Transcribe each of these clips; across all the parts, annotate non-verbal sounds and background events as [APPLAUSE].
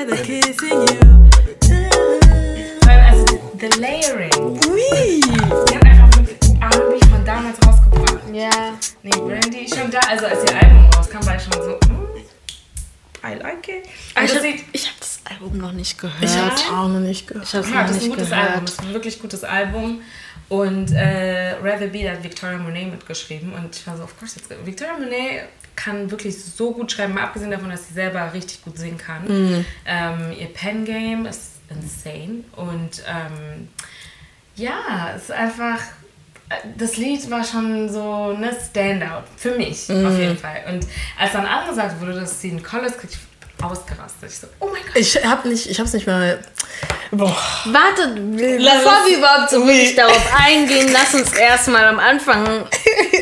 together, kissing you. Also, the Layering. Ui. Die haben einfach wirklich R&B von damals rausgebracht. Ja. Nee, Brandy schon da, also als ihr Album rauskam, war ich schon so, mm, I like it. Also ich habe hab das Album noch nicht gehört. Ich hab's auch noch nicht gehört. Ich hab's ja, noch das ist ein nicht gutes gehört. Album, das ist ein wirklich gutes Album. Und äh, Rather Be, da hat Victoria Monet mitgeschrieben. Und ich war so, of course, jetzt, Victoria Monet kann wirklich so gut schreiben, mal abgesehen davon, dass sie selber richtig gut singen kann. Ähm, ihr Pen Game ist insane. Und ähm, ja, es ist einfach. Das Lied war schon so eine Standout. Für mich, auf jeden Fall. Und als dann andere sagten, wurde das Scene Colors kriegt, ich ausgerastet. Ich so, oh mein Gott. Ich hab nicht, ich hab's nicht mal. Boah. Warte, bevor wir überhaupt so wirklich darauf eingehen, lass uns erstmal am Anfang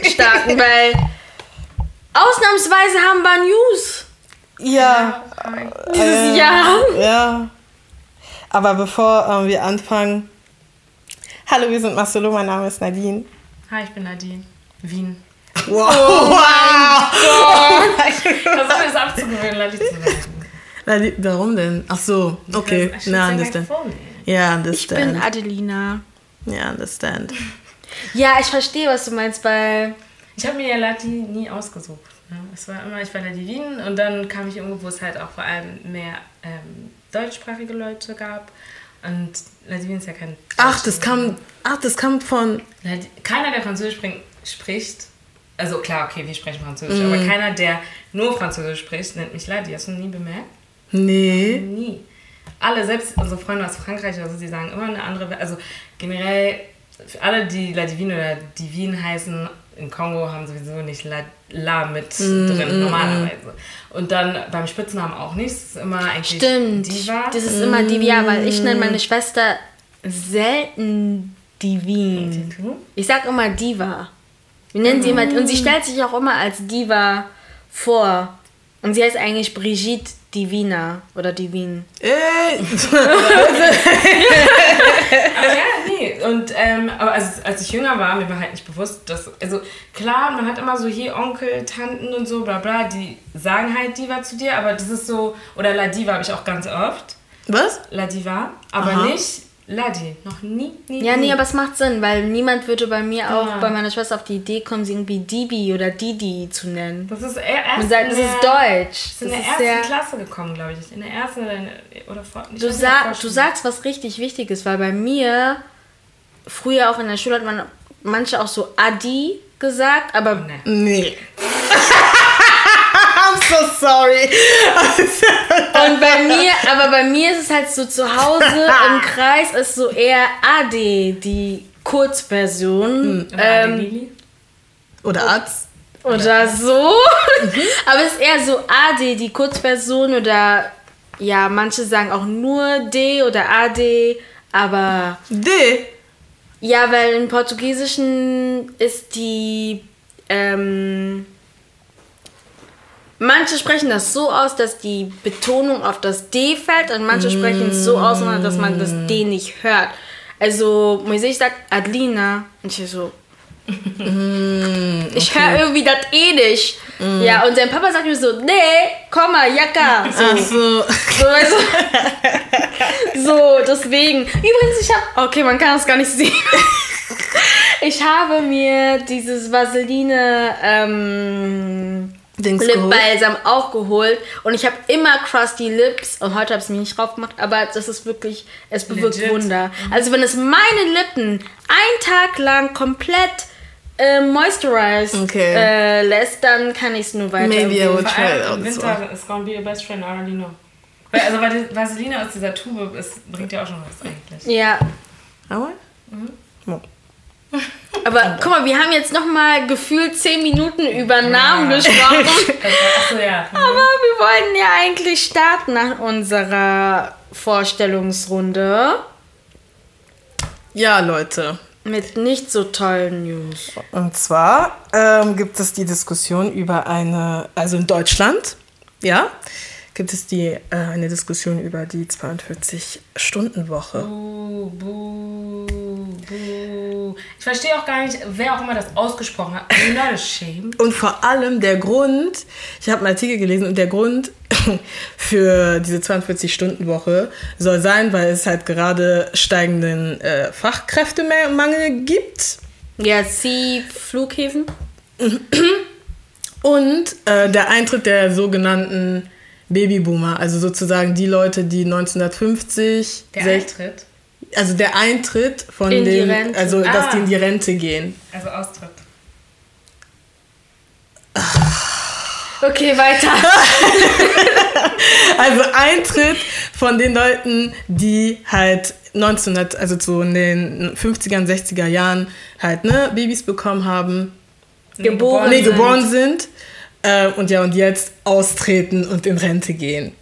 starten, [LAUGHS] weil ausnahmsweise haben wir News Ja. dieses Jahr. Ja. Aber bevor ähm, wir anfangen. Hallo, wir sind Marcelo, mein Name ist Nadine. Hi, ich bin Nadine. Wien. Wow. Versuch mir das abzugewöhnen, Lali zu sagen. Nadine, warum denn? Ach so, okay. I should Na, understand. Ja, Ich bin understand. Adelina. Ja, understand. Ja, ich verstehe, was du meinst, weil Ich habe mir ja Lati nie ausgesucht. Ne? Es war immer, ich war Lati Wien und dann kam ich irgendwo, wo es halt auch vor allem mehr ähm, deutschsprachige Leute gab. Und Lati Wien ist ja kein. Ach, das kam, ach, das kam von. Keiner, der Französisch spricht, also klar, okay, wir sprechen Französisch, Mhm. aber keiner, der nur Französisch spricht, nennt mich Lati. Hast du nie bemerkt? Nee. Nie. Alle, selbst unsere Freunde aus Frankreich, also sie sagen immer eine andere, also generell, für alle, die La Divine oder Divine heißen, in Kongo haben sowieso nicht La, La mit drin, normalerweise. Und dann beim Spitznamen auch nicht, es ist immer eigentlich stimmt. Diva. Das ist immer Divia, weil ich nenne meine Schwester selten Divin. Ich sag immer Diva. Wir nennen sie immer, und sie stellt sich auch immer als Diva vor. Und sie heißt eigentlich Brigitte Divina oder Divin. Ey. [LAUGHS] Aber ja, nee. Und ähm, aber als, als ich jünger war, mir war halt nicht bewusst, dass. Also klar, man hat immer so hier Onkel, Tanten und so, bla bla, die sagen halt Diva zu dir, aber das ist so. Oder La Diva habe ich auch ganz oft. Was? La Diva, aber Aha. nicht Ladi. Noch nie, nie. Ja, nie. nee, aber es macht Sinn, weil niemand würde bei mir auch, Ja. bei meiner Schwester auf die Idee kommen, sie irgendwie Dibi oder Didi zu nennen. Das ist eher erst. Sagt, das ist Deutsch. Das in der ersten sehr, Klasse gekommen, glaube ich. In der ersten oder, in der, oder vor. du, vor- du sagst was richtig Wichtiges, weil bei mir, früher auch in der Schule hat man manche auch so Adi gesagt, aber Nee. Nee. [LAUGHS] I'm so sorry. Und bei mir, aber bei mir ist es halt so zu Hause [LAUGHS] im Kreis ist so eher AD, die Kurzversion. Oder Ähm, Adelili. Oder Arzt. oder so. [LAUGHS] aber es ist eher so AD, die Kurzversion oder ja, manche sagen auch nur D oder AD, aber D. ja, weil im Portugiesischen ist die ähm, Manche sprechen das so aus, dass die Betonung auf das D fällt und manche sprechen es so aus, dass man das D nicht hört. Also, Moisés sagt Adlina und ich so. Ich höre irgendwie das E nicht. Ja, und sein Papa sagt mir so, nee, komm mal, Jacka. So, Ach so. so, weißt du? [LAUGHS] so, deswegen. Übrigens, ich habe. Okay, man kann das gar nicht sehen. [LAUGHS] Ich habe mir dieses Vaseline ähm, Dings Lip geholt. Balsam auch geholt und ich habe immer Crusty Lips und heute habe ich es mir nicht drauf gemacht, aber das ist wirklich, es bewirkt Legit. Wunder. Also wenn es meine Lippen einen Tag lang komplett äh, moisturized Okay. äh, lässt, dann kann ich es nur weiter. Maybe I Vor try it out Winter is gonna be your best friend, I already know. Weil, also, weil die Vaseline aus dieser Tube ist, bringt ja auch schon was eigentlich. Ja, Aber? Aber guck mal, wir haben jetzt noch mal gefühlt 10 Minuten über Namen gesprochen. [LAUGHS] Achso, ja. Aber wir wollten ja eigentlich starten nach unserer Vorstellungsrunde Ja, Leute. mit nicht so tollen News. Und zwar ähm, gibt es die Diskussion über eine, also in Deutschland, ja, gibt es die, äh, eine Diskussion über die 42-Stunden-Woche. Buh, buh, buh. Ich verstehe auch gar nicht, wer auch immer das ausgesprochen hat. You not ashamed? Und vor allem der Grund, ich habe einen Artikel gelesen und der Grund [LAUGHS] für diese 42-Stunden-Woche soll sein, weil es halt gerade steigenden äh, Fachkräftemangel gibt. Ja, sie Flughäfen. Und äh, der Eintritt der sogenannten Babyboomer, also sozusagen die Leute, die 1950, Der 60 Eintritt, also der Eintritt von In den, Rente. also dass Ah. die in die Rente gehen. also Austritt. Okay, weiter. [LAUGHS] Also Eintritt von den Leuten, die halt 1900, also so in den 50er und 60er Jahren halt ne, Babys bekommen haben, Geboren nee, sind. geboren sind äh, und ja und jetzt austreten und in Rente gehen.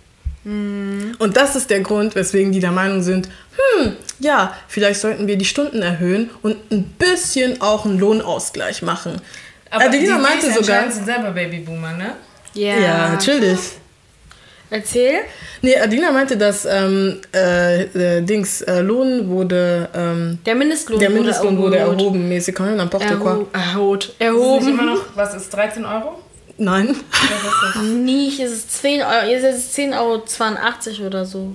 Und das ist der Grund, weswegen die der Meinung sind, hm, ja, vielleicht sollten wir die Stunden erhöhen und ein bisschen auch einen Lohnausgleich machen. Aber Adelina die meinte Babys sogar, sind selber Babyboomer, ne? Ja. ja, natürlich. Erzähl. Nee, Adina meinte, dass ähm, äh, äh, Dings äh, Lohn wurde, ähm, Der Mindestlohn, der Mindestlohn wurde erhoben. erhoben, mais c'est quand même n'importe quoi. Erho erhot. Ist es nicht Erhoben. immer noch, [LAUGHS] was ist, 13 Euro? Nein. Was ist das? Nicht, es ist 10 Euro, jetzt ist es 10,82 Euro oder so.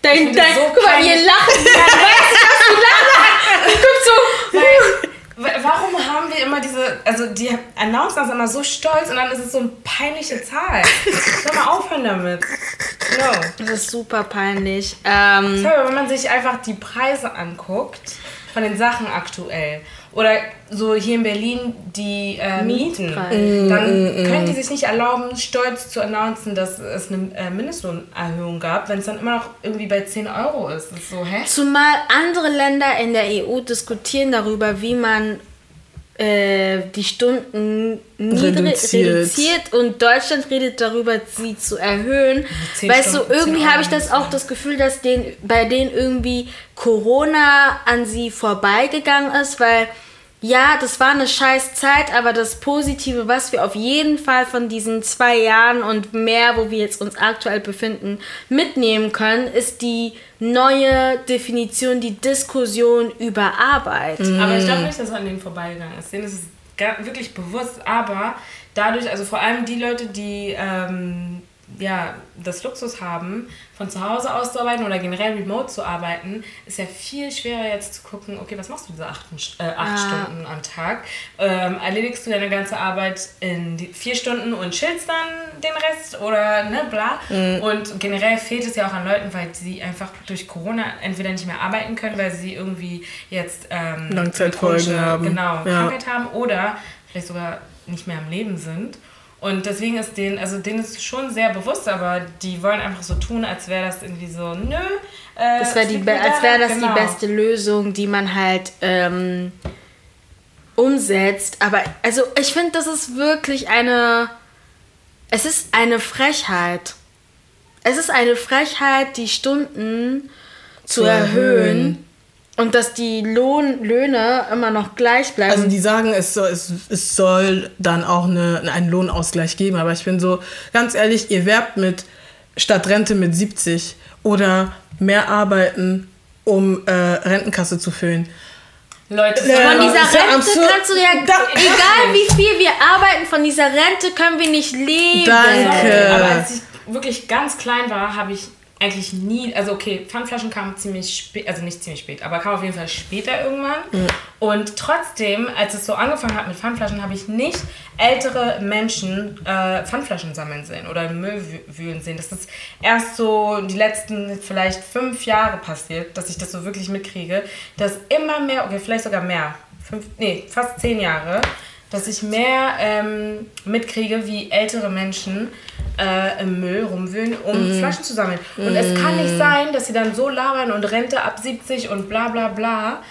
Dein, dein, das so guck mal, ihr lacht. Ja, weiß ich, dass du lachst. [LAUGHS] Guck so. Wa- Warum haben wir immer diese, also die announcen das immer so stolz und dann ist es so eine peinliche Zahl. Soll mal aufhören damit. No. Das ist super peinlich. Ähm, Sorry, wenn man sich einfach die Preise anguckt von den Sachen aktuell oder so hier in Berlin die äh, Mieten, Mietpreise. dann können die sich nicht erlauben, stolz zu announcen, dass es eine äh, Mindestlohnerhöhung gab, wenn es dann immer noch irgendwie bei 10 Euro ist. Das ist so, hä? Zumal andere Länder in der EU diskutieren darüber, wie man äh, die Stunden niedrig Reduziert. reduziert. und Deutschland redet darüber, sie zu erhöhen. Weißt du, Stunden, irgendwie 10 habe ich das auch das Gefühl, dass den, bei denen irgendwie Corona an sie vorbeigegangen ist, weil ja, das war eine scheiß Zeit, aber das Positive, was wir auf jeden Fall von diesen zwei Jahren und mehr, wo wir jetzt uns aktuell befinden, mitnehmen können, ist die neue Definition, die Diskussion über Arbeit. Aber ich glaube nicht, dass es an denen vorbeigegangen ist. Denen ist es wirklich bewusst. Aber dadurch, also vor allem die Leute, die ähm, ja, das Luxus haben, von zu Hause aus zu arbeiten oder generell remote zu arbeiten, ist ja viel schwerer jetzt zu gucken, okay, was machst du diese acht, äh, acht Ah. Stunden am Tag? Ähm, erledigst du deine ganze Arbeit in vier Stunden und chillst dann den Rest oder ne, bla. Und generell fehlt es ja auch an Leuten, weil sie einfach durch Corona entweder nicht mehr arbeiten können, weil sie irgendwie jetzt ähm, Langzeitfolgen haben. Genau, Ja. Krankheit haben oder vielleicht sogar nicht mehr am Leben sind. Und deswegen ist denen, also denen ist schon sehr bewusst, aber die wollen einfach so tun, als wäre das irgendwie so, nö. Äh, Das wär die, als wäre das Genau. die beste Lösung, die man halt ähm, umsetzt. Aber also ich finde, das ist wirklich eine. Es ist eine Frechheit. Es ist eine Frechheit, die Stunden zu, Zu erhöhen. erhöhen. Und dass die Lohn, Löhne immer noch gleich bleiben. Also die sagen, es soll, es, es soll dann auch eine, einen Lohnausgleich geben. Aber ich bin so, ganz ehrlich, ihr werbt mit statt Rente mit 70 oder mehr arbeiten, um äh, Rentenkasse zu füllen. Leute, von dieser ja Rente kannst du ja, Da- egal wie viel wir arbeiten, von dieser Rente können wir nicht leben. Danke. Aber als ich wirklich ganz klein war, habe ich eigentlich nie, also okay, Pfandflaschen kamen ziemlich spät, also nicht ziemlich spät, aber kam auf jeden Fall später irgendwann. Und trotzdem, als es so angefangen hat mit Pfandflaschen, habe ich nicht ältere Menschen äh, Pfandflaschen sammeln sehen oder Müll wü- wühlen sehen. Das ist erst so die letzten vielleicht fünf Jahre passiert, dass ich das so wirklich mitkriege, dass immer mehr, okay, vielleicht sogar mehr, fünf, nee, fast zehn Jahre, dass ich mehr ähm, mitkriege, wie ältere Menschen äh, im Müll rumwühlen, um Flaschen zu sammeln. Und es kann nicht sein, dass sie dann so labern und Rente ab 70 und bla bla bla,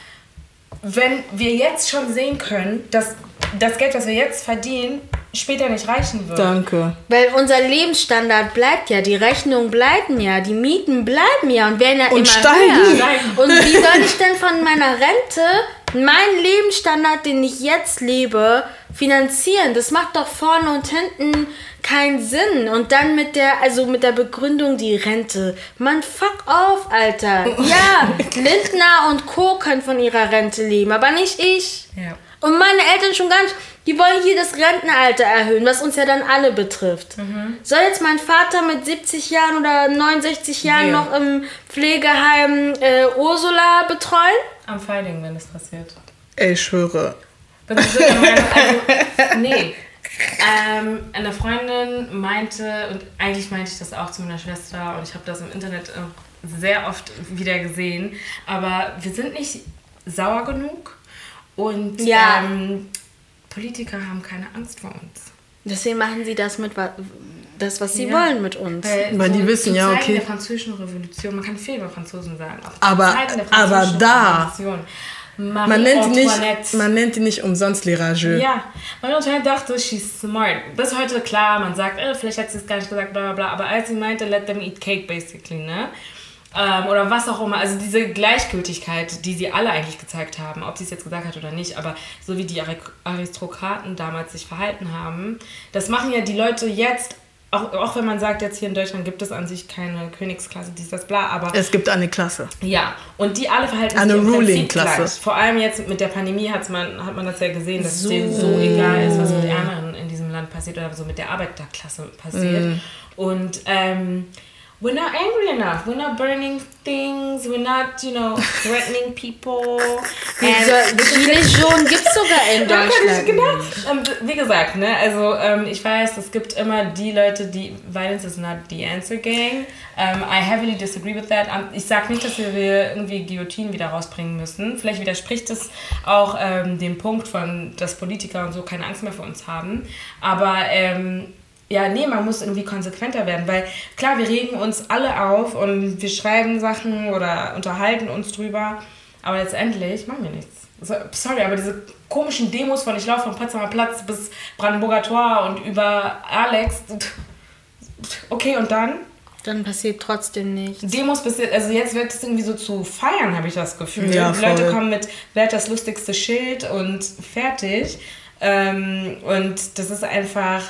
wenn wir jetzt schon sehen können, dass das Geld, was wir jetzt verdienen, später nicht reichen wird. Danke. Weil unser Lebensstandard bleibt ja, die Rechnungen bleiben ja, die Mieten bleiben ja und werden ja Und immer steigen. höher. Und wie soll ich denn von meiner Rente meinen Lebensstandard, den ich jetzt lebe, finanzieren? Das macht doch vorne und hinten keinen Sinn. Und dann mit der, also mit der Begründung die Rente. Man, fuck off, Alter. Ja, [LAUGHS] Lindner und Co. können von ihrer Rente leben, aber nicht ich. Ja. Und meine Eltern schon gar nicht. Die wollen hier das Rentenalter erhöhen, was uns ja dann alle betrifft. Soll jetzt mein Vater mit 70 Jahren oder 69 Jahren Wir. noch im Pflegeheim äh, Ursula betreuen? Am Fighting, wenn das passiert. Ey, ich schwöre. Der Meinung, also, nee. [LAUGHS] Ähm, eine Freundin meinte, und eigentlich meinte ich das auch zu meiner Schwester, und ich habe das im Internet auch sehr oft wieder gesehen, aber wir sind nicht sauer genug und Ja. ähm, Politiker haben keine Angst vor uns. Deswegen machen sie das mit das, was sie Ja. wollen mit uns. Weil die wissen, ja, okay. der französischen Revolution, man kann viel über Franzosen sagen. Aber- aber da- Revolution. Marie Man nennt, Antoinette. nicht, man nennt die nicht umsonst les rageux. Ja, Marie Antoinette dachte, she's smart. Bis heute klar, man sagt, äh, vielleicht hat sie es gar nicht gesagt, bla bla bla. Aber als sie meinte, let them eat cake, basically, ne? Ähm, oder was auch immer. Also diese Gleichgültigkeit, die sie alle eigentlich gezeigt haben, ob sie es jetzt gesagt hat oder nicht, aber so wie die Ari- Aristokraten damals sich verhalten haben, das machen ja die Leute jetzt, auch, auch wenn man sagt, jetzt hier in Deutschland gibt es an sich keine Königsklasse, dies, das, bla, aber Es gibt eine Klasse. ja, und die alle verhalten Eine sich Prinzip Ruling-Klasse. Vor allem jetzt mit der Pandemie hat's man, hat man das ja gesehen, dass es denen so egal ist, was mit Ärmeren in diesem Land passiert oder so mit der Arbeiterklasse passiert. Mhm. Und ähm, we're not angry enough. We're not burning things. We're not, you know, threatening people. Gilets jaunes gibt es sogar in Deutschland. Genau. Wie gesagt, ne, also ähm, ich weiß, es gibt immer die Leute, die Violence is not the answer gang. Ähm, I heavily disagree with that. Ähm, Ich sage nicht, dass wir irgendwie Guillotine wieder rausbringen müssen. Vielleicht widerspricht es auch dem Punkt von, dass Politiker und so keine Angst mehr vor uns haben. Aber ähm, ja, nee, man muss irgendwie konsequenter werden, weil klar, wir regen uns alle auf und wir schreiben Sachen oder unterhalten uns drüber, aber letztendlich machen wir nichts. So, sorry, aber diese komischen Demos von ich laufe vom Potsdamer Platz bis Brandenburger Tor und über Alex, okay, und dann? Dann passiert trotzdem nichts. Demos bis jetzt, also jetzt wird es irgendwie so zu feiern, habe ich das Gefühl. Ja, Die Leute voll. kommen mit, wer hat das lustigste Schild und fertig. Ähm, und das ist einfach,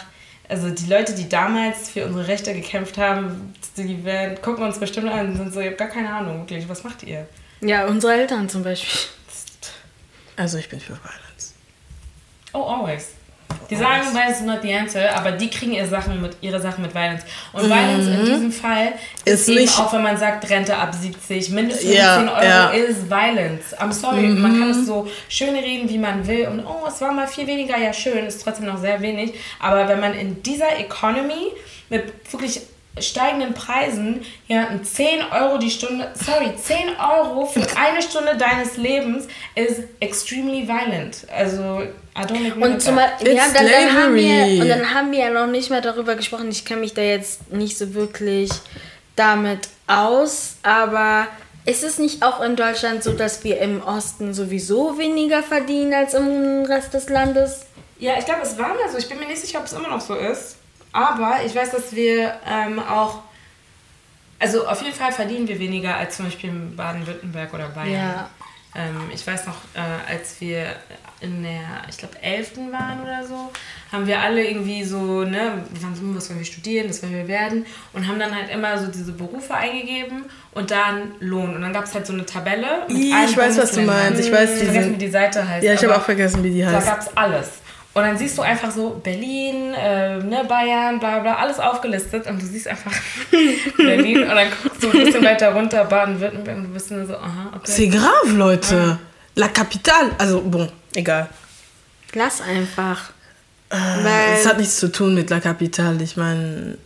also die Leute, die damals für unsere Rechte gekämpft haben, die werden, gucken uns bestimmt an und sind so, ich habe gar keine Ahnung, wirklich, was macht ihr? Ja, unsere Eltern zum Beispiel. Also ich bin für Violence. Oh, always. Die sagen, Violence is not the answer, aber die kriegen ihre Sachen mit, ihre Sachen mit Violence. Und Violence in diesem Fall ist, Ist eben nicht- auch, wenn man sagt, Rente ab 70, mindestens Ja, 10 Euro ja. ist Violence. I'm sorry, man kann es so schön reden, wie man will. Und oh, es war mal viel weniger, ja schön, ist trotzdem noch sehr wenig. Aber wenn man in dieser Economy mit wirklich steigenden Preisen jemanden 10 Euro die Stunde, sorry, 10 Euro für eine Stunde deines Lebens ist extremely violent. Also, I don't agree Und, with zum, that. Beispiel- ja, dann, dann haben wir, und dann haben wir ja noch nicht mehr darüber gesprochen. Ich kenne mich da jetzt nicht so wirklich damit aus, aber ist es nicht auch in Deutschland so, dass wir im Osten sowieso weniger verdienen als im Rest des Landes? Ja, ich glaube, es war mal so. Ich bin mir nicht sicher, ob es immer noch so ist. Aber ich weiß, dass wir ähm, auch. Also auf jeden Fall verdienen wir weniger als zum Beispiel in Baden-Württemberg oder Bayern. Ja. Ähm, ich weiß noch, äh, als wir in der, ich glaube, 11. waren oder so, haben wir alle irgendwie so, ne, wir waren so, hm, was wollen wir studieren, das wollen wir werden und haben dann halt immer so diese Berufe eingegeben und dann Lohn. Und dann gab es halt so eine Tabelle. Mit ich weiß, was du meinst. Ich weiß, wie die Seite heißt. Ja, ich habe auch vergessen, wie die da heißt. gab es alles. Und dann siehst du einfach so Berlin, äh, ne, Bayern, bla bla, alles aufgelistet und du siehst einfach [LAUGHS] Berlin und dann guckst du ein bisschen weiter runter, Baden-Württemberg und du bist nur so, aha, okay. C'est grave, Leute. La capitale. Also, bon, egal. Lass einfach. Äh, Weil- Es hat nichts zu tun mit La Capitale. Ich meine,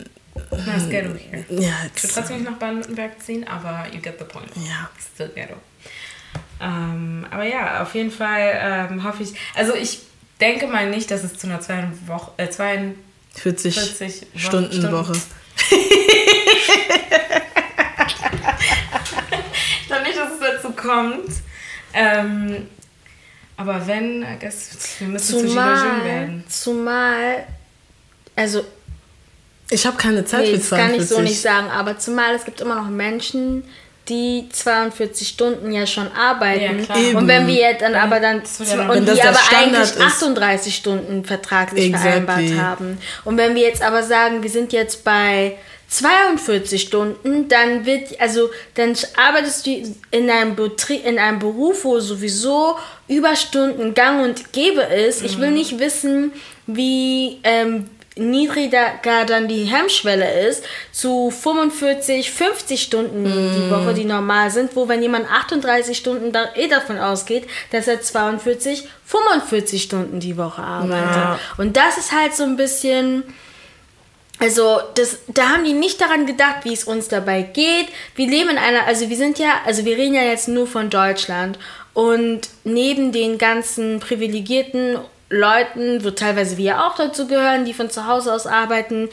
Na, ist ghetto hier. ja, Ich würde trotzdem nicht nach Baden-Württemberg ziehen, aber you get the point. ja. Still ghetto. Ähm, aber ja, auf jeden Fall ähm, hoffe ich, also ich denke mal nicht, dass es zu einer zwei Woche, äh, 42 40 Wochen- Stunden Woche. Ich glaube nicht, dass es dazu kommt. Ähm, aber wenn, I guess, wir müssen zu Zumal, werden. zumal, also Ich habe keine Zeit nee, für das kann ich so 42. nicht sagen, aber zumal es gibt immer noch Menschen, die 42 Stunden ja schon arbeiten. Ja, klar. und wenn wir jetzt dann aber dann ja und die aber eigentlich ist. 38 Stunden vertraglich Exactly. vereinbart haben. Und wenn wir jetzt aber sagen, wir sind jetzt bei 42 Stunden, dann wird, also dann arbeitest du in einem, Betrie in einem Beruf, wo sowieso Überstunden gang und gäbe ist. Ich will nicht wissen, wie ähm, niedriger dann die Hemmschwelle ist zu 45, 50 Stunden die Woche, die normal sind, wo wenn jemand 38 Stunden da, eh davon ausgeht, dass er 42, 45 Stunden die Woche arbeitet. Ja. Und das ist halt so ein bisschen... Also, das, da haben die nicht daran gedacht, wie es uns dabei geht. Wir leben in einer, also wir sind ja, also wir reden ja jetzt nur von Deutschland. Und neben den ganzen privilegierten Leuten, wo teilweise wir auch dazu gehören, die von zu Hause aus arbeiten,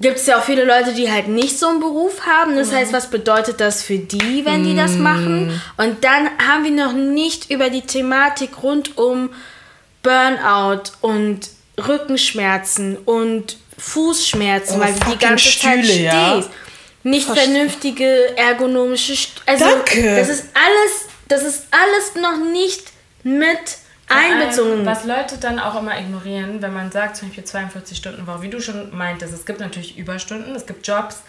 gibt es ja auch viele Leute, die halt nicht so einen Beruf haben. Das heißt, was bedeutet das für die, wenn die das machen? Und dann haben wir noch nicht über die Thematik rund um Burnout und Rückenschmerzen und Fußschmerzen, Oh, weil du die ganze Zeit Stühle, ja. stehst. Nicht vernünftige ergonomische St also Danke. das ist alles das ist alles noch nicht mit einbezogen. Was Leute dann auch immer ignorieren, wenn man sagt, zum Beispiel 42 Stunden Woche, wie du schon meintest, es gibt natürlich Überstunden, es gibt Jobs,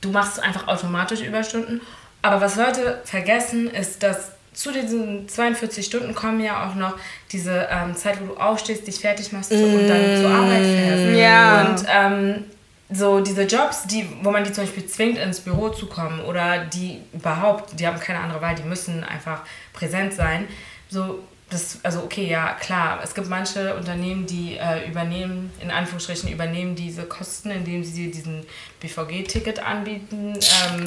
du machst einfach automatisch Überstunden. Aber was Leute vergessen, ist, dass zu diesen 42 Stunden kommen ja auch noch diese ähm, Zeit, wo du aufstehst, dich fertig machst und dann zur Arbeit fährst. Ja. Und ähm, so diese Jobs, die, wo man die zum Beispiel zwingt, ins Büro zu kommen oder die überhaupt, die haben keine andere Wahl, die müssen einfach präsent sein. So, das, also okay, ja, klar, es gibt manche Unternehmen, die äh, übernehmen, in Anführungsstrichen, übernehmen diese Kosten, indem sie diesen BVG-Ticket anbieten, ähm,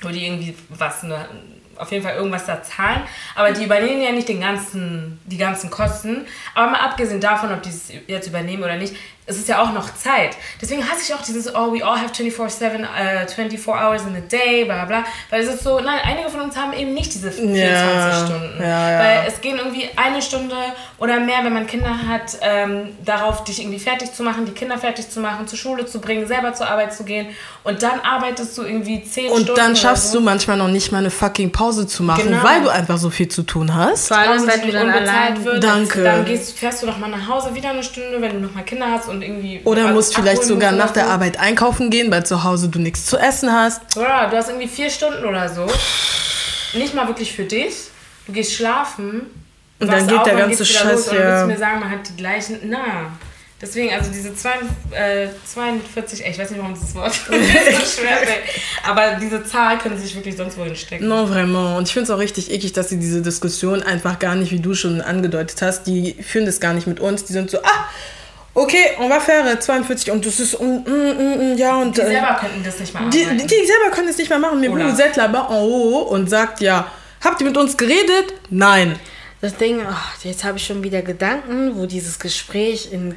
wo die irgendwie was, ne, auf jeden Fall irgendwas da zahlen, aber die übernehmen ja nicht den ganzen, die ganzen Kosten. Aber mal abgesehen davon, ob die es jetzt übernehmen oder nicht, es ist ja auch noch Zeit. Deswegen hasse ich auch dieses, oh, we all have 24-7, äh, 24 hours in a day, bla bla bla. Weil es ist so, nein, einige von uns haben eben nicht diese 24 Ja, Stunden. ja, ja. Weil es gehen irgendwie eine Stunde oder mehr, wenn man Kinder hat, ähm, darauf, dich irgendwie fertig zu machen, die Kinder fertig zu machen, zur Schule zu bringen, selber zur Arbeit zu gehen. Und dann arbeitest du irgendwie 10 Und Stunden. dann oder schaffst so. du manchmal noch nicht mal eine fucking Pause zu machen, Genau. weil du einfach so viel zu tun hast. Vor allem, Und wenn du dann unbezahlt allein wird, Danke. Dann gehst, fährst du noch mal nach Hause wieder eine Stunde, wenn du noch mal Kinder hast und irgendwie. Oder musst vielleicht sogar nach der. Arbeit einkaufen gehen, weil zu Hause du nichts zu essen hast. Oder du hast irgendwie vier Stunden oder so. Nicht mal wirklich für dich. Du gehst schlafen. Und dann geht auf, der ganze wieder los. Scheiß, Und dann willst ja. du mir sagen, man hat die gleichen. Na. Deswegen, also diese 42, äh, 42, ey, ich weiß nicht, warum dieses Wort [LAUGHS] so schwer fällt. Aber diese Zahl können sich wirklich sonst wohin stecken. Non, vraiment. Und ich finde es auch richtig eklig, dass sie diese Diskussion einfach gar nicht, wie du schon angedeutet hast, die führen das gar nicht mit uns. Die sind so, ah, okay, on va faire 42 und das ist, mm, mm, mm, ja, und... Die äh, selber könnten das nicht mal Die, arbeiten. die selber können es nicht mehr machen. Mir vous êtes là-bas en haut und sagt ja, habt ihr mit uns geredet? Nein. Das Ding, oh, jetzt habe ich schon wieder Gedanken, wo dieses Gespräch in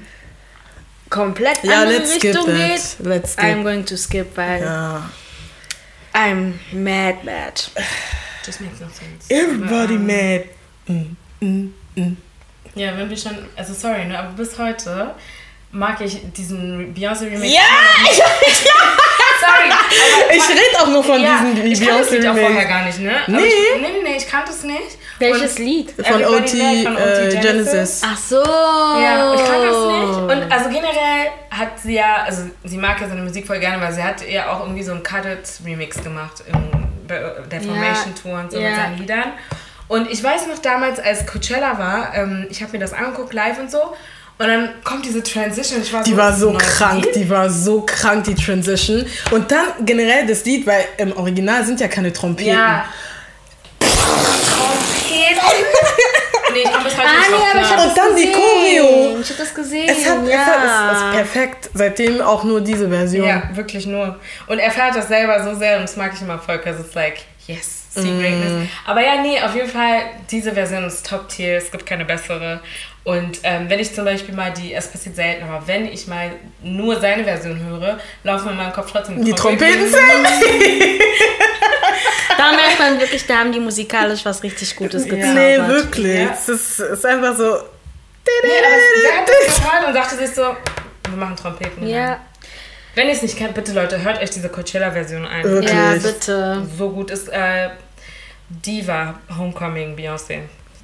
komplett Ja, andere let's skip Richtung it. geht. Let's skip. I'm going to skip, weil Ja. I'm mad, mad. Das makes no sense. Everybody mad. Ja, wenn wir schon, also sorry, ne, aber bis heute mag ich diesen Beyoncé Remake. Ja, ich sorry. Aber Ich rede auch nur von ja, diesen ich kannte das Lied auch Beyoncé vorher Remake. gar nicht, ne? Aber Nee. Ich, nee, nee, nee, ich kannte es nicht. Welches Und Lied? Von OT, von OT äh, Genesis. Ach so. Ja, ich kannte das nicht. Und also generell hat sie ja, also sie mag ja seine Musik voll gerne, weil sie hat ja auch irgendwie so einen Cut-It Remix gemacht in der Formation Tour und so ja. mit seinen Liedern. Und ich weiß noch damals, als Coachella war, ähm, ich habe mir das angeguckt live und so. Und dann kommt diese Transition. Ich war Die so, war das so krank, Lied. die war so krank, die Transition. Und dann generell das Lied, weil im Original sind ja keine Trompeten. Ja. Trompeten. [LAUGHS] nee, ich kann bis heute Ah, nicht nee, aber ich Und dann die Choreo. Ich habe das gesehen. Es, hat, ja. es, hat, es ist perfekt. Seitdem auch nur diese Version. Ja, wirklich nur. Und er fährt das selber so sehr und das mag ich immer voll, because it's like, yes, see greatness. Aber ja, nee, auf jeden Fall, diese Version ist Top-Tier, es gibt keine bessere. Und ähm, wenn ich zum Beispiel mal die, es passiert selten, aber wenn ich mal nur seine Version höre, laufen in meinem Kopf trotzdem Die Trompeten sind. [LAUGHS] Da merkt man wirklich, da haben die musikalisch was richtig Gutes gezaubert. Nee, wirklich. Ja. Es ist, es ist einfach so. Nee, aber wer hat das gehört und dachte sich so, wir machen Trompeten. Ja. Wenn ihr es nicht kennt, bitte Leute, hört euch diese Coachella-Version ein. Wirklich. Ja, bitte. So gut ist äh, Diva Homecoming Beyoncé.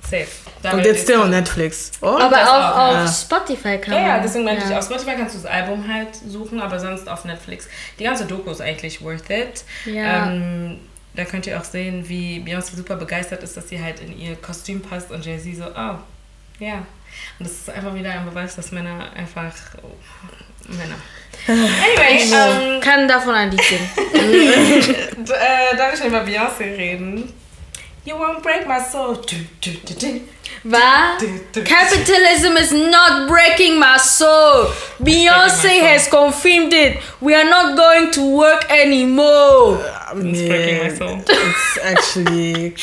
Safe. Und jetzt der on Netflix. Oh? Aber auch auch, auf ja. Spotify kann Ja, man. ja, deswegen meinte ja. ich, auf Spotify kannst du das Album halt suchen, aber sonst auf Netflix. Die ganze Doku ist eigentlich worth it. Ja. Ähm, da könnt ihr auch sehen, wie Beyoncé super begeistert ist, dass sie halt in ihr Kostüm passt und Jay-Z so, oh, ja. Und das ist einfach wieder ein Beweis, dass Männer einfach oh, Männer. Anyway, ähm, Kann davon ein Lied singen. [LAUGHS] d- äh, darf ich über Beyoncé reden? You won't break my soul. Du, du, du, du. War? Du, du. Capitalism is not breaking my soul. Beyoncé breaking my has confirmed it. We are not going to work anymore. Nee, breaking my soul. It's actually,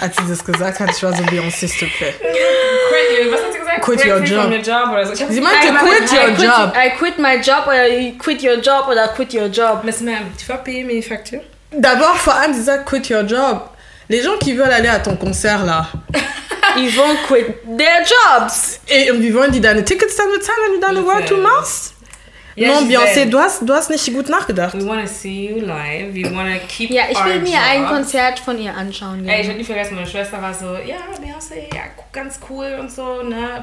als sie das gesagt hat, ich war so Beyoncé stupid. Quit, was hat sie gesagt? Quit Break your free job. From your job oder so. Ich hab Sie meinte, I quit your I quit, job. I quit my job oder you quit your job oder quit your job. Miss Ma'am, tu vas payer mes factures? D'abord, vor allem, sie sagt quit your job. Les gens qui veulent aller à ton concert là, Ils vont quit their jobs. et wie wollen die deine Tickets dann bezahlen, wenn du deine World Tour machst? non, she Beyoncé, du hast, du hast nicht gut nachgedacht. We want to see you live. We want to keep Ja, ich our will mir job. ein Konzert von ihr anschauen. Ey, ich werde nie vergessen, meine Schwester war so, ja, Beyoncé, ja, ganz cool und so, ne.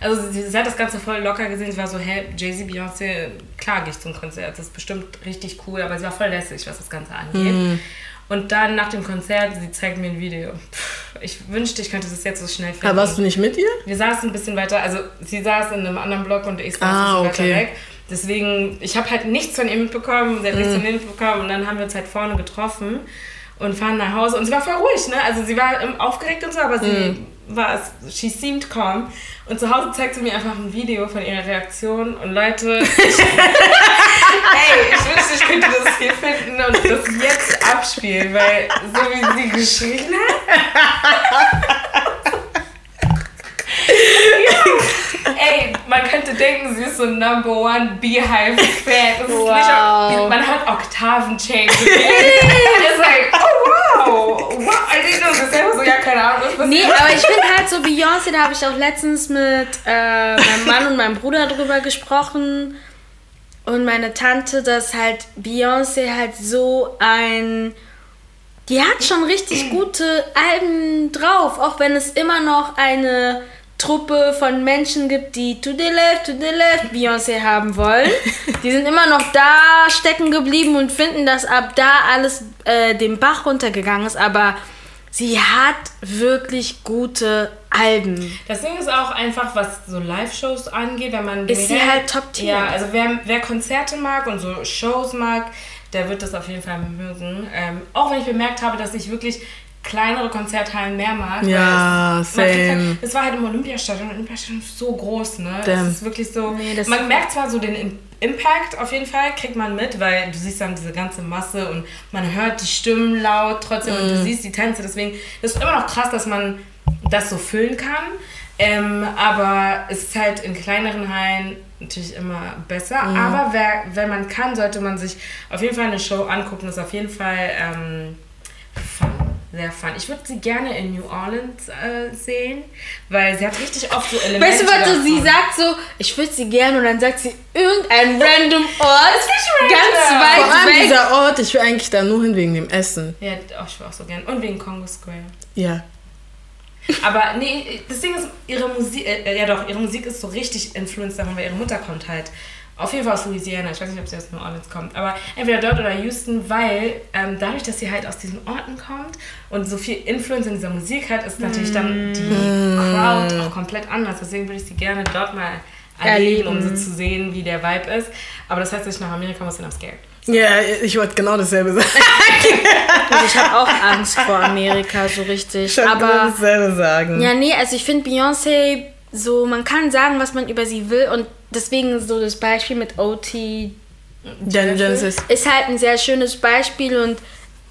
Also sie, sie hat das Ganze voll locker gesehen. Sie war so, hey, Jay-Z, Beyoncé, klar gehe ich zum Konzert. Das ist bestimmt richtig cool. Aber sie war voll lässig, was das Ganze angeht. Und dann nach dem Konzert, sie zeigt mir ein Video. Pff, Ich wünschte, ich könnte das jetzt so schnell finden. Aber warst du nicht mit ihr? Wir saßen ein bisschen weiter, also sie saß in einem anderen Block und ich saß Ah, okay. weiter weg. Deswegen, ich habe halt nichts von ihr mitbekommen, sie hat nichts von mir mitbekommen und dann haben wir uns halt vorne getroffen und fahren nach Hause und sie war voll ruhig, ne? Also sie war ähm, aufgeregt und so, aber sie war, she seemed calm und zu Hause zeigt sie mir einfach ein Video von ihrer Reaktion und Leute, ich, [LAUGHS] ey, ich wünschte, ich könnte das hier finden und das jetzt abspielen, weil so wie sie geschrien hat, Ey, man könnte denken, sie ist so Number One Beehive-Fan. Das ist Wow. nicht man hat Oktaven-Change. [LAUGHS] It's like, oh wow, [LAUGHS] Nee, aber ich finde halt so Beyoncé, da habe ich auch letztens mit äh, meinem Mann und meinem Bruder drüber gesprochen. Und meine Tante, dass halt Beyoncé halt so ein... Die hat schon richtig gute Alben drauf, auch wenn es immer noch eine Truppe von Menschen gibt, die to the left, to the left Beyoncé haben wollen. [LAUGHS] Die sind immer noch da stecken geblieben und finden, dass ab da alles äh, den Bach runtergegangen ist, aber sie hat wirklich gute Alben. Das Ding ist auch einfach, was so Live-Shows angeht, wenn man Ist sie halt Top-Tier. Ja, also wer, wer Konzerte mag und so Shows mag, der wird das auf jeden Fall mögen. Ähm, auch wenn ich bemerkt habe, dass ich wirklich kleinere Konzerthallen mehr mag. weil Ja, es, same. Es war halt im Olympiastadion und Olympiastadion ist so groß, ne? Damn. Es ist wirklich so. Nee, das- man merkt zwar so den Im- Impact auf jeden Fall, kriegt man mit, weil du siehst dann diese ganze Masse und man hört die Stimmen laut trotzdem und Mhm. du siehst die Tänze. Deswegen ist es immer noch krass, dass man das so füllen kann. Ähm, aber es ist halt in kleineren Hallen natürlich immer besser. Mhm. Aber wer, wenn man kann, sollte man sich auf jeden Fall eine Show angucken. Das ist auf jeden Fall ähm, fun. Sehr fun. Ich würde sie gerne in New Orleans äh, sehen, weil sie hat richtig oft so Elemente. Weißt du, was du, sie davon. sagt so, ich würde sie gerne und dann sagt sie irgendein [LAUGHS] random Ort, nicht ganz random. weit Vor allem weg. dieser Ort, ich will eigentlich da nur hin wegen dem Essen. Ja, oh, ich will auch so gern. Und wegen Congo Square. Ja. Aber nee, das Ding ist, ihre Musik, äh, ja doch, ihre Musik ist so richtig influenced davon, weil ihre Mutter kommt halt. Auf jeden Fall aus Louisiana. Ich weiß nicht, ob sie aus New Orleans kommt. Aber entweder dort oder Houston, weil ähm, dadurch, dass sie halt aus diesen Orten kommt und so viel Influence in dieser Musik hat, ist natürlich dann die Crowd auch komplett anders. Deswegen würde ich sie gerne dort mal erleben, um so zu sehen, wie der Vibe ist. Aber das heißt, dass ich nach Amerika muss, dann am scared. Ja, ich wollte genau dasselbe sagen. [LAUGHS] Also ich habe auch Angst vor Amerika, so richtig. Ich wollte genau Aber dasselbe sagen. ja, nee, also ich finde Beyoncé so, man kann sagen, was man über sie will und deswegen so das Beispiel mit OT Genesis. ist halt ein sehr schönes Beispiel und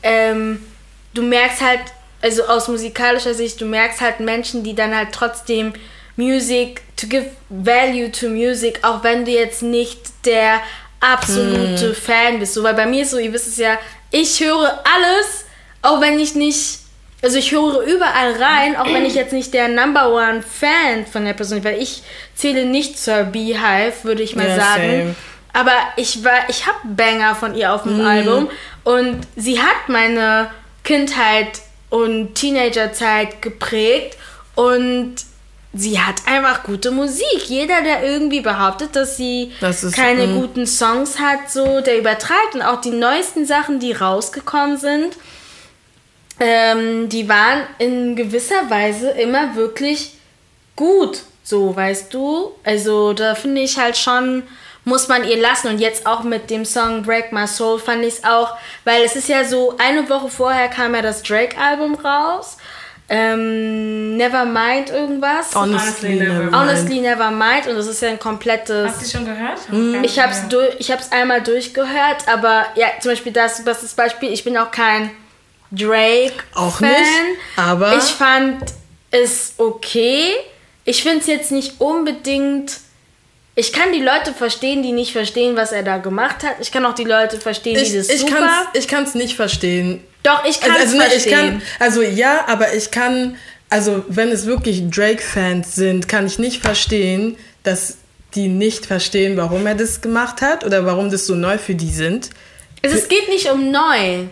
ähm, du merkst halt, also aus musikalischer Sicht, du merkst halt Menschen, die dann halt trotzdem Music, to give value to music, auch wenn du jetzt nicht der absolute Fan bist. So, weil bei mir ist so, ihr wisst es ja, ich höre alles, auch wenn ich nicht, also ich höre überall rein, auch wenn ich jetzt nicht der Number One Fan von der Person bin, weil ich zähle nicht zur Beehive, würde ich mal Ja, sagen. same. aber ich war, ich habe Banger von ihr auf dem Album und sie hat meine Kindheit und Teenagerzeit geprägt und sie hat einfach gute Musik. Jeder, der irgendwie behauptet, dass sie Das ist, keine mm. guten Songs hat, so der übertreibt und auch die neuesten Sachen, die rausgekommen sind, ähm, die waren in gewisser Weise immer wirklich gut, so weißt du. Also da finde ich halt schon, muss man ihr lassen. Und jetzt auch mit dem Song Break My Soul fand ich es auch, weil es ist ja so, eine Woche vorher kam ja das Drake-Album raus. Ähm, Nevermind irgendwas. Honestly, Honestly, never never mind. mind. Honestly Nevermind. Und das ist ja ein komplettes... Hast du die schon gehört? Mhm. Ich habe es durch, ich hab's einmal durchgehört, aber ja, zum Beispiel das, das ist das Beispiel, ich bin auch kein Drake-Fan. Auch nicht, aber- Ich fand es okay. Ich finde es jetzt nicht unbedingt... Ich kann die Leute verstehen, die nicht verstehen, was er da gemacht hat. Ich kann auch die Leute verstehen, Ich, die das ich super... kann's, ich kann's nicht verstehen. Doch, ich kann Also, es also, ich verstehen. kann, also ja, aber ich kann, also wenn es wirklich Drake-Fans sind, kann ich nicht verstehen, dass die nicht verstehen, warum er das gemacht hat oder warum das so neu für die sind. Es, es geht nicht um neu.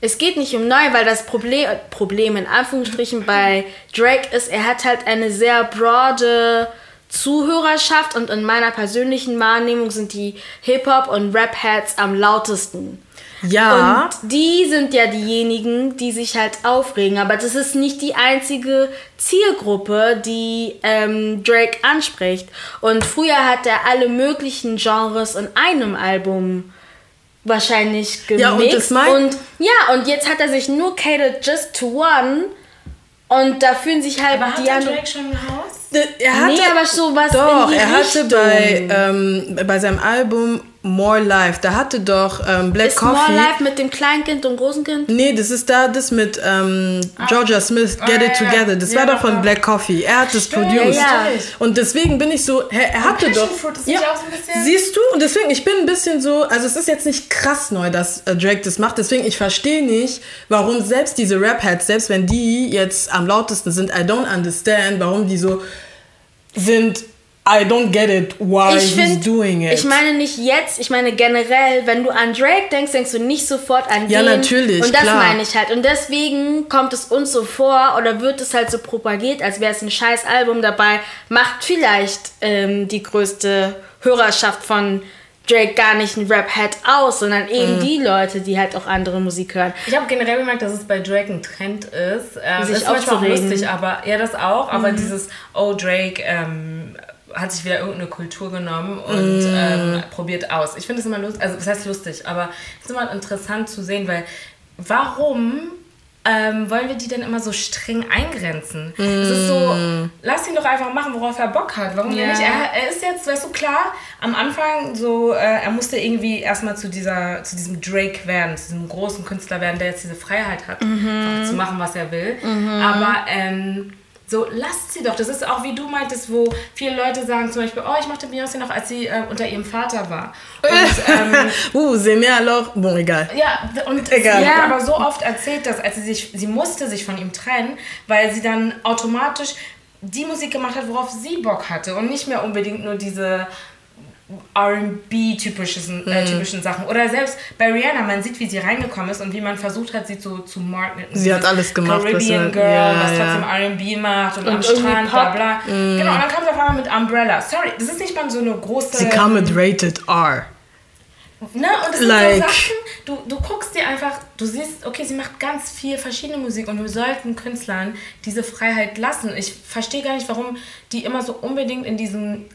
Es geht nicht um neu, weil das Problem, Problem in Anführungsstrichen bei Drake ist, er hat halt eine sehr broade Zuhörerschaft und in meiner persönlichen Wahrnehmung sind die Hip-Hop- und Rap-Heads am lautesten. Ja, Und die sind ja diejenigen, die sich halt aufregen. Aber das ist nicht die einzige Zielgruppe, die ähm, Drake anspricht. Und früher hat er alle möglichen Genres in einem Album wahrscheinlich gemixt. Ja, und das mein- und ja, und jetzt hat er sich nur catered just to one. Und da fühlen sich halt Aber hat die der anderen. Drake schon ein Haus? er hatte, Nee, aber sowas Doch, in die er hatte Richtung. bei, ähm, bei seinem Album More Life, da hatte doch ähm, Black Ist More Coffee. Life mit dem Kleinkind und Großenkind? Nee, das ist da das mit ähm, Georgia Smith, Get Ah, It ja. Together. Das Ja, war doch von. Black Coffee. Er hat das Stimmt, produced. ja. Und deswegen bin ich so, hä, er hatte doch. Fruit, das ja auch so ein bisschen- Siehst du? Und deswegen, ich bin ein bisschen so, also es ist jetzt nicht krass neu, dass äh, Drake das macht. Deswegen, ich verstehe nicht, warum selbst diese Rap-Heads, selbst wenn die jetzt am lautesten sind, I don't understand, warum die so sind, I don't get it, why ich he's find, doing it. Ich meine nicht jetzt, ich meine generell, wenn du an Drake denkst, denkst du nicht sofort an Ja, den. natürlich, Und das klar. meine ich halt. Und deswegen kommt es uns so vor oder wird es halt so propagiert, als wäre es ein scheiß Album dabei, macht vielleicht ähm, die größte Hörerschaft von Drake gar nicht ein Rap-Head aus, sondern Mhm. eben die Leute, die halt auch andere Musik hören. Ich habe generell gemerkt, dass es bei Drake ein Trend ist. Ähm, Sich ist manchmal auch lustig, aber ja, das auch. Aber dieses Oh Drake ähm, hat sich wieder irgendeine Kultur genommen und ähm, probiert aus. Ich finde es immer lustig, also das heißt lustig, aber es ist immer interessant zu sehen, weil warum ähm, wollen wir die denn immer so streng eingrenzen? Es ist so, lass ihn doch einfach machen, worauf er Bock hat. Warum Ja. nicht? Er, er ist jetzt, weißt du, klar, am Anfang so, äh, er musste irgendwie erstmal zu dieser, zu diesem Drake werden, zu diesem großen Künstler werden, der jetzt diese Freiheit hat, einfach zu machen, was er will. Aber ähm, so, lasst sie doch. Das ist auch, wie du meintest, wo viele Leute sagen zum Beispiel, oh, ich mochte Beyoncé noch, als sie äh, unter ihrem Vater war. Und [LAUGHS] ähm, uh, c'est mir alors, bon, egal. ja, und Egal. sie hat aber so oft erzählt, dass als sie sich, sie musste sich von ihm trennen, weil sie dann automatisch die Musik gemacht hat, worauf sie Bock hatte und nicht mehr unbedingt nur diese R&B-typischen Mhm. äh, typischen Sachen. Oder selbst bei Rihanna, man sieht, wie sie reingekommen ist und wie man versucht hat, sie zu, zu marketen. Sie hat alles gemacht, was Caribbean sie- Girl, ja, was ja. trotzdem R&B macht und, Und am Strand, bla Pop. bla. Genau, und dann kam sie auf einmal mit Umbrella. Sorry, das ist nicht mal so eine große... Sie kam mit Rated R. Ne? Und es Like- sind so Sachen, du, du guckst dir einfach, du siehst, okay, sie macht ganz viel verschiedene Musik und wir sollten Künstlern diese Freiheit lassen. Ich verstehe gar nicht, warum die immer so unbedingt in diesen,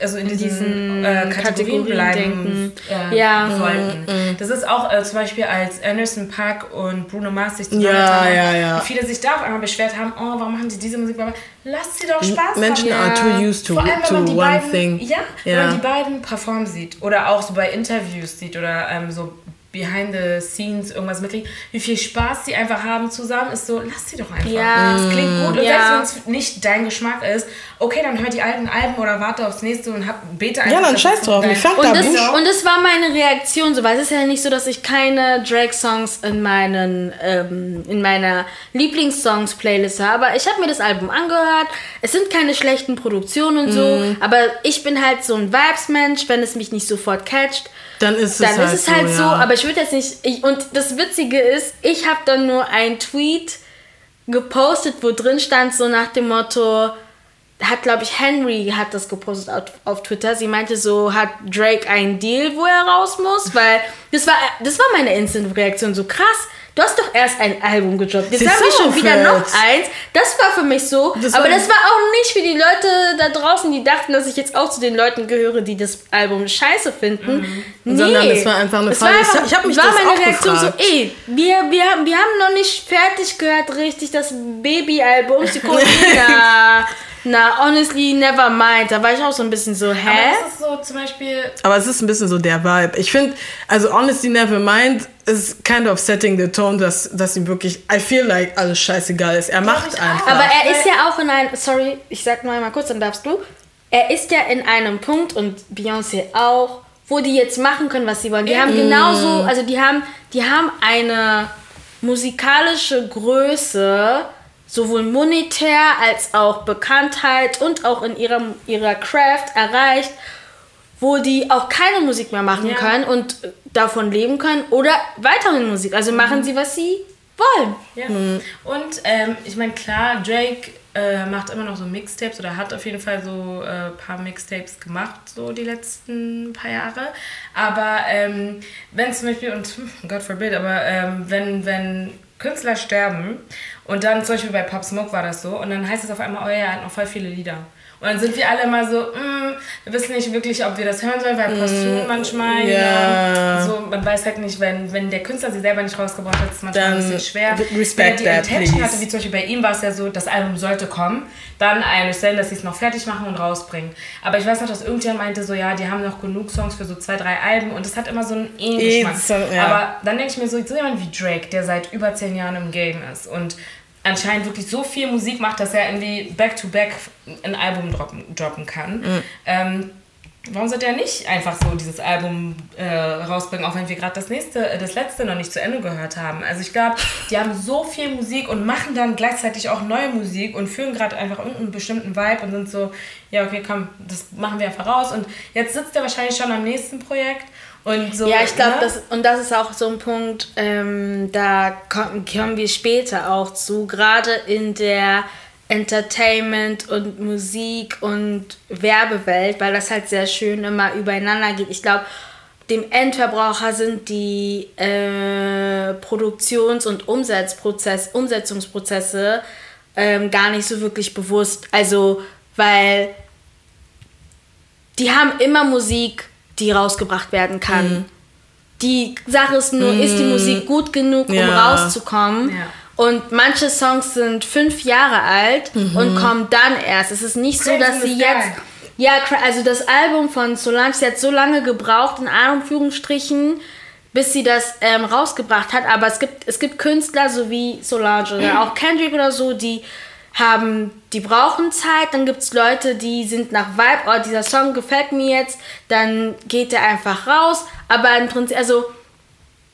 also in, diesen, diesen äh, Kategorien Kategorien bleiben äh, Ja. sollten. Das ist auch äh, zum Beispiel, als Anderson Paak und Bruno Mars sich Ja, zusammengetan haben, ja, ja. viele sich da auf einmal beschwert haben, oh, warum machen sie diese Musik? Lass sie doch Spaß Menschen haben. are too used to, Vor allem, wenn to man die one beiden, thing. Ja, wenn Ja. man die beiden performen sieht oder auch so bei Interviews sieht oder ähm, so behind the scenes irgendwas mitkriegen, wie viel Spaß die einfach haben zusammen, ist so, lass sie doch einfach. Ja. Das klingt gut. Und Ja. selbst wenn es nicht dein Geschmack ist, okay, dann hör die alten Alben oder warte aufs nächste und hab bete einfach. Ja, dann scheiß es drauf. Ich fand Und da das, und das war meine Reaktion so, weil es ist ja nicht so, dass ich keine Drake-Songs in meinen ähm, in meiner Lieblingssongs-Playlist habe. Aber ich habe mir das Album angehört. Es sind keine schlechten Produktionen und so, Mhm. aber ich bin halt so ein Vibes-Mensch, wenn es mich nicht sofort catcht. Dann ist es Dann halt ist es halt so, so, ja. aber ich würde jetzt nicht. Ich, und das Witzige ist, ich habe dann nur einen Tweet gepostet, wo drin stand, so nach dem Motto, hat, glaube ich, Henry hat das gepostet auf, auf Twitter. Sie meinte so, hat Drake einen Deal, wo er raus muss? Weil das war, das war meine Instant-Reaktion. So krass, du hast doch erst ein Album gedroppt. Jetzt haben wir schon wieder noch eins. Das war für mich so. Das aber das war auch nicht für die Leute da draußen, die dachten, dass ich jetzt auch zu den Leuten gehöre, die das Album scheiße finden. Nee. Sondern es war einfach eine Frage. einfach, Ich hab mich war das meine auch Reaktion gefragt. so, ey, wir, wir, haben- wir haben noch nicht fertig gehört, richtig, das Baby-Album. Sekunde, [LAUGHS] na, na, honestly, never mind. Da war ich auch so ein bisschen so, Aber hä? das ist so zum Beispiel, Aber es ist ein bisschen so der Vibe. Ich finde, also Honestly Never Mind ist kind of setting the tone, dass, dass ihm wirklich, I feel like alles scheißegal ist. Er macht einfach. Aber er ist ja auch in einem, sorry, ich sag nur einmal kurz, dann darfst du. Er ist ja in einem Punkt und Beyoncé auch, wo die jetzt machen können, was sie wollen. Die haben genauso, also die haben, die haben eine musikalische Größe, sowohl monetär als auch Bekanntheit und auch in ihrer, ihrer Craft erreicht, wo die auch keine Musik mehr machen Ja. können und davon leben können oder weiterhin Musik. Also machen sie, was sie wollen. Ja. Und ähm, ich meine, klar, Drake äh, macht immer noch so Mixtapes oder hat auf jeden Fall so ein äh, paar Mixtapes gemacht, so die letzten paar Jahre. Aber ähm, wenn zum Beispiel, und [LAUGHS] God forbid, aber ähm, wenn, wenn Künstler sterben und dann zum Beispiel bei Pop Smoke war das so und dann heißt es auf einmal, oh ja, er hat noch voll viele Lieder. Und dann sind wir alle immer so, mm, wir wissen nicht wirklich, ob wir das hören sollen, weil posthum manchmal, ja. ja, so, man weiß halt nicht, wenn, wenn der Künstler sie selber nicht rausgebracht hat, ist es manchmal Dann ein bisschen schwer. respect wenn er die that, Intention hatte, wie zum Beispiel bei ihm war es ja so, das Album sollte kommen, dann Stelle, dass sie es noch fertig machen und rausbringen. Aber ich weiß noch, dass irgendjemand meinte so, ja, die haben noch genug Songs für so zwei, drei Alben und das hat immer so einen ähnlichen Geschmack. so, ja. Aber dann denke ich mir so, so jemand wie Drake, der seit über zehn Jahren im Game ist und anscheinend wirklich so viel Musik macht, dass er irgendwie back-to-back ein Album droppen, droppen kann. Mhm. Ähm, Warum sollte er nicht einfach so dieses Album äh, rausbringen, auch wenn wir gerade das nächste, äh, das letzte noch nicht zu Ende gehört haben? Also ich glaube, die haben so viel Musik und machen dann gleichzeitig auch neue Musik und führen gerade einfach irgendeinen bestimmten Vibe und sind so, ja okay, komm, das machen wir einfach raus. Und jetzt sitzt er wahrscheinlich schon am nächsten Projekt und so. Ja, ich glaube, ne? das und das ist auch so ein Punkt, ähm, da kommen, kommen wir später auch zu, gerade in der Entertainment und Musik und Werbewelt, weil das halt sehr schön immer übereinander geht. Ich glaube, dem Endverbraucher sind die äh, Produktions- und Umsetzprozess, Umsetzungsprozesse ähm, gar nicht so wirklich bewusst. Also, weil die haben immer Musik, die rausgebracht werden kann. Mhm. Die Sache ist nur, ist die Musik gut genug, um Ja. rauszukommen? Ja. Und manche Songs sind fünf Jahre alt und kommen dann erst. Es ist nicht so, dass sie jetzt. Ja, also das Album von Solange, sie hat so lange gebraucht, in Anführungsstrichen, bis sie das ähm, rausgebracht hat. Aber es gibt, es gibt Künstler, so wie Solange oder auch Kendrick oder so, die haben, die brauchen Zeit. Dann gibt es Leute, die sind nach Vibe, oh, dieser Song gefällt mir jetzt, dann geht der einfach raus. Aber im Prinzip, also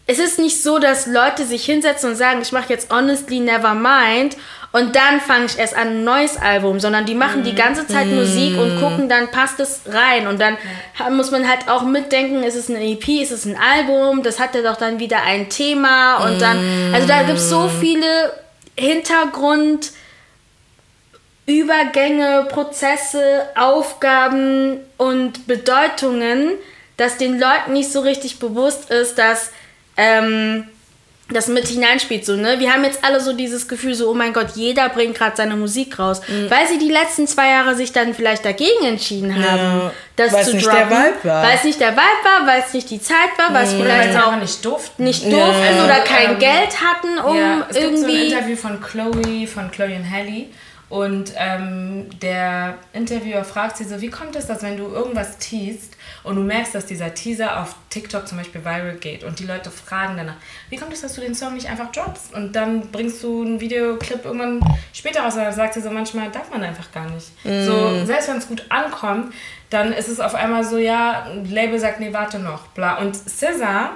es ist nicht so, dass Leute sich hinsetzen und sagen, ich mache jetzt Honestly Nevermind und dann fange ich erst an ein neues Album, sondern die machen die ganze Zeit Musik und gucken, dann passt es rein. Und dann muss man halt auch mitdenken, ist es ein EP, ist es ein Album, das hat ja doch dann wieder ein Thema und dann, also da gibt es so viele Hintergrund, Übergänge, Prozesse, Aufgaben und Bedeutungen, dass den Leuten nicht so richtig bewusst ist, dass ähm, das mit hineinspielt. So, ne? Wir haben jetzt alle so dieses Gefühl, so, oh mein Gott, jeder bringt gerade seine Musik raus. Mhm. Weil sie die letzten zwei Jahre sich dann vielleicht dagegen entschieden haben, das weil's zu nicht droppen. der Vibe war. Mhm. Weil es nicht der Vibe war, weil es nicht die Zeit war, weil es Weil vielleicht auch nicht durften. nicht durften Also, oder kein ähm, Geld hatten, um ja, es gibt so ein irgendwie... Interview von Chloe, von Chloe und Halle. Und ähm, der Interviewer fragt sie so, wie kommt es, dass wenn du irgendwas teast und du merkst, dass dieser Teaser auf TikTok zum Beispiel viral geht und die Leute fragen danach, wie kommt es, dass du den Song nicht einfach droppst und dann bringst du einen Videoclip irgendwann später raus und dann sagt sie so, manchmal darf man einfach gar nicht. Mm. So, selbst wenn es gut ankommt, dann ist es auf einmal so, ja, ein Label sagt, nee, warte noch, bla. Und SZA,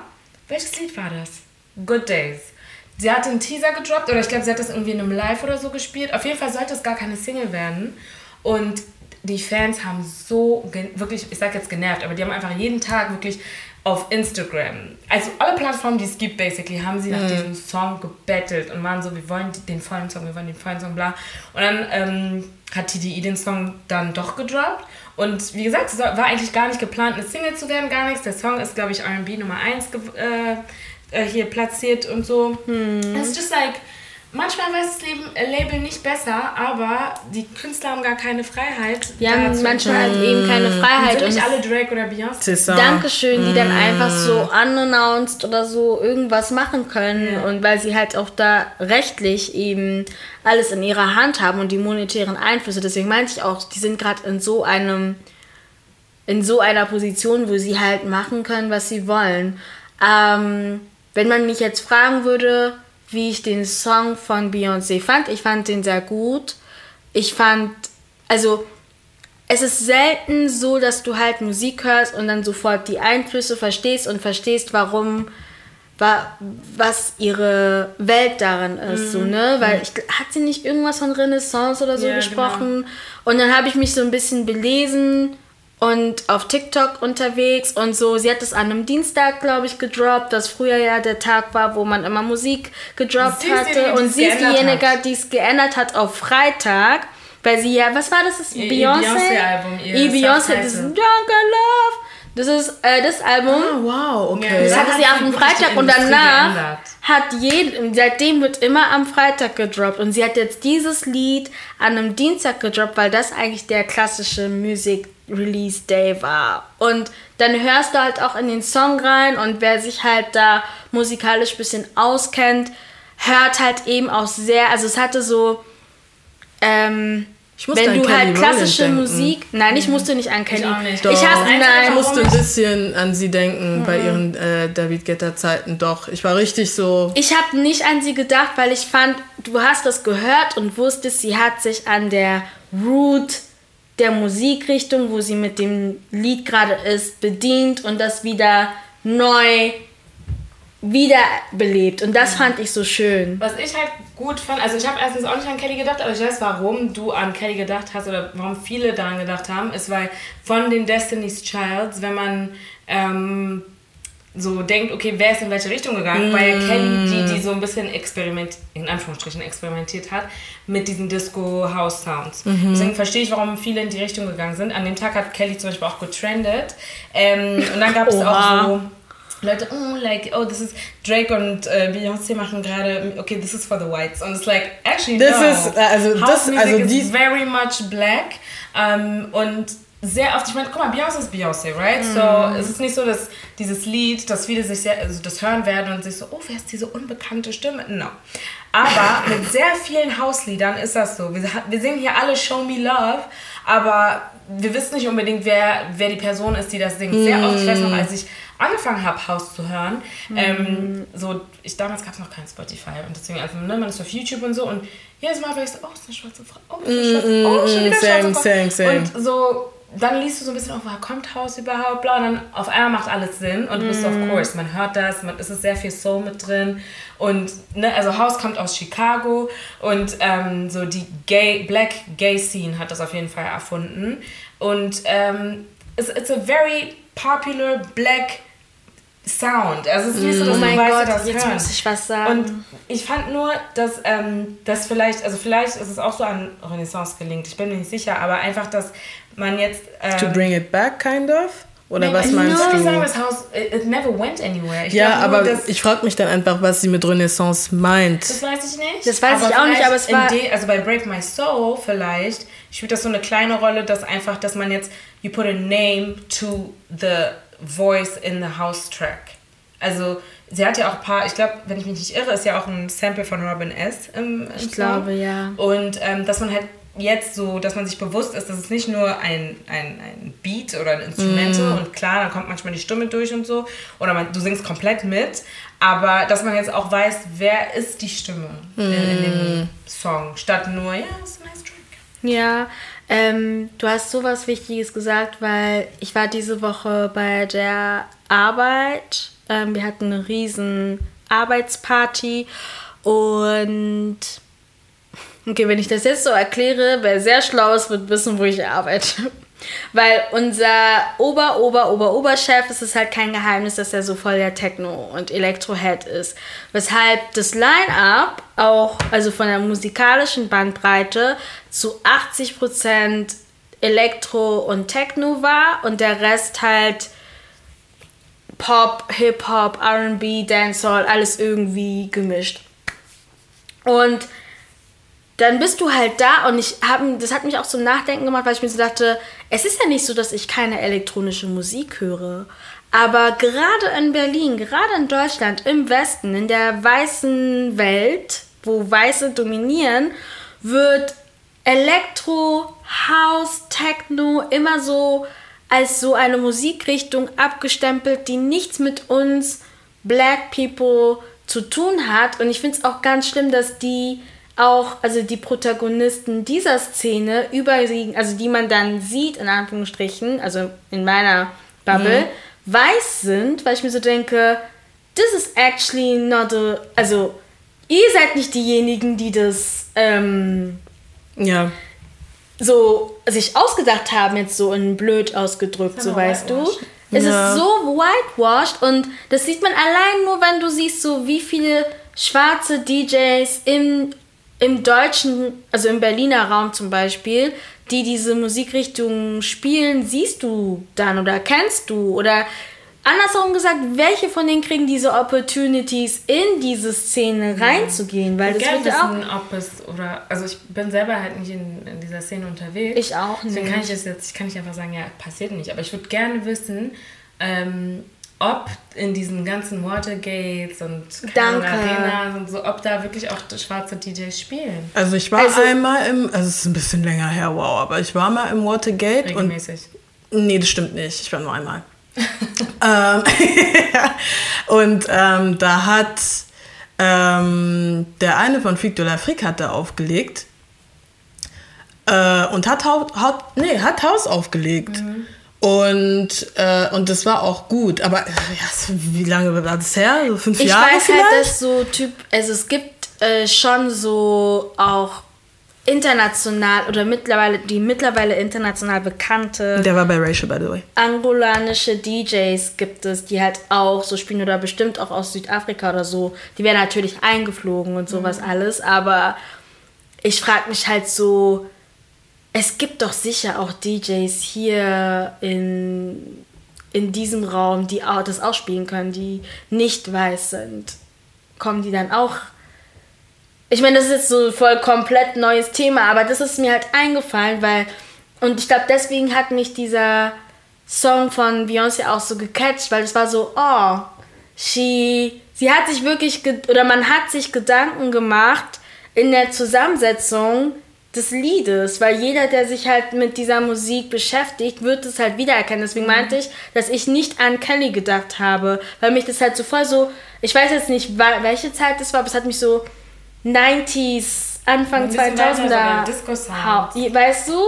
welches Lied war das? Good Days. Sie hat einen Teaser gedroppt oder ich glaube, sie hat das irgendwie in einem Live oder so gespielt. Auf jeden Fall sollte es gar keine Single werden. Und die Fans haben so wirklich, ich sag jetzt genervt, aber die haben einfach jeden Tag wirklich auf Instagram, also alle Plattformen, die es gibt, basically, haben sie nach mhm. diesem Song gebettelt und waren so, wir wollen den vollen Song, wir wollen den vollen Song, bla. Und dann ähm, hat TDI den Song dann doch gedroppt. Und wie gesagt, es war eigentlich gar nicht geplant, eine Single zu werden, gar nichts. Der Song ist, glaube ich, RB Nummer 1 äh, äh, hier platziert und so. Hm. It's just like, manchmal weiß das Leben, äh, Label nicht besser, aber die Künstler haben gar keine Freiheit. Die haben manchmal halt eben keine Freiheit. Und sind nicht alle Drake oder Beyoncé. Dankeschön, die mm. dann einfach so unannounced oder so irgendwas machen können. Ja. Und weil sie halt auch da rechtlich eben alles in ihrer Hand haben und die monetären Einflüsse. Deswegen meinte ich auch, die sind gerade in so einem in so einer Position, wo sie halt machen können, was sie wollen. Ähm, wenn man mich jetzt fragen würde, wie ich den Song von Beyoncé fand, ich fand den sehr gut. Ich fand, also es ist selten so, dass du halt Musik hörst und dann sofort die Einflüsse verstehst und verstehst, warum was ihre Welt darin ist, mhm. so, ne? Weil mhm. ich, hat sie nicht irgendwas von Renaissance oder so ja, gesprochen? Genau. Und dann habe ich mich so ein bisschen belesen und auf TikTok unterwegs und so. Sie hat es an einem Dienstag, glaube ich, gedroppt, das früher ja der Tag war, wo man immer Musik gedroppt sie hatte. Und sie ist diejenige, die es geändert hat auf Freitag. Weil sie ja, was war das? das Beyoncé? Beyoncé-Album. Ihr Beyoncé, das ist Drunk Love. Das ist äh, das Album. Ah, wow, okay. Das hatte sie auf dem Freitag und danach hat jeden, seitdem wird immer am Freitag gedroppt und sie hat jetzt dieses Lied an einem Dienstag gedroppt, weil das eigentlich der klassische Music Release Day war. Und dann hörst du halt auch in den Song rein und wer sich halt da musikalisch ein bisschen auskennt, hört halt eben auch sehr, also es hatte so, ähm, ich musste wenn du Kelly halt klassische Rowland Musik, denken. nein, ich musste nicht an Kelly. Ich, nicht. Doch. ich hasse, nein, ich musste ein bisschen an sie denken mhm. bei ihren äh, David Getter Zeiten. Doch, ich war richtig so. Ich habe nicht an sie gedacht, weil ich fand, du hast das gehört und wusstest, sie hat sich an der Root der Musikrichtung, wo sie mit dem Lied gerade ist, bedient und das wieder neu wiederbelebt. Und das fand ich so schön. Was ich halt gut fand, also ich habe erstens auch nicht an Kelly gedacht, aber ich weiß, warum du an Kelly gedacht hast oder warum viele daran gedacht haben, ist, weil von den Destiny's Childs, wenn man ähm, so denkt, okay, wer ist in welche Richtung gegangen, mm. weil Kelly, die, die so ein bisschen experiment, in Anführungsstrichen experimentiert hat, mit diesen Disco-House-Sounds. Mhm. Deswegen verstehe ich, warum viele in die Richtung gegangen sind. An dem Tag hat Kelly zum Beispiel auch getrendet. Ähm, und dann gab es auch so Leute, oh, like, oh, this is Drake und äh, Beyoncé machen gerade, okay, this is for the whites. Und it's like, actually, this no. Is, äh, also, House das, also die very much black. Um, und sehr oft, ich meine, guck mal, Beyoncé ist Beyoncé, right? Mm. So, mhm. es ist nicht so, dass dieses Lied, dass viele sich sehr, also das hören werden und sich so, oh, wer ist diese unbekannte Stimme? No. Aber [LAUGHS] mit sehr vielen Hausliedern ist das so. Wir, wir singen hier alle Show Me Love, aber wir wissen nicht unbedingt, wer, wer die Person ist, die das singt. Sehr mm. oft, ich weiß noch, als ich angefangen habe, Haus zu hören, mm. ähm, so, ich, damals gab es noch kein Spotify und deswegen, also, ne, man ist auf YouTube und so und jedes Mal war ich so, oh, ist eine schwarze Frau, oh, ist eine schwarze Frau, oh, schon wieder same, schwarze Frau. Same, same. Und so, dann liest du so ein bisschen, oh, woher kommt Haus überhaupt, bla, und dann auf einmal macht alles Sinn und du bist of mhm. course, man hört das, man, es ist sehr viel Soul mit drin und, ne, also Haus kommt aus Chicago und ähm, so die Gay, Black Gay Scene hat das auf jeden Fall erfunden und ähm, it's, it's a very popular Black Sound. Also es ist nicht so, dass oh du weißt, Gott, das jetzt hören. muss ich was sagen. Und ich fand nur, dass ähm, das vielleicht, also vielleicht ist es auch so an Renaissance gelingt, ich bin mir nicht sicher, aber einfach, dass man jetzt... Ähm, to bring it back, kind of? Oder nee, was meinst no, du? Das Haus, it never went anywhere. Ich ja, nur, aber ich frage mich dann einfach, was sie mit Renaissance meint. Das weiß ich nicht. Das weiß aber ich auch nicht, aber es war... also bei Break My Soul vielleicht spielt das so eine kleine Rolle, dass einfach, dass man jetzt, you put a name to the voice in the house track. Also sie hat ja auch ein paar, ich glaube, wenn ich mich nicht irre, ist ja auch ein Sample von Robin S. im, im Ich Song. glaube, ja. Und ähm, dass man halt jetzt so, dass man sich bewusst ist, dass es nicht nur ein, ein, ein Beat oder ein Instrumente Mhm. und klar, dann kommt manchmal die Stimme durch und so oder man, du singst komplett mit, aber dass man jetzt auch weiß, wer ist die Stimme in, in Mhm. dem Song, statt nur, ja, ist ein nice Track. Ja, ähm, du hast sowas Wichtiges gesagt, weil ich war diese Woche bei der Arbeit. Ähm, wir hatten eine riesen Arbeitsparty und okay, wenn ich das jetzt so erkläre, wer sehr schlau ist, wird wissen, wo ich arbeite. [LAUGHS] Weil unser Ober, Ober, Ober, Oberchef, es ist halt kein Geheimnis, dass er so voll der Techno- und Elektro-Head ist. Weshalb das Line-Up auch, also von der musikalischen Bandbreite, zu 80% Elektro und Techno war und der Rest halt Pop, Hip-Hop, RB, Dancehall, alles irgendwie gemischt. Und dann bist du halt da und ich habe, das hat mich auch zum Nachdenken gemacht, weil ich mir so dachte, es ist ja nicht so, dass ich keine elektronische Musik höre. Aber gerade in Berlin, gerade in Deutschland, im Westen, in der weißen Welt, wo Weiße dominieren, wird Elektro, House, Techno immer so als so eine Musikrichtung abgestempelt, die nichts mit uns Black People zu tun hat. Und ich finde es auch ganz schlimm, dass die auch, also die Protagonisten dieser Szene überwiegend, also die man dann sieht, in Anführungsstrichen, also in meiner Bubble, weiß sind, weil ich mir so denke, this is actually not a, also ihr seid nicht diejenigen, die das ähm, Ja. so sich ausgedacht haben, jetzt so in blöd ausgedrückt, so weißt du. Es Ja. ist so whitewashed und das sieht man allein nur, wenn du siehst, so wie viele schwarze DJs im, im deutschen, also im Berliner Raum zum Beispiel, die diese Musikrichtung spielen, siehst du dann oder kennst du oder andersherum gesagt, welche von denen kriegen diese Opportunities in diese Szene reinzugehen, weil das gerne wird ja auch wissen, ob es oder also ich bin selber halt nicht in, in dieser Szene unterwegs. Ich auch Deswegen nicht. kann ich das jetzt, ich kann nicht einfach sagen, ja, passiert nicht. Aber ich würde gerne wissen, ähm, ob in diesen ganzen Watergates und. Arenas und so, ob da wirklich auch schwarze DJs spielen. Also ich war Also- einmal im, also es ist ein bisschen länger her, wow, aber ich war mal im Watergate und Regelmäßig. Nee, das stimmt nicht. Ich war nur einmal. [LAUGHS] ähm, [LAUGHS] und ähm, da hat ähm, der eine von Fric de l'Afrique hat da aufgelegt äh, und hat, Haut, Haut, nee, hat Haus aufgelegt. Und, äh, und das war auch gut. Aber äh, ja, wie lange war das her? So fünf Ich Jahre weiß vielleicht? halt, dass so Typ, also es gibt äh, schon so auch international oder mittlerweile die mittlerweile international bekannte der war bei Rachel, by the way. angolanische DJs gibt es, die halt auch so spielen oder bestimmt auch aus Südafrika oder so. Die werden natürlich eingeflogen und sowas alles, aber ich frage mich halt so, es gibt doch sicher auch DJs hier in, in diesem Raum, die das auch spielen können, die nicht weiß sind. Kommen die dann auch ich meine, das ist jetzt so voll komplett neues Thema, aber das ist mir halt eingefallen, weil, und ich glaube, deswegen hat mich dieser Song von Beyoncé auch so gecatcht, weil es war so, oh, she, sie hat sich wirklich, oder man hat sich Gedanken gemacht in der Zusammensetzung des Liedes, weil jeder, der sich halt mit dieser Musik beschäftigt, wird es halt wiedererkennen. Deswegen meinte ich, dass ich nicht an Kelly gedacht habe, weil mich das halt so voll so, ich weiß jetzt nicht, welche Zeit das war, aber es hat mich so 90s, Anfang Ein bisschen weiter so 2000er, der Disco-Sound. Ha- weißt du,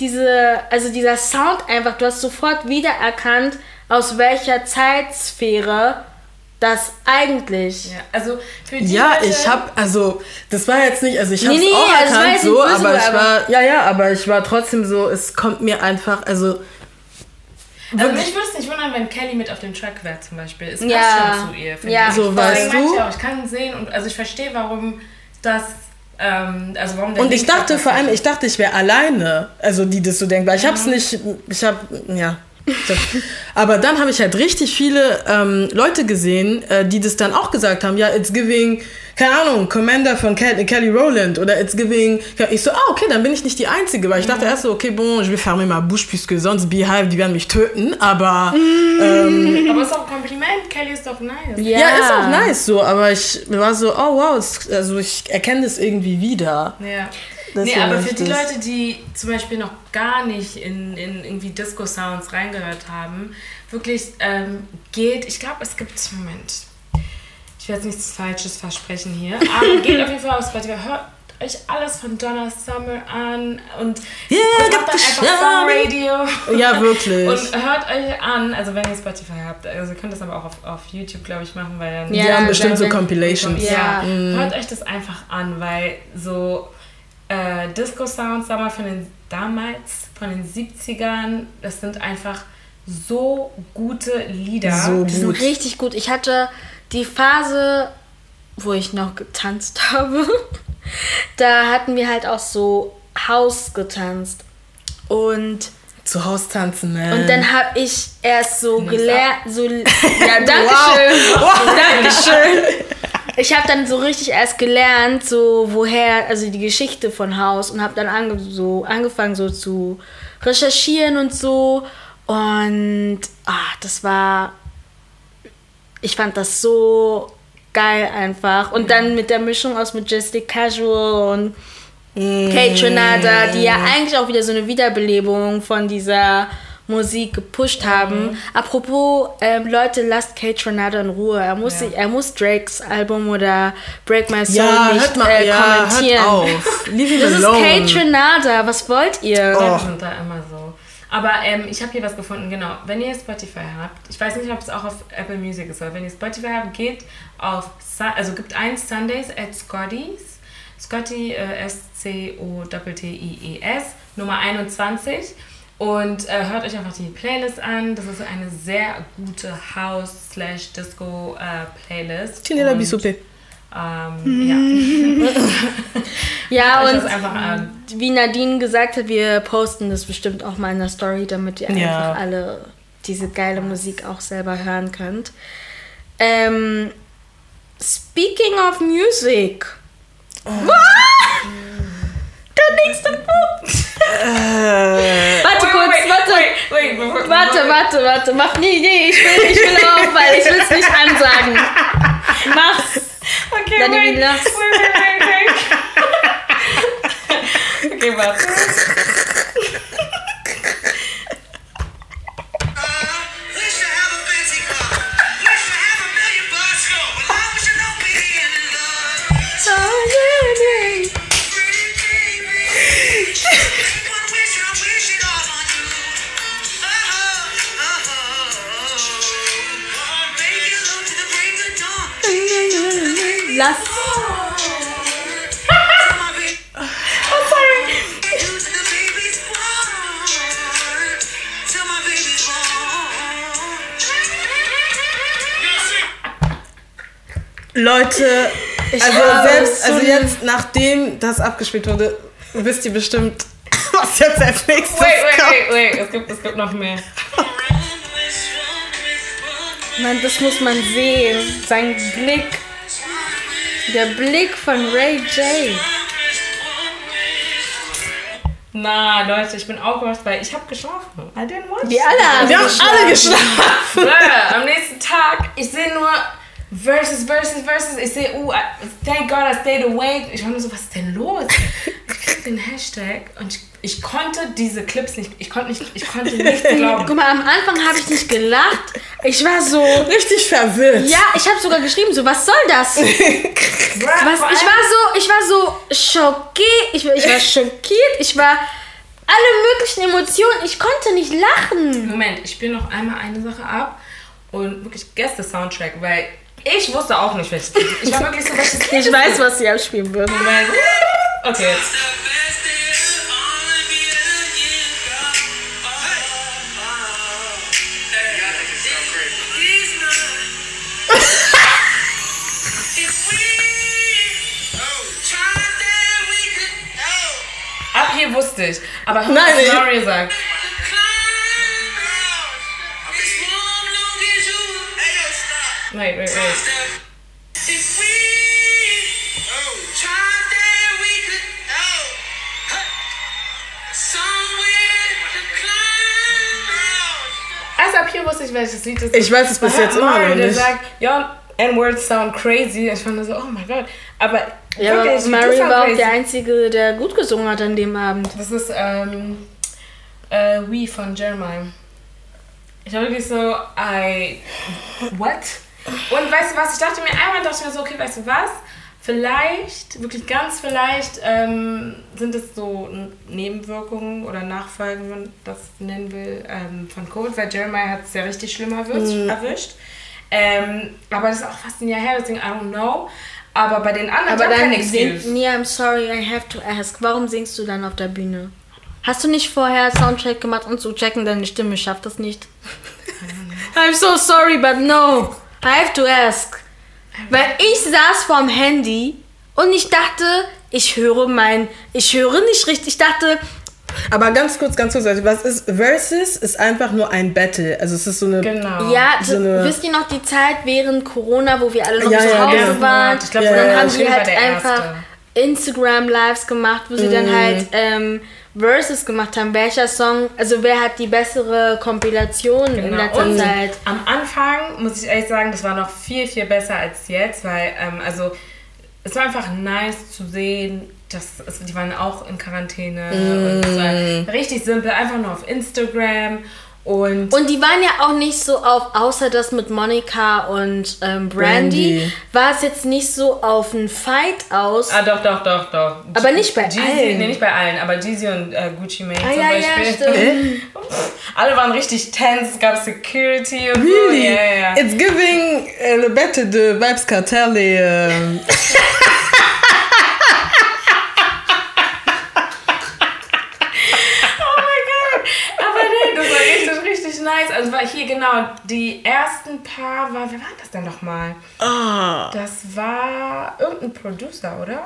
diese, also dieser Sound einfach, du hast sofort wiedererkannt, aus welcher Zeitsphäre das eigentlich. Ja, also für die Ja, Leute, ich hab, also, das war jetzt nicht, also ich hab's Nee, nee, auch also es erkannt so, nicht böse, aber ich aber- war, ja, ja, aber ich war trotzdem so, es kommt mir einfach, also, Also mich würde es nicht wundern, wenn Kelly mit auf dem Track wäre zum Beispiel. Es passt Ja. schon zu ihr, Ja. ich. So, weißt du? Ich, auch, ich kann sehen und also ich verstehe, warum das, ähm, also und ich dachte da vor allem, ich dachte, ich wäre alleine, also die das so denken, weil ich hab's Mhm. nicht, ich hab, ja. Aber dann habe ich halt richtig viele ähm, Leute gesehen, äh, die das dann auch gesagt haben, ja, it's giving, keine Ahnung, Commander von Kelly, Kelly Rowland oder it's giving, ich so, ah, okay, dann bin ich nicht die Einzige, weil ich dachte erst so, okay, bon, je vais fermer ma bouche, puisque sonst Beehive, die werden mich töten, aber Aber ist auch ein Kompliment, Kelly ist doch nice. Ja, ja, ist auch nice so, aber ich war so, oh wow, also ich erkenne das irgendwie wieder. Ja. Das Nee, aber für die. Leute, die zum Beispiel noch gar nicht in, in irgendwie Disco-Sounds reingehört haben, wirklich ähm, geht, ich glaube, es gibt, Moment, ich werde jetzt nichts Falsches versprechen hier, [LAUGHS] aber geht auf jeden Fall auf Spotify, hört euch alles von Donna Summer an und Yeah, guckt got dann einfach Radio. Ja, wirklich. Und hört euch an, also wenn ihr Spotify habt, also ihr könnt das aber auch auf, auf YouTube, glaube ich, machen, weil dann Ja, die haben bestimmt so Compilations. ja, Ja. hört euch das einfach an, weil so äh, Disco-Sounds damals von den, damals von den 70ern, das sind einfach so gute Lieder. So Die sind gut. richtig gut. Ich hatte die Phase, wo ich noch getanzt [LAUGHS] habe. Da hatten wir halt auch so Haus getanzt. Und, Zu Hause tanzen, ne? und dann habe ich erst so gelernt, so, [LAUGHS] ja, danke schön. Dankeschön. Ich habe dann so richtig erst gelernt, so woher, also die Geschichte von Haus und habe dann ange so angefangen so zu recherchieren und so. Und ah, das war, ich fand das so geil einfach. Und dann mit der Mischung aus Majestic Casual und Kate Trinada, die ja eigentlich auch wieder so eine Wiederbelebung von dieser Musik gepusht haben. Apropos, ähm, Leute, lasst Kate Trinada in Ruhe. Er muss, sich, er muss Drakes Album oder Break My Soul ja, nicht hört mal, äh, ja, kommentieren. hört auf. Leave Das ist alone. Kate Trinada. Was wollt ihr? Oh. Ja, sind da immer so. Aber ähm, ich habe hier was gefunden, genau. Wenn ihr Spotify habt, ich weiß nicht, ob es auch auf Apple Music ist, aber wenn ihr Spotify habt, geht auf, also gibt eins Sundays at Scotty's. Scotty, äh, S-C-O-T-T-I-E-S, Nummer 21. Und äh, hört euch einfach die Playlist an. Das ist eine sehr gute House-Disco-Playlist. Chinela Bisupe. Ähm, ja. [LAUGHS] Ja, Euch und einfach wie Nadine gesagt hat, wir posten das bestimmt auch mal in der Story, damit ihr Ja. einfach alle diese geile Musik auch selber hören könnt. Ähm, speaking of music. Der nächste Punkt. Warte Äh, kurz, warte. wait, wait, wait, Warte, warte, warte. Mach nee, nee, ich will, ich will auch, weil ich will es nicht ansagen. Mach's. Okay, Dann wait, wait, wait, wait, wait. [LAUGHS] okay, warte. Baby's born. [LAUGHS] Leute, also habe selbst, so also jetzt, nachdem das abgespielt wurde, wisst ihr bestimmt, [LAUGHS] was jetzt als nächstes Wait, wait, kommt. wait, wait. Es gibt, es gibt noch mehr. [LAUGHS] Mann, das muss man sehen. Sein Blick. Der Blick von Ray J. Na, Leute, ich bin aufgewacht, weil ich habe geschlafen. I didn't watch Wir alle haben Wir haben geschlafen. alle geschlafen. Bruh, [LAUGHS] am nächsten Tag, ich sehe nur Versus, Versus, Versus. Ich sehe, uh, thank God I stayed awake. Ich war nur so, was ist denn los? Ich krieg den Hashtag und ich, ich konnte diese Clips nicht, ich konnte nicht, ich konnte nicht [LAUGHS] glauben. Guck mal, am Anfang habe ich nicht gelacht. Ich war so. Richtig verwirrt. Ja, ich habe sogar geschrieben, so, was soll das? [LAUGHS] Was, ich war so, ich war so schockiert. Ich, war- ich war schockiert. Ich war alle möglichen Emotionen. Ich konnte nicht lachen. Moment, ich spiele noch einmal eine Sache ab und wirklich Gäste-Soundtrack, weil ich wusste auch nicht, welches. Ich war wirklich so, welches Ich weiß, was sie abspielen würden. Okay, wusste ich. Aber hör, Nein, [LAUGHS] ich- Mario sagt. Wait, wait, wait. If we tried that we could hey, somewhere to climb. Also ab hier wusste ich, welches Lied es ist. Ich weiß es bis jetzt immer noch der sagt, ja, N-Words sound crazy. Ich fand so, oh mein Gott. Aber Ja, aber wirklich, Mary die sound war auch der Einzige, der gut gesungen hat an dem Abend. Das ist ähm, äh, We von Jeremiah. Ich war wirklich so, I. What? Und weißt du was? Ich dachte mir, einmal dachte ich mir so, okay, weißt du was? Vielleicht, wirklich ganz vielleicht, ähm, sind es so Nebenwirkungen oder Nachfolgen, wenn man das nennen will, ähm, von Covid, weil Jeremiah hat es ja richtig schlimm erwischt. erwischt. Ähm, aber das ist auch fast ein Jahr her, deswegen I don't know. Aber bei den anderen, Aber dann keine Excuse. nee, I'm sorry, I have to ask. Warum singst du dann auf der Bühne? Hast du nicht vorher Soundcheck gemacht und zu checken, deine Stimme schafft das nicht? [LAUGHS] I'm so sorry, but no. I have to ask. Weil ich saß vorm Handy und ich dachte, ich höre mein, ich höre nicht richtig. Ich dachte, Aber ganz kurz, ganz kurz, also was ist Versus ist einfach nur ein Battle. Also es ist so eine Genau. ja, So eine- wisst ihr noch die Zeit während Corona, wo wir alle noch Ja, zu ja, Hause genau. waren? Ich glaub, und ja, dann ja, haben war halt einfach Erste. Instagram Lives gemacht, wo sie dann halt ähm, Verses gemacht haben. Welcher Song, also wer hat die bessere Kompilation in Genau. letzter Und Zeit? am Anfang muss ich ehrlich sagen, das war noch viel, viel besser als jetzt, weil, ähm, also, es war einfach nice zu sehen, dass es, die waren auch in Quarantäne und es war richtig simpel, einfach nur auf Instagram und, Und die waren ja auch nicht so auf, außer das mit Monika und ähm, Brandy, Brandy. war es jetzt nicht so auf einen Fight aus. Ah, doch, doch, doch, doch. Aber nicht bei Jeezy, allen. Nee, nicht bei allen, aber Jeezy und äh, Gucci Mane Ah, zum ja, ja, Beispiel. stimmt. [LAUGHS] Alle waren richtig tense, es gab Security und Really? so. Ja, ja, ja. It's giving uh, le battle de Vibes Cartel et, [LAUGHS] euh, Oh mein Gott. Aber nee, das war richtig, richtig nice. Also war hier genau, die ersten paar war, wer war das denn nochmal? ah, Das war irgendein Producer, oder?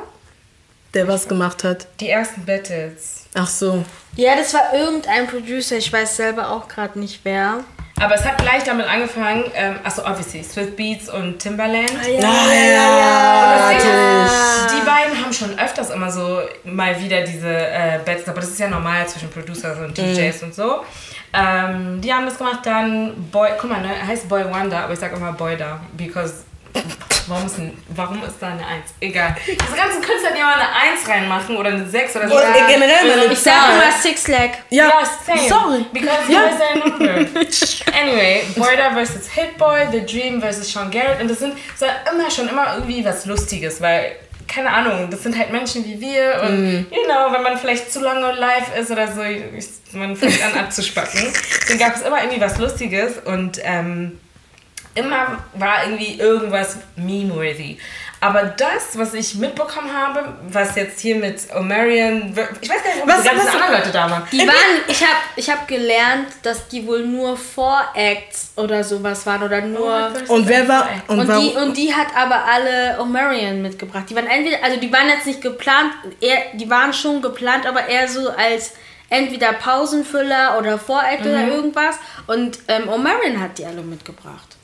der was gemacht hat. Die ersten Battles. Ach so. Ja, das war irgendein Producer, ich weiß selber auch gerade nicht wer. Aber es hat gleich damit angefangen, ähm, achso, obviously, Swift Beats und Timbaland. Ah, ja, Das Ding natürlich. ist, die beiden haben schon öfters immer so mal wieder diese äh, Battles, aber das ist ja normal zwischen Producers und DJs und so. Ähm, die haben das gemacht, dann Boy, guck mal, ne, heißt Boy Wonder, aber ich sag immer Boy da, because warum ist, ein, warum ist da eine 1? Egal. Diese ganzen Künstler, die immer eine 1 reinmachen oder eine 6 oder so. Und äh, generell meine Ich sag Zahl. immer Six Leg. Ja, Ja, same. sorry. Because Ja. boys are number. Anyway, Boyda versus Hitboy, The Dream versus Sean Garrett. Und das sind so immer schon immer irgendwie was Lustiges, weil, keine Ahnung, das sind halt Menschen wie wir. Und, you know, wenn man vielleicht zu lange live ist oder so, ich, man fängt an [LAUGHS] abzuspacken, dann gab es immer irgendwie was Lustiges. Und, ähm, immer war irgendwie irgendwas meme-worthy. Aber das, was ich mitbekommen habe, was jetzt hier mit Omarion, ich weiß gar nicht, ob Was- die ganzen was- anderen Leute da waren. Die waren, ich habe ich hab gelernt, dass die wohl nur Voracts oder sowas waren oder nur. Und wer war. Und, Und die, und die hat aber alle Omarion mitgebracht. Die waren entweder, also die waren jetzt nicht geplant, eher, die waren schon geplant, aber eher so als entweder Pausenfüller oder Voract oder irgendwas. Und ähm, Omarion hat die alle mitgebracht.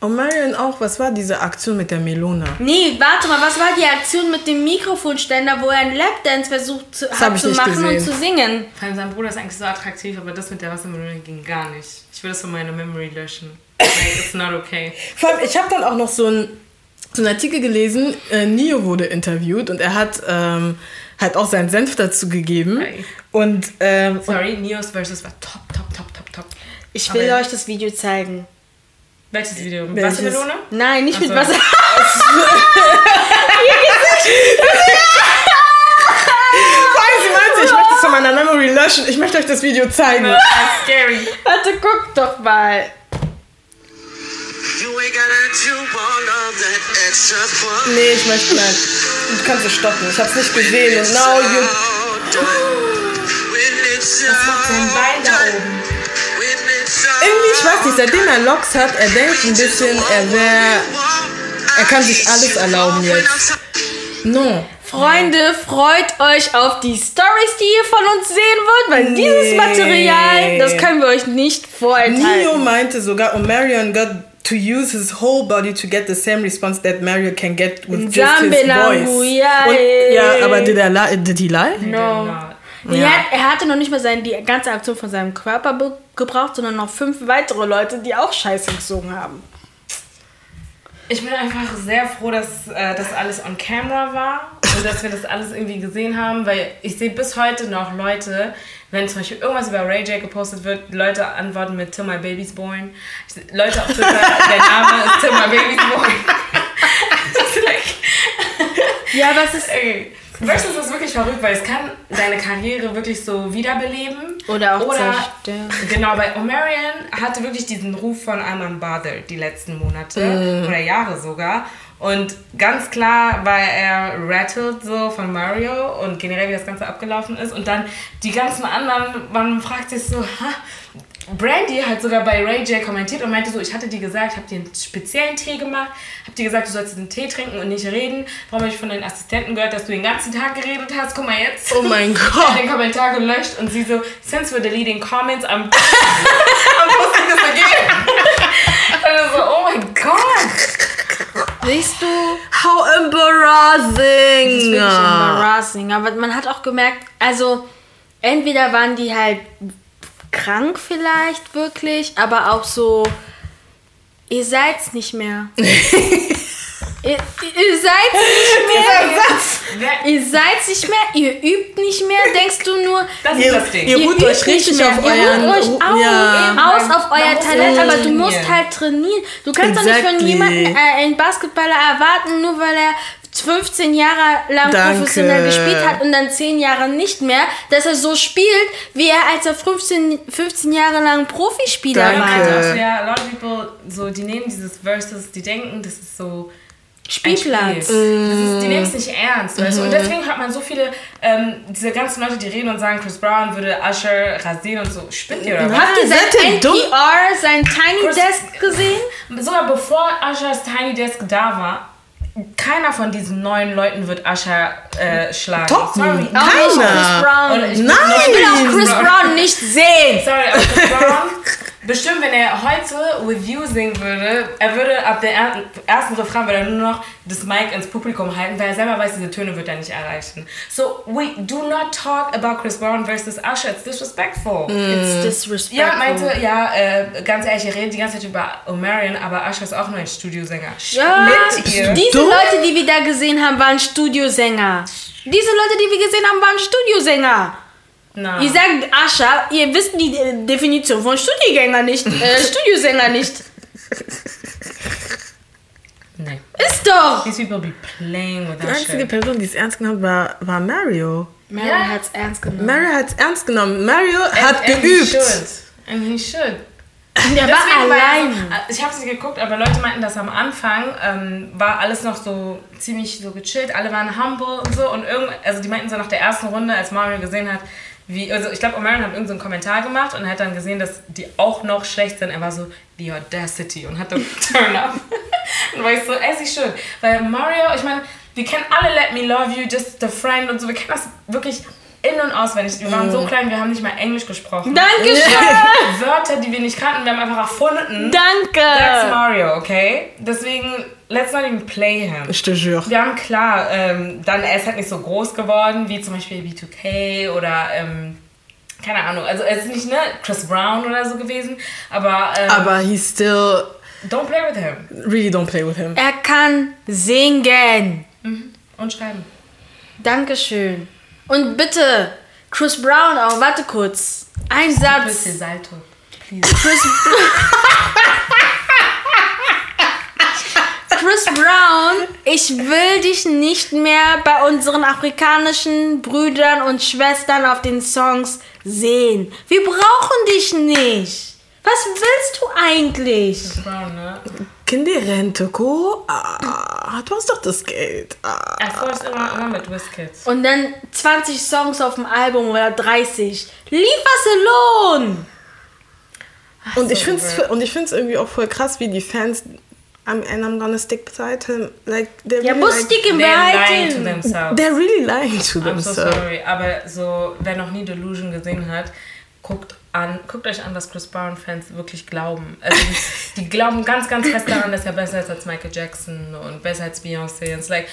Und Marion auch, was war diese Aktion mit der Melona? Nee, warte mal, was war die Aktion mit dem Mikrofonständer, wo er einen Lapdance versucht zu, hat zu machen und gesehen. zu singen? Vor allem sein Bruder ist eigentlich so attraktiv, aber das mit der Wassermelone ging gar nicht. Ich will das von meiner Memory löschen. Like, it's not okay. Vor allem, ich habe dann auch noch so ein so einen Artikel gelesen, äh, Nio wurde interviewt und er hat ähm, hat auch seinen Senf dazu gegeben. Hey. Und ähm, Sorry, Neos versus war top, top, top, top, top. Ich will Aber- euch das Video zeigen. Welches Video? Mit Welches? Wassermelone? Nein, nicht mit so. Wasser. [LAUGHS] [LAUGHS] ich möchte es von meiner Memory löschen. Ich möchte euch das Video zeigen. Ah, scary. Warte, guck doch mal. You ain't gotta do all of that extra fun. Nee, ich möchte nein. Du kannst es stoppen. Ich habe es nicht gesehen. Und now you. Was macht sein Bein da oben? Irgendwie, ich weiß nicht, seitdem er Locks hat, er denkt ein bisschen, er wäre. Er kann sich alles erlauben jetzt. No. Freunde, freut euch auf die Stories, die ihr von uns sehen wollt, weil dieses Nee. Material, das können wir euch nicht vorenthalten. Neo meinte sogar, oh, Marion got to use his whole body to get the same response that Mario can get with just his voice. ja, Und, ja, aber did, er did he lie? No. Ja. er, hat- er hatte noch nicht mal seine, die ganze Aktion von seinem Körper gebraucht, sondern noch fünf weitere Leute, die auch Scheiße gesungen haben. Ich bin einfach sehr froh, dass äh, das alles on camera war und dass wir das alles irgendwie gesehen haben, weil ich sehe bis heute noch Leute, wenn zum Beispiel irgendwas über Ray J gepostet wird, Leute antworten mit Till My Baby's Born. Leute auf Twitter, [LAUGHS] der Name ist Till My Baby's Born. [LAUGHS] Das ist like, Ja, was ist. ey, Versus ist wirklich verrückt, weil es kann deine Karriere wirklich so wiederbeleben. Oder auch Oder. Genau, bei Omarion hatte wirklich diesen Ruf von I'm unbothered die letzten Monate oder Jahre sogar. Und ganz klar war er rattled so von Mario und generell wie das Ganze abgelaufen ist. Und dann die ganzen anderen, man fragt sich so, ha, Brandy hat sogar bei Ray J kommentiert und meinte so, ich hatte dir gesagt, ich habe dir einen speziellen Tee gemacht, habe dir gesagt, du sollst den Tee trinken und nicht reden. Warum habe ich von deinen Assistenten gehört, dass du den ganzen Tag geredet hast? Guck mal jetzt. Oh mein Ich [LAUGHS] habe Gott. den Kommentar gelöscht und sie so, since we're deleting comments, I'm, [LAUGHS] I'm posting this again. [LAUGHS] Und so, oh mein Gott. Siehst du? How Das ist embarrassing. wirklich embarrassing. Aber man hat auch gemerkt, also entweder waren die halt krank vielleicht wirklich, aber auch so, ihr seid's nicht mehr. [LAUGHS] ihr, ihr seid's nicht [LAUGHS] mehr. Ihr seid's nicht mehr, ihr übt nicht mehr, [LAUGHS] denkst du nur. das ist Ihr, das Ding. ihr ruht euch nicht richtig mehr. auf ihr euren... ruht euch auf, ja. aus auf euer Talent, aber du musst halt trainieren. Du kannst doch nicht von Exactly. jemandem äh, einen Basketballer erwarten, nur weil er 15 Jahre lang Danke. professionell gespielt hat und dann 10 Jahre nicht mehr, dass er so spielt, wie er als er 15, 15 Jahre lang Profispieler Danke. war. Also, ja, a lot of people, so, die nehmen dieses Versus, die denken, das ist so Spiel. Spielplatz. Das ist, die nehmen es nicht ernst, weißt du? Und deswegen hat man so viele, ähm, diese ganzen Leute, die reden und sagen, Chris Brown würde Usher rasieren und so. Spinnt ihr oder was? Habt ihr sein ihr dumm? NPR, sein Tiny Chris- Desk gesehen? Sogar bevor Ushers Tiny Desk da war, keiner von diesen neuen Leuten wird Usher äh, schlagen. Toppen. Sorry. Keiner. Chris Brown. Ich- Nein. Ich will auch Chris Brown nicht sehen. Sorry, Chris Brown, [LAUGHS] bestimmt, wenn er heute With You singen würde, er würde ab der er ersten Refrain würde er nur noch das Mic ins Publikum halten, weil er selber weiß, diese Töne wird er nicht erreichen. So, we do not talk about Chris Brown versus Usher. It's disrespectful. It's disrespectful. Ja, meinte, ja, äh, ganz ehrlich, ihr redet die ganze Zeit über Omarion, aber Usher ist auch nur ein Studiosänger. Ja, Spinnt ihr? diese? Leute, die wir da gesehen haben, waren Studiosänger. Diese Leute, die wir gesehen haben, waren Studiosänger. Na. Ihr sagt Ascha, ihr wisst die äh, Definition von Studiogänger nicht, [LAUGHS] äh, Studiosänger nicht. Nee. Ist doch. These people be playing with Die einzige shit. Person, die es ernst genommen war, war Mario. Mary Ja. hat's ernst genommen. Mario hat es ernst genommen. Mario And- hat and he geübt. should. And he should. Der war Deswegen war allein. Also, ich habe es nicht geguckt, aber Leute meinten, dass am Anfang ähm, war alles noch so ziemlich so gechillt, alle waren humble und so und irgend, also die meinten so nach der ersten Runde, als Mario gesehen hat, wie, also ich glaube, Omarion hat irgendeinen so einen Kommentar gemacht und hat dann gesehen, dass die auch noch schlecht sind. Er war so, the audacity und hat dann [LAUGHS] turn up. und war ich so, as he should. Weil Mario, ich meine, wir kennen alle Let Me Love You, Just the Friend und so, wir kennen das wirklich in- und auswendig. Wir waren so klein, wir haben nicht mal Englisch gesprochen. Dankeschön. [LAUGHS] Wörter, die wir nicht kannten, wir haben einfach erfunden. That's Danke. Mario, okay? Deswegen, let's not even play him. Ich te jure. Wir haben klar, ähm, dann er ist halt nicht so groß geworden wie zum Beispiel B2K oder ähm, keine Ahnung. Also er ist nicht ne Chris Brown oder so gewesen, aber, ähm, Aber he still don't play with him really don't play with him. Er kann singen. und schreiben. Dankeschön. Und bitte, Chris Brown auch, warte kurz. Ein Satz. Bisschen Salto. Please. Chris, [LAUGHS] Chris Brown, ich will dich nicht mehr bei unseren afrikanischen Brüdern und Schwestern auf den Songs sehen. Wir brauchen dich nicht. Was willst du eigentlich? Chris Brown, ne? Kinderrente, Ko. Ah, du hast doch das Geld. Ah. Er forst immer, immer mit Whiskits. Und dann 20 Songs auf dem Album oder 30. Liefer Lohn! Und ich so finde es übel. und ich find's irgendwie auch voll krass, wie die Fans I'm, and I'm gonna stick beside him. Like, they're Ja, really muss like, die They're lying to themselves. They're really lying to I'm so themselves. sorry, aber so, wer noch nie Delusion gesehen hat, guckt an, guckt euch an, was Chris Brown-Fans wirklich glauben. Also die, die glauben ganz, ganz fest daran, dass er besser ist als Michael Jackson und besser als Beyoncé. Und like,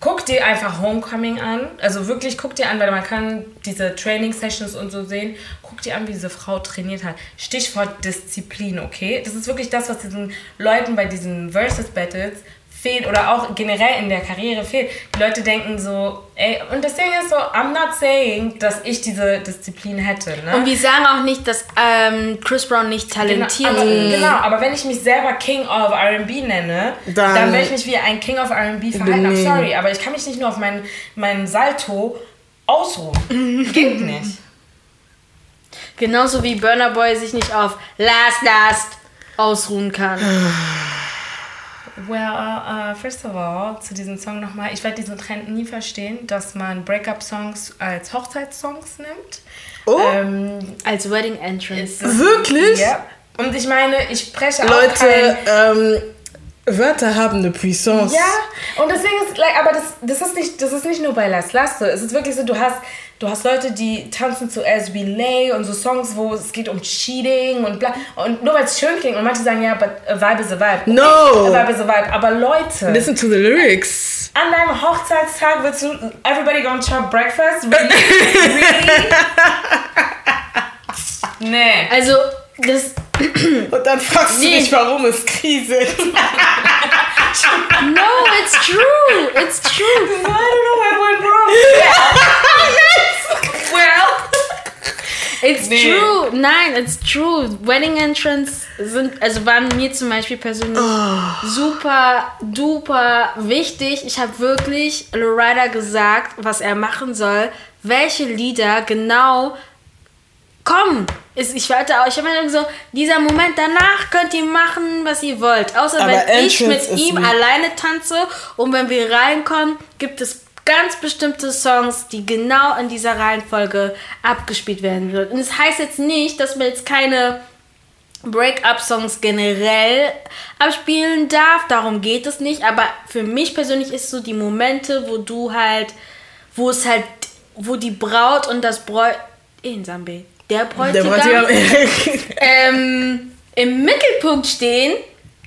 guck dir einfach Homecoming an. Also wirklich, guck dir an, weil man kann diese Training-Sessions und so sehen. Guck dir an, wie diese Frau trainiert hat. Stichwort Disziplin, okay? Das ist wirklich das, was diesen Leuten bei diesen Versus-Battles fehlt oder auch generell in der Karriere fehlt. Die Leute denken so, ey, und das Ding ist so, I'm not saying, dass ich diese Disziplin hätte. Ne? Und wir sagen auch nicht, dass ähm, Chris Brown nicht Genau, talentiert aber, ist. genau, aber wenn ich mich selber King of R&B nenne, Dann- dann, werde ich mich wie ein King of R&B verhalten. I'm sorry, aber ich kann mich nicht nur auf meinen mein Salto ausruhen. [LAUGHS] Geht nicht. Genauso wie Burner Boy sich nicht auf Last Last ausruhen kann. [SIGHS] Well, uh, uh, first of all, zu diesem Song nochmal. Ich werde diesen Trend nie verstehen, dass man Breakup-Songs als Hochzeitssongs nimmt. Oh, Ähm, Als Wedding Entrance. Wirklich? Ja. Und ich meine, ich spreche auch Leute, ähm, Wörter haben eine Puissance. Ja, und deswegen ist, like, aber das, das, ist nicht, das ist nicht nur bei Las Las so. Es ist wirklich so, du hast, du hast Leute, die tanzen zu As We Lay und so Songs, wo es geht um Cheating und bla. Und nur weil es schön klingt und manche sagen, ja, but a vibe is a vibe. No. A vibe is a vibe. Aber Leute, Listen to the lyrics. an deinem Hochzeitstag willst du everybody gonna chop breakfast? Really? [LAUGHS] really? nee. Also, das. [CLEARS THROAT] Und dann fragst du Nee. dich, warum es kriselt. [LAUGHS] No, it's true. It's true. I don't know I went wrong. [LAUGHS] well. It's Nee. true. Nein, it's true. Wedding Entrance sind, also waren mir zum Beispiel persönlich super, duper wichtig. Ich habe wirklich Loretta gesagt, was er machen soll, welche Lieder genau kommen. Ich warte auch, ich habe mir so, dieser Moment danach könnt ihr machen, was ihr wollt. Außer Aber wenn ich mit Entrance ihm alleine tanze und wenn wir reinkommen, gibt es ganz bestimmte Songs, die genau in dieser Reihenfolge abgespielt werden wird. Und es das heißt jetzt nicht, dass man jetzt keine Break-up-Songs generell abspielen darf. Darum geht es nicht. Aber für mich persönlich ist so die Momente, wo du halt, wo es halt, wo die Braut und das Bräut, in der Der Bräutigam, Bräutigam. [LAUGHS] ähm, im Mittelpunkt stehen.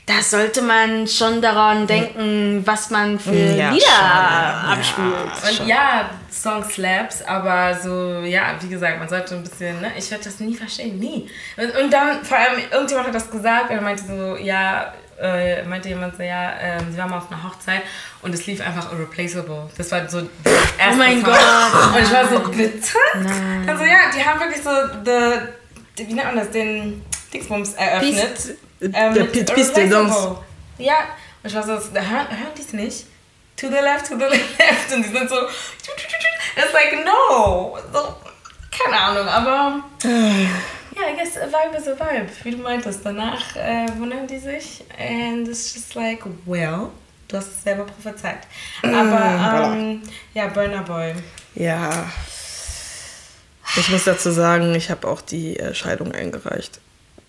Da sollte man schon daran denken, was man für Ja, Lieder schon, abspielt. Und ja, Song slaps, aber so, ja, wie gesagt, man sollte ein bisschen, ne, ich werde das nie verstehen, nie. Und, und dann, vor allem, irgendjemand hat das gesagt und er meinte so, ja, äh, meinte jemand so, ja, ähm, sie waren mal auf einer Hochzeit und es lief einfach Irreplaceable. Das war so das erste Oh mein Song. Gott. Und ich war so, bitte? Also ja, die haben wirklich so, the, wie nennt man das, den Dingsbums eröffnet. Peace- Ähm, Der mit Piste. Dance. Ja, und ich war so, hören, hören die es nicht? To the left, to the [LAUGHS] left. Und die sind so, it's like, no. So, keine Ahnung, aber [SIGHS] ja, I guess a vibe is a vibe, wie du meintest. Danach äh, wundern die sich and it's just like, well, du hast es selber prophezeit. Aber ähm, ja, Burner Boy. Ja. Ich muss dazu sagen, ich habe auch die äh, Scheidung eingereicht.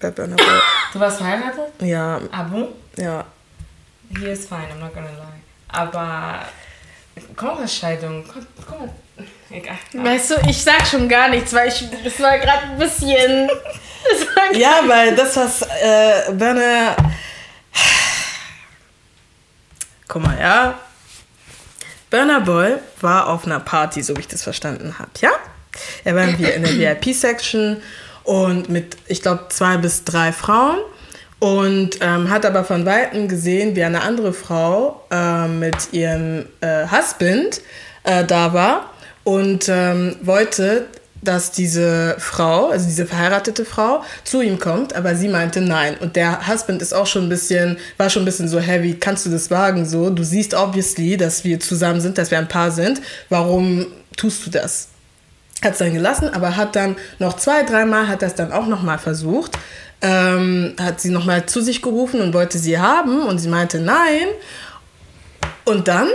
Bei Burner Boy. Du warst verheiratet? Ja, Ah, bon? ja. He is fine, I'm not gonna lie. Aber komm mal, Scheidung. Komm, komm mal. Egal. Weißt du, ich sag schon gar nichts, weil ich, das war gerade ein bisschen. [LAUGHS] Ja, weil das, was äh, Burner. Guck mal, ja. Burner Boy war auf einer Party, so wie ich das verstanden habe, ja? Er war in der [CLEARS THROAT] VIP-Section und mit, ich glaube, zwei bis drei Frauen und ähm, hat aber von Weitem gesehen, wie eine andere Frau äh, mit ihrem äh, Husband äh, da war und ähm, wollte, dass diese Frau, also diese verheiratete Frau, zu ihm kommt, aber sie meinte nein. Und der Husband ist auch schon ein bisschen, war schon ein bisschen so heavy, kannst du das wagen so? Du siehst obviously, dass wir zusammen sind, dass wir ein Paar sind. Warum tust du das? Hat es dann gelassen, aber hat dann noch zwei, dreimal hat das dann auch nochmal versucht. Ähm, hat sie nochmal zu sich gerufen und wollte sie haben und sie meinte nein. Und dann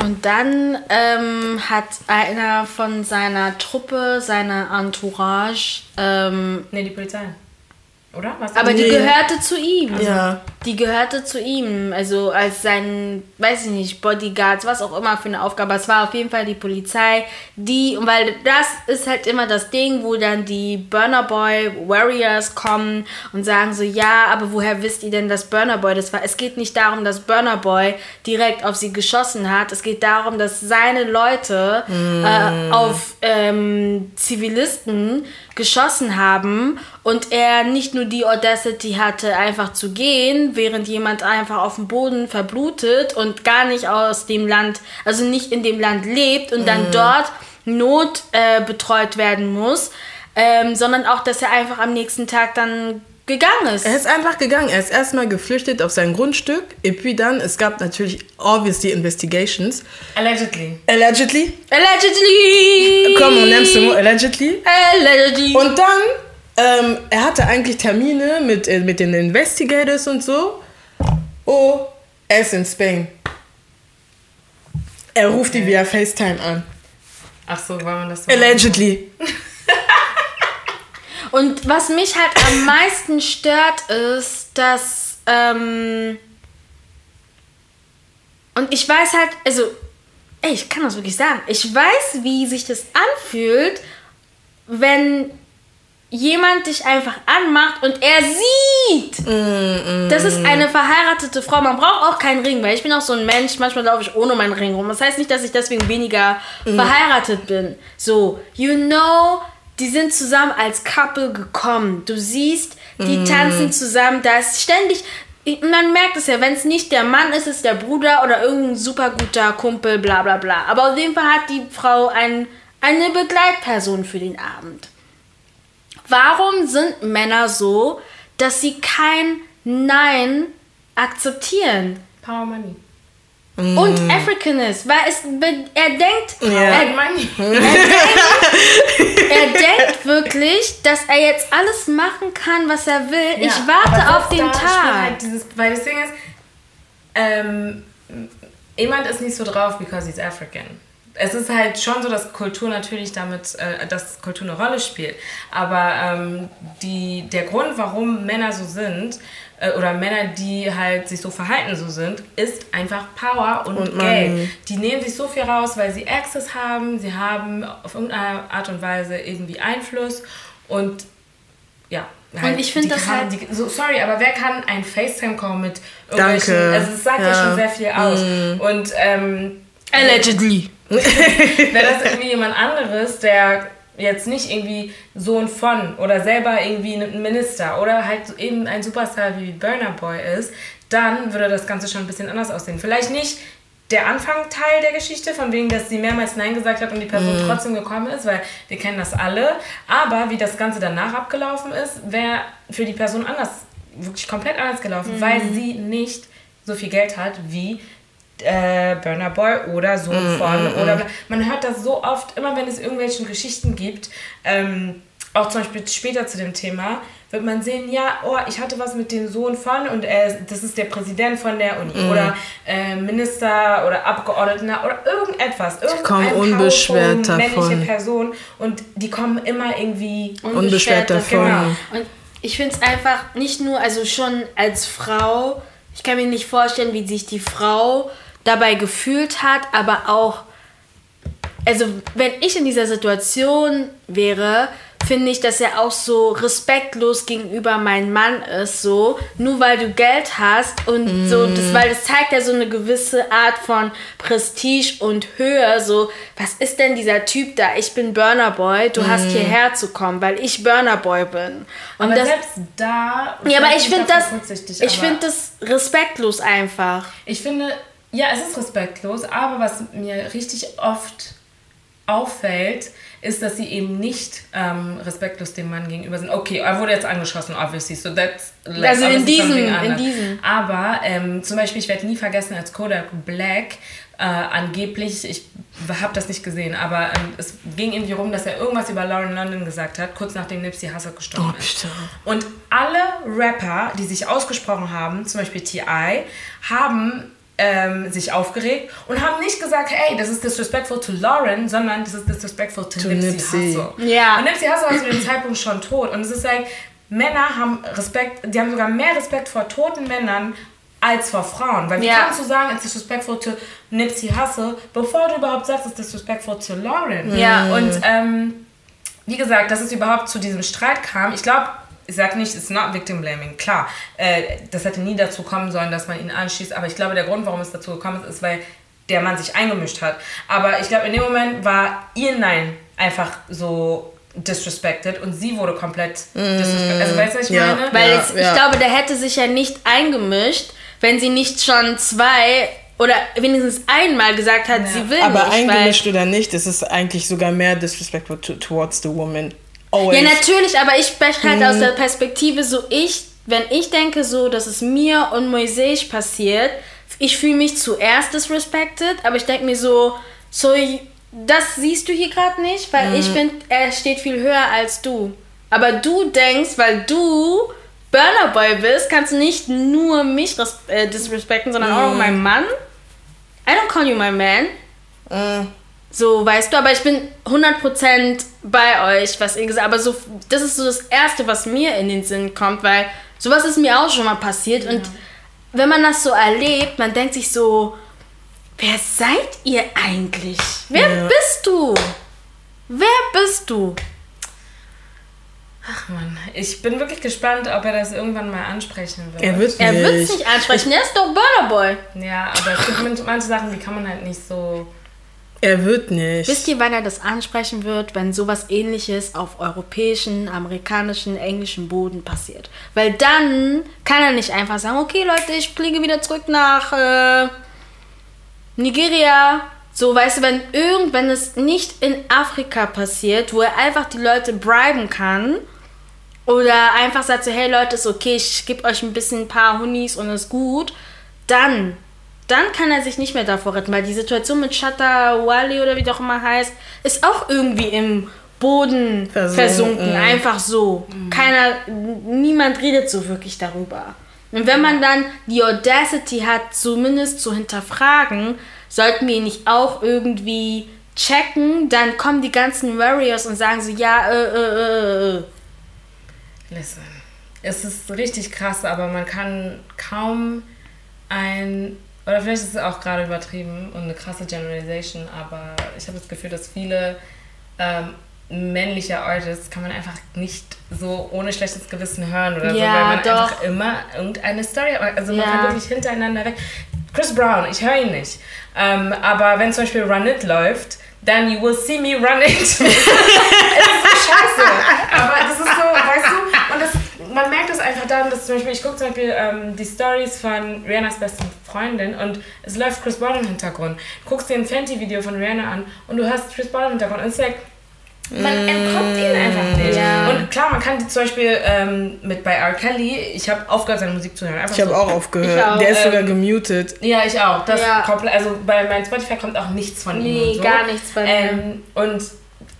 Und dann ähm, hat einer von seiner Truppe, seiner Entourage, ähm, Nee, die Polizei. Oder? Was aber die Nee. gehörte zu ihm. Ja. Die gehörte zu ihm, also als sein, weiß ich nicht, Bodyguards, was auch immer für eine Aufgabe. Es war auf jeden Fall die Polizei, die, weil das ist halt immer das Ding, wo dann die Burner Boy Warriors kommen und sagen so, ja, aber woher wisst ihr denn, dass Burner Boy das war? Es geht nicht darum, dass Burner Boy direkt auf sie geschossen hat. Es geht darum, dass seine Leute äh, auf ähm, Zivilisten geschossen haben und er nicht nur die Audacity hatte, einfach zu gehen, während jemand einfach auf dem Boden verblutet und gar nicht aus dem Land, also nicht in dem Land lebt und dann dort Not äh, betreut werden muss, ähm, sondern auch, dass er einfach am nächsten Tag dann gegangen ist. Er ist einfach gegangen. Er ist erstmal geflüchtet auf sein Grundstück. Et puis dann, es gab natürlich obviously investigations. Allegedly. Allegedly. Allegedly! Komm, on nimmst du allegedly. Allegedly! Und dann, ähm, er hatte eigentlich Termine mit, äh, mit den Investigators und so. Oh, er ist in Spain. Er ruft die via FaceTime an. Ach so, weil man das so. Allegedly. [LAUGHS] Und was mich halt am meisten stört, ist, dass. Ähm, und ich weiß halt, also, ey, ich kann das wirklich sagen. Ich weiß, wie sich das anfühlt, wenn jemand dich einfach anmacht und er sieht. Das ist eine verheiratete Frau. Man braucht auch keinen Ring, weil ich bin auch so ein Mensch. Manchmal laufe ich ohne meinen Ring rum. Das heißt nicht, dass ich deswegen weniger verheiratet bin. So, you know, die sind zusammen als Couple gekommen. Du siehst, die tanzen zusammen. Da ist ständig. Man merkt es ja, wenn es nicht der Mann ist, ist es der Bruder oder irgendein super guter Kumpel, bla bla bla. Aber auf jeden Fall hat die Frau ein, eine Begleitperson für den Abend. Warum sind Männer so, dass sie kein Nein akzeptieren? Power Money. Und African ist, weil es, er denkt, Ja. er, Money. [LAUGHS] er denkt wirklich, dass er jetzt alles machen kann, was er will. ich Ja, warte aber auf den Tag. Halt dieses, weil das Ding ist, ähm, jemand ist nicht so drauf, because he's African. Es ist halt schon so, dass Kultur natürlich damit, äh, dass Kultur eine Rolle spielt. Aber ähm, die, der Grund, warum Männer so sind, äh, oder Männer, die halt sich so verhalten, so sind, ist einfach Power und, Und Geld. Die nehmen sich so viel raus, weil sie Access haben, sie haben auf irgendeine Art und Weise irgendwie Einfluss und ja. Und ich find die das haben- halt- die, so, sorry, aber wer kann ein FaceTime-Call mit Danke. irgendwelchen, also es sagt ja, Ja. schon sehr viel aus. Und ähm, Allegedly. Wäre das [LAUGHS] irgendwie jemand anderes, der jetzt nicht irgendwie Sohn von oder selber irgendwie ein Minister oder halt eben ein Superstar wie Burner Boy ist, dann würde das Ganze schon ein bisschen anders aussehen. Vielleicht nicht der Anfangteil der Geschichte, von wegen, dass sie mehrmals Nein gesagt hat und die Person trotzdem gekommen ist, weil wir kennen das alle. Aber wie das Ganze danach abgelaufen ist, wäre für die Person anders, wirklich komplett anders gelaufen, weil sie nicht so viel Geld hat wie äh, Burner Boy oder Sohn von oder bla- man hört das so oft, immer wenn es irgendwelche Geschichten gibt, ähm, auch zum Beispiel später zu dem Thema, wird man sehen, ja, oh, ich hatte was mit dem Sohn von und er, das ist der Präsident von der Uni oder äh, Minister oder Abgeordneter oder irgendetwas. kommen irgendein unbeschwert powerful männliche davon. Person und die kommen immer irgendwie Unbeschwert davon. Genau. Und ich finde es einfach nicht nur, also schon als Frau, ich kann mir nicht vorstellen, wie sich die Frau dabei gefühlt hat, aber auch, also wenn ich in dieser Situation wäre, finde ich, dass er auch so respektlos gegenüber meinem Mann ist, so, nur weil du Geld hast und so, das, weil das zeigt ja so eine gewisse Art von Prestige und Höhe, so, was ist denn dieser Typ da? Ich bin Burner Boy, du hast hierher zu kommen, weil ich Burner Boy bin. Und Aber das, selbst da. ja, aber ich finde das, ich finde das respektlos einfach. Ich finde, ja, es ist respektlos, aber was mir richtig oft auffällt, ist, dass sie eben nicht ähm, respektlos dem Mann gegenüber sind. Okay, er wurde jetzt angeschossen, obviously, so that's like, Also in diesem- in diesem. Aber ähm, zum Beispiel, ich werde nie vergessen, als Kodak Black äh, angeblich, ich habe das nicht gesehen, aber ähm, es ging irgendwie rum, dass er irgendwas über Lauren London gesagt hat, kurz nachdem Nipsey Hussle gestorben Oh, ist. Und alle Rapper, die sich ausgesprochen haben, zum Beispiel T.I., haben ähm, sich aufgeregt und haben nicht gesagt, hey, das ist disrespectful to Lauren, sondern das ist disrespectful to, To Nipsey, Nipsey. Hussle. Ja. Und Nipsey Hussle war zu dem Zeitpunkt schon tot. Und es ist like, Männer haben Respekt, die haben sogar mehr Respekt vor toten Männern als vor Frauen. Weil wie Ja. kannst du sagen, it's disrespectful to Nipsey Hussle, bevor du überhaupt sagst, it's disrespectful to Lauren. Ja. Und ähm, wie gesagt, dass es überhaupt zu diesem Streit kam, ich glaube, ich sage nicht, it's not victim blaming. Klar, äh, das hätte nie dazu kommen sollen, dass man ihn anschießt, aber ich glaube, der Grund, warum es dazu gekommen ist, ist, weil der Mann sich eingemischt hat. Aber ich glaube, in dem Moment war ihr Nein einfach so disrespected und sie wurde komplett disrespected. Also weißt du, was ich Ja. meine? Weil Ja, jetzt, ja. ich glaube, der hätte sich ja nicht eingemischt, wenn sie nicht schon zwei oder wenigstens einmal gesagt hat, sie will Aber nicht. eingemischt oder nicht, es ist eigentlich sogar mehr disrespectful to, towards the woman. Always. Ja, natürlich, aber ich spreche halt aus der Perspektive so, ich, wenn ich denke so, dass es mir und Moisés passiert, ich fühle mich zuerst disrespected, aber ich denke mir so, so, das siehst du hier gerade nicht, weil ich finde, er steht viel höher als du. Aber du denkst, weil du Burner Boy bist, kannst du nicht nur mich äh, disrespekten, sondern auch noch meinen Mann. I don't call you my man. Äh, So, weißt du, aber ich bin 100% bei euch, was ihr gesagt habt. Aber so, das ist so das Erste, was mir in den Sinn kommt, weil sowas ist mir auch schon mal passiert. Und wenn man das so erlebt, man denkt sich so, wer seid ihr eigentlich? Wer Ja. bist du? Wer bist du? Ach Mann, ich bin wirklich gespannt, ob er das irgendwann mal ansprechen wird. er wird Er nicht. nicht ansprechen, er ist doch Burner Boy. Ja, aber es gibt manche Sachen, die kann man halt nicht so. Er wird nicht. Wisst ihr, wann er das ansprechen wird, wenn sowas ähnliches auf europäischen, amerikanischen, englischen Boden passiert? Weil dann kann er nicht einfach sagen, okay Leute, ich fliege wieder zurück nach äh, Nigeria. So, weißt du, wenn irgend, wenn es nicht in Afrika passiert, wo er einfach die Leute briben kann oder einfach sagt so, hey Leute, ist okay, ich gebe euch ein bisschen ein paar Hunis und ist gut, dann, dann kann er sich nicht mehr davor retten, weil die Situation mit Shatta Wali oder wie doch immer heißt, ist auch irgendwie im Boden Versunken. versunken, einfach so. Keiner, niemand redet so wirklich darüber. Und wenn man dann die Audacity hat, zumindest zu hinterfragen, sollten wir ihn nicht auch irgendwie checken, dann kommen die ganzen Warriors und sagen so, ja, äh, äh, äh, äh. Listen. Es ist richtig krass, aber man kann kaum ein. Oder vielleicht ist es auch gerade übertrieben und eine krasse Generalization, aber ich habe das Gefühl, dass viele ähm, männliche Artists kann man einfach nicht so ohne schlechtes Gewissen hören oder so, Ja, weil man doch. einfach immer irgendeine Story. Also man Ja. kann wirklich hintereinander weg. Chris Brown, ich höre ihn nicht. Ähm, aber wenn zum Beispiel Run It läuft, then you will see me run it. [LAUGHS] es ist so scheiße. Aber das ist so, weißt du, und das, man merkt das einfach daran, dass zum Beispiel, ich gucke zum Beispiel ähm, die Stories von Rihannas besten Freundin und es läuft Chris Brown im Hintergrund. Du guckst dir ein Fenty-Video von Rihanna an und du hörst Chris Brown im Hintergrund und es ist like, man entkommt ihn einfach nicht. Ja. Und klar, man kann die zum Beispiel ähm, mit bei R. Kelly, ich habe aufgehört, seine Musik zu hören. Einfach Ich habe so. auch aufgehört. Ich auch, Der ist ähm, sogar gemutet. Ja, ich auch. Das Ja. komplett, also bei meinem Spotify kommt auch nichts von ihm. Nee, so. gar nichts mir. ähm, Und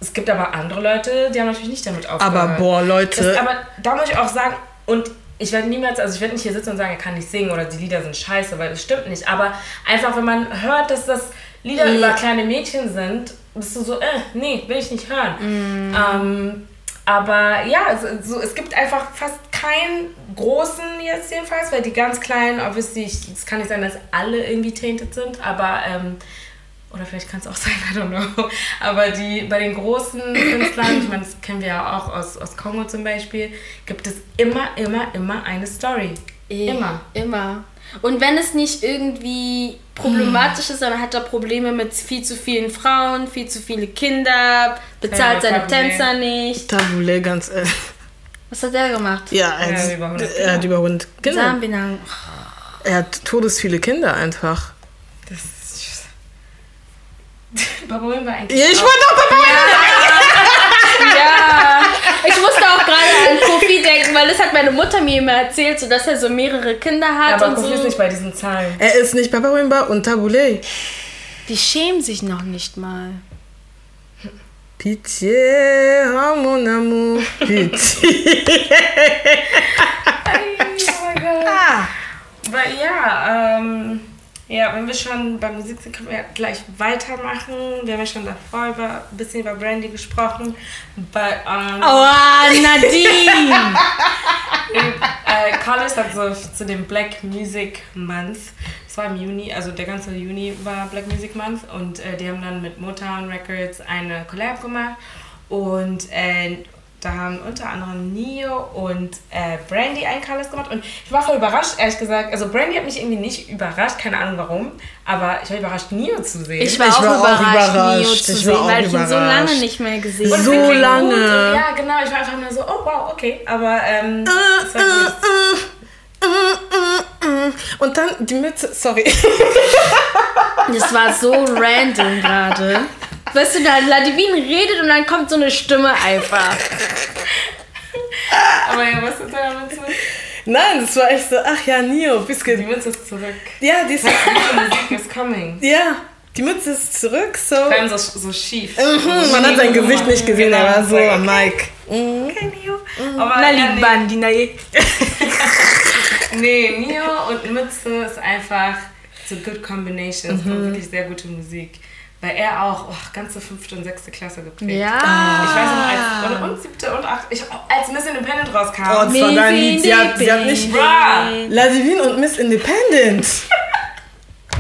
es gibt aber andere Leute, die haben natürlich nicht damit aufgehört. Aber boah, Leute. Das, aber da muss ich auch sagen, und ich werde niemals, also ich werde nicht hier sitzen und sagen, er kann nicht singen oder die Lieder sind scheiße, weil das stimmt nicht. Aber einfach, wenn man hört, dass das Lieder Mhm. über kleine Mädchen sind, bist du so, äh, nee, will ich nicht hören. Mhm. Ähm, aber ja, es, so, es gibt einfach fast keinen großen jetzt jedenfalls, weil die ganz kleinen, obviously, ich- es kann nicht sein, dass alle irgendwie tainted sind, aber ähm, oder vielleicht kann es auch sein, [LAUGHS] I don't know. Aber die, bei den großen [CLEARS THROAT] Künstlern, ich meine, das kennen wir ja auch aus, aus Kongo zum Beispiel, gibt es immer, immer, immer eine Story. Immer. Immer. Und wenn es nicht irgendwie problematisch ist, dann hat er Probleme mit viel zu vielen Frauen, viel zu viele Kinder, bezahlt Ja, seine Problem. Tänzer nicht. Tabule, ganz ehrlich. Was hat der gemacht? Ja, er Ja, hat, über 100 er hat über 100 Kinder. Er hat todesviele Kinder einfach. Das ist. [LAUGHS] Warum war eigentlich. Ja, ich wollte auch dabei Ja, ich musste auch gerade an Kofi denken, weil das hat meine Mutter mir immer erzählt, so dass er so mehrere Kinder hat aber und Kofi ist so. nicht bei diesen Zahlen. Er ist nicht Papa Wimba und Tabule. Die schämen sich noch nicht mal. Pitié, oh mon amour, pitié. oh mein Gott. Aber ja, ähm, ja, wenn wir schon bei Musik sind, können wir gleich weitermachen. Wir haben ja schon davor über, ein bisschen über Brandy gesprochen. But, um, Aua, Nadine! [LAUGHS] äh, Collis hat so zu dem Black Music Month, das war im Juni, also der ganze Juni war Black Music Month und äh, die haben dann mit Motown Records eine Collab gemacht und äh, da haben unter anderem Neo und äh, Brandy ein Colors gemacht. Und ich war voll überrascht, ehrlich gesagt. Also Brandy hat mich irgendwie nicht überrascht, keine Ahnung warum. Aber ich war überrascht, Neo zu sehen. Ich war, Ich auch, war auch überrascht, überrascht. Neo Ich zu sehen, auch weil ich ihn so lange überrascht. nicht mehr gesehen habe. So lange. Und ja, genau. Ich war einfach nur so, oh wow, okay. Aber ähm, gut. Und dann die Mütze, sorry. Das war so random gerade. Weißt du, da Ladivin redet und dann kommt so eine Stimme einfach. [LAUGHS] Aber ja, was ist da Mütze? Nein, das war echt so, ach ja, Neo, Die bisschen. Mütze ist zurück. Ja, die ist, Die Musik is coming. ja, die Mütze ist zurück, so. Vor allem so, so schief. Mhm, Man hat sein Gesicht nicht gesehen, er war so Genau. am Mike. Okay, Neo. Aber Na, ja, Bandi, na je. [LAUGHS] nee, Neo und Mütze ist einfach so good combination. Es Mhm. ist wirklich sehr gute Musik. Weil er auch oh, ganze fünfte und sechste Klasse geprägt. Ja. Ich weiß noch, als, und, und siebte und achte, ich, als Miss Independent rauskam. Oh, das war dein Lied. Sie hat, sie hat nicht. Bruh. Ladivin und Miss Independent.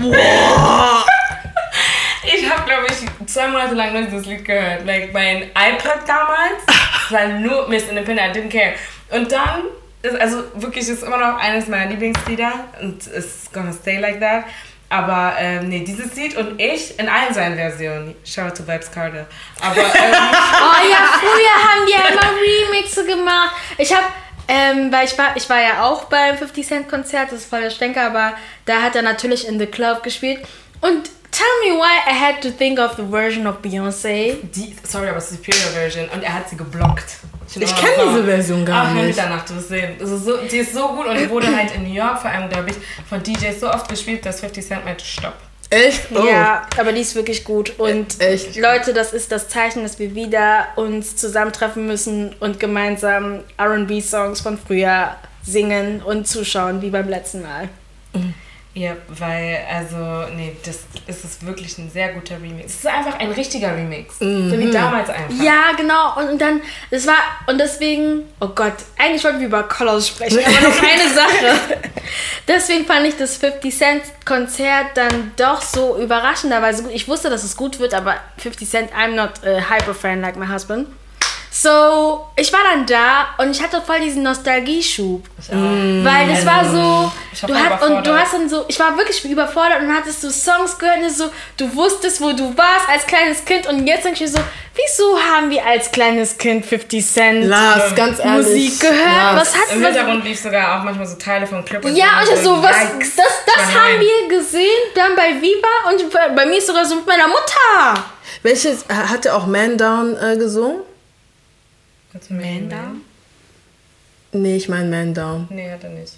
[LAUGHS] Ich habe, glaube ich, zwei Monate lang nur dieses Lied gehört. Like, mein iPod damals war nur Miss Independent, I didn't care. Und dann, ist, also wirklich, ist immer noch eines meiner Lieblingslieder und it's gonna stay like that. Aber ähm, nee, dieses Lied und ich in allen seinen Versionen. Shout out to Vibes Carter. Aber ähm, [LAUGHS] Oh ja, früher haben die ja immer Remixe gemacht. Ich hab, ähm, weil ich war, ich war ja auch beim 50 Cent Konzert, das ist voll der Stinker, aber da hat er natürlich in The Club gespielt. Und tell me why I had to think of the version of Beyoncé. die, sorry, aber Superior Version und er hat sie geblockt. Bin Ich immer kenn noch diese. Version gar Ach, nicht. danach, du sehen. Das ist so, die ist so gut und die wurde halt in New York vor allem, glaube ich, von DJs so oft gespielt, dass 50 Cent meinte, stopp. Echt? Oh. Ja, aber die ist wirklich gut. Und Echt? Leute, das ist das Zeichen, dass wir wieder uns zusammentreffen müssen und gemeinsam RB-Songs von früher singen und zuschauen, wie beim letzten Mal. Ja, weil, also, nee, das ist es wirklich ein sehr guter Remix. Es ist einfach ein richtiger Remix. So wie damals einfach. Ja, genau. Und dann, es war, und deswegen, oh Gott, eigentlich wollten wir über Colors sprechen, aber noch [LAUGHS] eine Sache. Deswegen fand ich das 50 Cent Konzert dann doch so überraschenderweise gut. Ich wusste, dass es gut wird, aber 50 Cent, I'm not a hyper fan like my husband. So, ich war dann da und ich hatte voll diesen Nostalgieschub. Weil es war so, Ich war du hast, und du hast dann so, ich war wirklich überfordert und dann hattest du Songs gehört und so, du wusstest, wo du warst als kleines Kind und jetzt denke ich mir so, wieso haben wir als kleines Kind 50 Cent Lars, ganz ehrlich. Musik gehört? Lars. Was hat Im Hintergrund lief sogar auch manchmal so Teile von Clip und Ja, und ich so, was, Yikes. das, das haben wir gesehen, dann bei Viva und bei, bei mir sogar so mit meiner Mutter. Welches hat er auch Man Down äh, gesungen? Kannst du Down? Nee, ich meine Man Down. Nee, hat er nicht.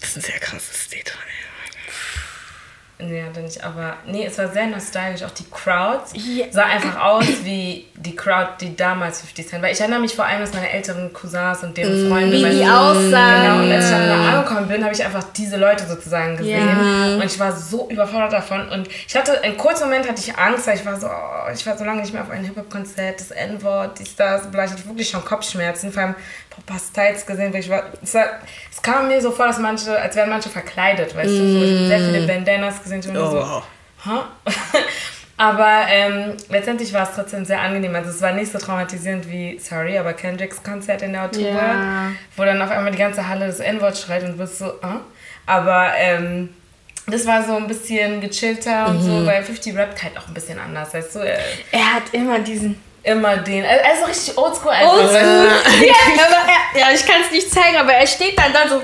Das ist ein sehr krasses Lied. Nee, hat er nicht. Aber nee, es war sehr nostalgisch. Auch die Crowds Ja. sah einfach aus wie die Crowd, die damals 50 Cent war. Ich erinnere mich vor allem, dass meine älteren Cousins und deren Freunde. Wie die aussahen. Genau, und als ich dann da angekommen bin, habe ich einfach diese Leute sozusagen gesehen. Ja. Und ich war so überfordert davon. Und ich hatte, einen kurzen Moment hatte ich Angst, weil ich war so, oh, ich war so lange nicht mehr auf ein Hip-Hop-Konzert, das N-Wort, dies, das, bla. Ich hatte wirklich schon Kopfschmerzen. Vor allem Styles gesehen, weil ich war, es, war, kam mir so vor, dass manche, als wären manche verkleidet, weißt du. So, ich hab sehr viele Bandanas gesehen, nur Oh, so, wow. Hä? [LAUGHS] Aber ähm, letztendlich war es trotzdem sehr angenehm. Also es war nicht so traumatisierend wie, sorry, aber Kendricks Konzert in der Autobahn, Ja. wo dann auf einmal die ganze Halle das N-Wort schreit und du bist so, ah. Aber ähm, das war so ein bisschen gechillter und so, weil 50 rappt halt auch ein bisschen anders. Weißt du, er, Er hat immer diesen immer den, also richtig oldschool einfach. Oldschool. ja, [LAUGHS] aber ja, ich kann es nicht zeigen, aber er steht dann da so.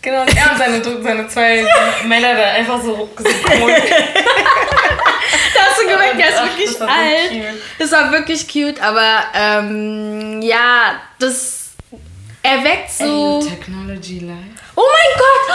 Genau, er und seine, seine zwei Männer da einfach so synchron. [LAUGHS] Da hast du gemerkt, der ist wirklich das so alt. cute. Das war wirklich cute, aber ähm, ja, das erweckt so. Technology Live. Oh mein Gott!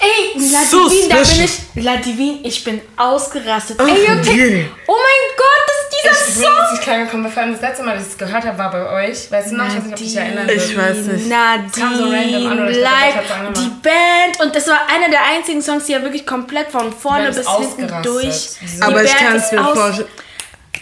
Ey, So Ladivin, da bin ich. Ladivin, ich bin ausgerastet. Oh, Ey, okay. Oh mein Gott, das ist Ich dieser bin Song! richtig klein gekommen, vor allem das letzte Mal, dass ich es gehört habe, war bei euch. Weißt du noch? Ich weiß nicht, ob du dich erinnern Ich weiß nicht. Nadine, so random an, oder ich live, die Band. Und das war einer der einzigen Songs, die ja wirklich komplett von vorne bis hinten durch. Die Die Aber ich kann es mir vorstellen.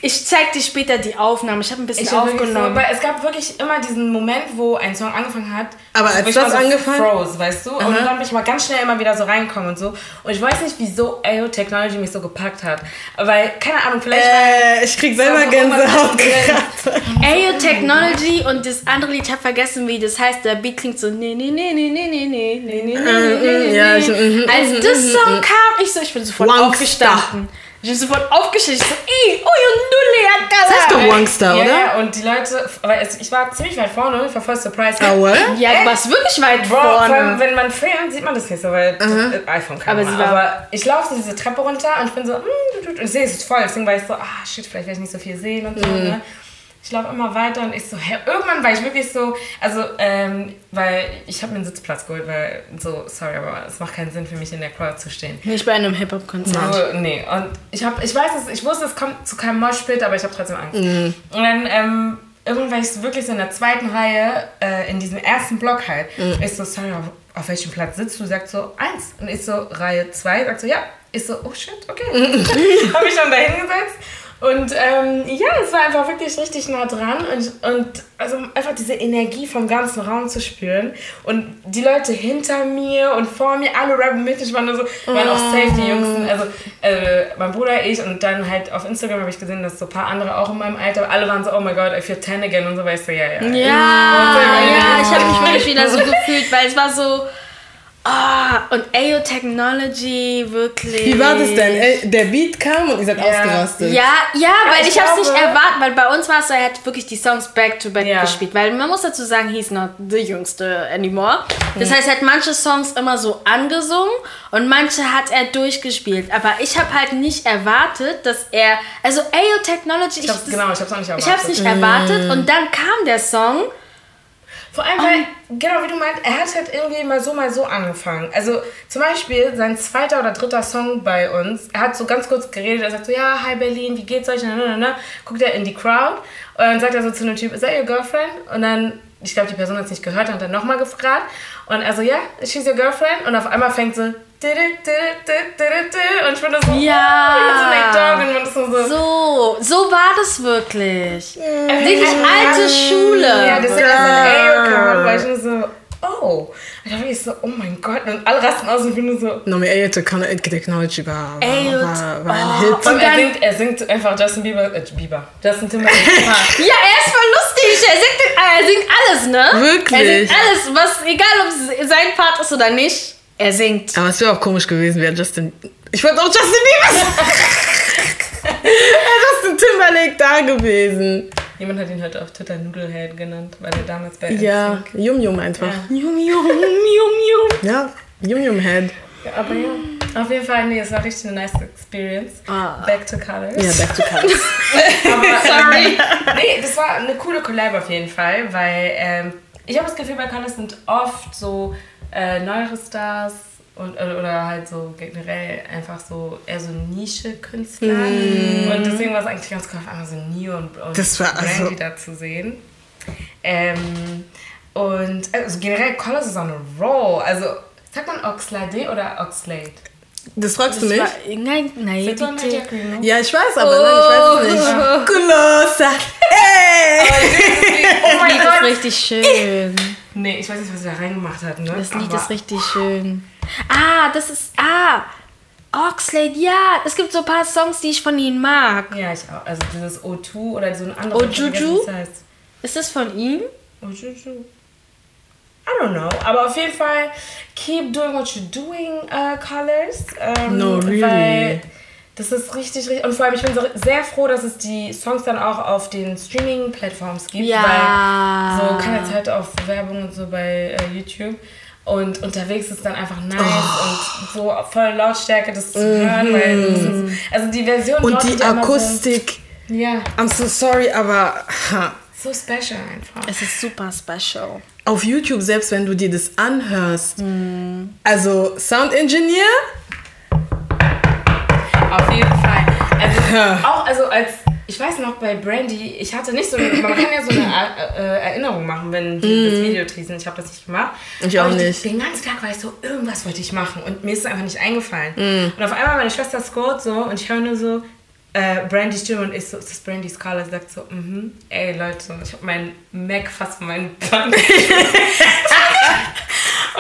Ich zeig dir später die Aufnahme. Ich habe ein bisschen Ich hab aufgenommen. So, weil es gab wirklich immer diesen Moment, wo ein Song angefangen hat. Aber als ich das so angefangen- Froze, weißt du? Und dann bin ich mal ganz schnell immer wieder so reinkommen und so. Und ich weiß nicht, wieso AO Technology mich so gepackt hat. Weil, keine Ahnung, vielleicht weil Äh, ich krieg selber Gänsehaut gerade. Ayo Technology und das andere Lied, ich habe vergessen, wie das heißt. Der Beat klingt so nee, nee, nee, nee, nee, nee, nee, nee, nee, nee, nee, nee, ja, nee. ich- mhm, Als das Song kam, ich so, ich bin sofort Wangsta. aufgestanden. Ich bin sofort. Ich so, ey, oh, you Nulle, Das ist doch Wangster, ja, oder? Ja, und die Leute, es, ich war ziemlich weit vorne, ich war voll surprised. Ah, what? Ja, du warst wirklich weit Bro, vor allem, vorne. wenn man filmt, sieht man das nicht so, weil äh, iPhone kann Aber man. Aber ich laufe diese Treppe runter und ich bin so, mm, du, du, und ich sehe, es ist voll. Deswegen war ich so, ah, shit, vielleicht werde ich nicht so viel sehen und so. Mhm. Ne? Ich laufe immer weiter und ich so, hä, irgendwann war ich wirklich so, also, ähm, weil ich habe mir einen Sitzplatz geholt, weil so, sorry, aber es macht keinen Sinn für mich in der Crowd zu stehen. Nicht bei einem Hip-Hop-Konzert. So, nee, und ich hab, ich weiß es, ich wusste, es kommt zu keinem Moshpit, aber ich habe trotzdem Angst. Mhm. Und dann, ähm, irgendwann war ich so wirklich so in der zweiten Reihe, äh, in diesem ersten Block halt. Mhm. Ich so, sorry, auf, auf welchem Platz sitzt du? Sagt so, eins. Und ich so, Reihe zwei. Sagt so, ja. Ich so, oh shit, okay. [LAUGHS] [LAUGHS] habe ich dann da hingesetzt. Und ähm, ja, es war einfach wirklich richtig nah dran und, und also einfach diese Energie vom ganzen Raum zu spüren. Und die Leute hinter mir und vor mir, alle rappen mit, ich war nur so, waren auch safe die Jüngsten. Also äh, mein Bruder, ich und dann halt auf Instagram habe ich gesehen, dass so ein paar andere auch in meinem Alter, alle waren so, oh my god, I feel 10 again und so, weil ich so, ja, ja. Ja, ja, ich habe mich wirklich wieder so gefühlt, weil es war so. Ah, und AO Technology, wirklich. Wie war das denn? Der Beat kam und ihr seid ausgerastet. Ja, ja, weil ich ich, hab's nicht erwartet, weil bei uns war es so, er hat wirklich die Songs back to back Ja. gespielt. Weil man muss dazu sagen, he's not the jüngste anymore. Das heißt, er hat manche Songs immer so angesungen und manche hat er durchgespielt. Aber ich habe halt nicht erwartet, dass er. Also AO Technology, ich, Ich hab's, das- genau, ich hab's auch nicht erwartet. ich hab's nicht erwartet und dann kam der Song. Vor allem, weil, genau wie du meinst, er hat halt irgendwie mal so, mal so angefangen. Also zum Beispiel sein zweiter oder dritter Song bei uns, er hat so ganz kurz geredet, er sagt so, ja, hi Berlin, wie geht's euch? Na, na, na, na. Guckt er in die Crowd und dann sagt er so zu einem Typ, is that your girlfriend? Und dann, ich glaube, die Person hat es nicht gehört, hat dann nochmal gefragt. Und er so, ja, she's your girlfriend? Und auf einmal fängt so, und ich das so, Ja. oh, so Nate Dogg und so, so So, so war das wirklich. Wirklich alte Schule. Ja, deswegen ist ein kam, weil ich nur so, oh. Und da war ich so, oh mein Gott. Und alle rasten aus und ich bin nur so, No, mir AO Technology war, war, war, war ein oh. Hit. Und er, dann- singt, er singt einfach Justin Bieber, äh, Bieber, Justin Timberlake. Part. [LAUGHS] Ja, er ist voll lustig. Er singt, er singt alles, ne? Wirklich? Er singt alles, was, egal ob es sein Part ist oder nicht. Er singt. Aber es wäre auch komisch gewesen, wäre Justin. Ich wollte auch Justin Bieber sagen. Wäre Justin Timberlake da gewesen. Jemand hat ihn heute auf Twitter Noodlehead genannt, weil er damals bei Ja, Yum Yum einfach. Yum, yum, yum, yum. Ja, Yum Yum Head. Ja, aber ja, auf jeden Fall, nee, es war richtig eine nice Experience. Ah. Back to Colors. Ja, back to colors. [LAUGHS] Aber, Sorry. Ähm, nee, das war eine coole Collab auf jeden Fall, weil ähm, ich habe das Gefühl, bei Colors sind oft so äh, neuere Stars und, oder, oder halt so generell einfach so eher so Nische-Künstler. Und deswegen war es eigentlich ganz cool, einmal so Neo und, und Das war Brandy also- da zu sehen. Ähm, und also generell Colors ist on a roll. Also, sagt man Oxlade oder Oxlade? Das fragst du Das mich? war, nein, nein, bitte. Ja, ich weiß aber, nein, ich weiß es nicht. Ey! [LAUGHS] Oh Das mein Lied ist Gott! richtig schön. Nee, ich weiß nicht, was sie da reingemacht hat, ne? Das Lied Aber- ist richtig schön. Ah, das ist. Ah! Oxlade, ja. Es gibt so ein paar Songs, die ich von ihnen mag. Ja, ich auch. Also dieses O2 oder so ein anderes. Ojuju? es heißt. Ist das von ihm? Ojuju. I don't know. Aber auf jeden Fall, keep doing what you're doing, uh, Colors. Ähm, No, really? Weil das ist richtig, richtig. Und vor allem, ich bin so sehr froh, dass es die Songs dann auch auf den Streaming-Plattforms gibt. Ja. Weil so keine Zeit auf Werbung und so bei äh, YouTube. Und unterwegs ist dann einfach nice und so voll Lautstärke das zu hören. Weil das ist, also die Version Und die Akustik. So, ja, I'm so sorry, aber ha, so special einfach. Es ist super special. auf YouTube, selbst wenn du dir das anhörst, also Sound Engineer, Auf jeden Fall. Also, [LAUGHS] auch also als, ich weiß noch bei Brandy, ich hatte nicht so eine, man kann ja so eine äh, Erinnerung machen, wenn die das Video teasen. Ich habe das nicht gemacht. Ich auch nicht. Den ganzen Tag war ich so, irgendwas wollte ich machen und mir ist es einfach nicht eingefallen. Und auf einmal meine Schwester scrollt so und ich höre nur so, äh, Brandy Stimme und ich so, ist das Brandy Scarlett? Sagt so, mhm. Ey Leute, ich habe meinen Mac fast von meinen Band [LAUGHS] [LAUGHS]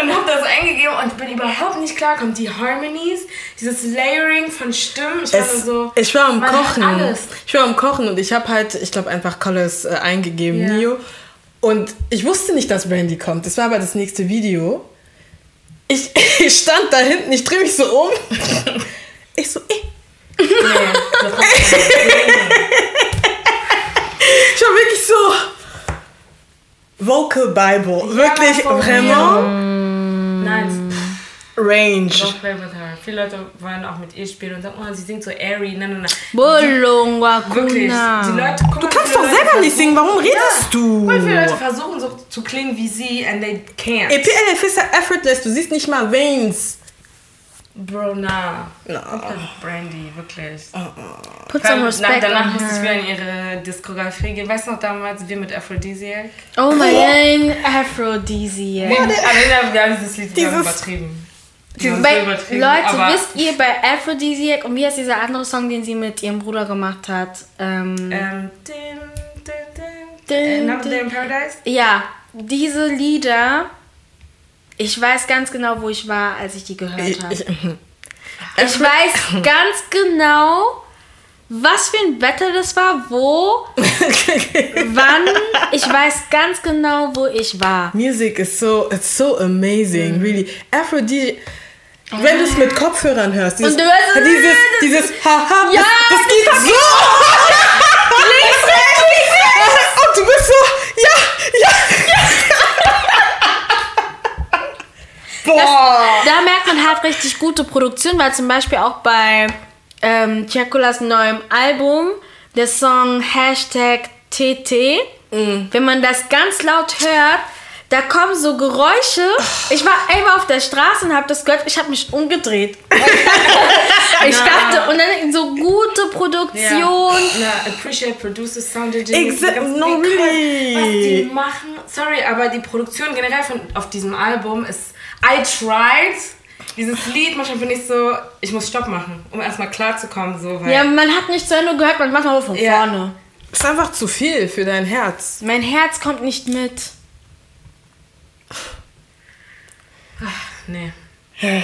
und habe das eingegeben und bin überhaupt nicht klar. Kommt die Harmonies, dieses Layering von Stimmen. Ich war Es, so. ich war am Kochen. Alles. Ich war am Kochen und ich habe halt, ich glaube, einfach Colors äh, eingegeben, Ja. Neo. Und ich wusste nicht, dass Brandy kommt. Das war aber das nächste Video. Ich, [LAUGHS] ich stand da hinten, ich drehe mich so um. [LAUGHS] Ich so, eh. Nee, das war Ich war wirklich so. Vocal Bible. wirklich, for vraiment Nein, Range. Don't play with her. Viele Leute wollen auch mit ihr spielen und sagen, oh, sie singt so airy. Nein, nein, nein. Bolongwa Wirklich. Die Kuna. Leute, guck Du kannst doch Leute selber nicht singen, warum redest du? Voll viele Leute versuchen so zu klingen wie sie and they can't. Elle fait ça effortless, du siehst nicht mal Veins. Bro, na. Na. Brandy, wirklich. Put Vor allem, some na, respect danach on musste ich wieder in ihre Diskografie gehen. Weißt du noch damals, wir mit Aphrodisiac? Oh mein Aphrodisiac. Nee, Alena, wir haben dieses Lied Dieses- übertrieben. Haben Bei, so übertrieben, Leute, wisst ihr bei Aphrodisiac und wie heißt dieser andere Song, den sie mit ihrem Bruder gemacht hat? Ähm, Ähm, dim, Dim, äh, Another dim. Day in Paradise? ja, diese Lieder, ich weiß ganz genau, wo ich war, als ich die gehört habe. ich, Ich weiß ganz genau, was für ein Wetter das war, wo, [LAUGHS] wann. Ich weiß ganz genau, wo ich war. Music is so, it's so amazing, really. Aphrodite, wenn du es mit Kopfhörern hörst, dieses, Und du hörst- dieses, dieses Haha, Ja, das, das geht so. [LAUGHS] Links, rechts, Und du bist so, ja, ja. Boah. Da merkt man halt richtig gute Produktion, weil zum Beispiel auch bei ähm, Tiakolas neuem Album der Song Hashtag TT, wenn man das ganz laut hört, da kommen so Geräusche. Ich war einmal auf der Straße und habe das gehört, ich habe mich umgedreht. [LAUGHS] ich dachte, und dann so gute Produktion. Na, appreciate producers, sound engineers. No, really. Was die machen. Sorry, aber die Produktion generell von, auf diesem Album ist I tried. Dieses Lied, manchmal bin ich so, ich muss Stopp machen, um erstmal klarzukommen. So, weil Ja, man hat nicht zu Ende gehört, man macht aber von Ja. vorne. Ist einfach zu viel für dein Herz. Mein Herz kommt nicht mit. Nee. [SIGHS]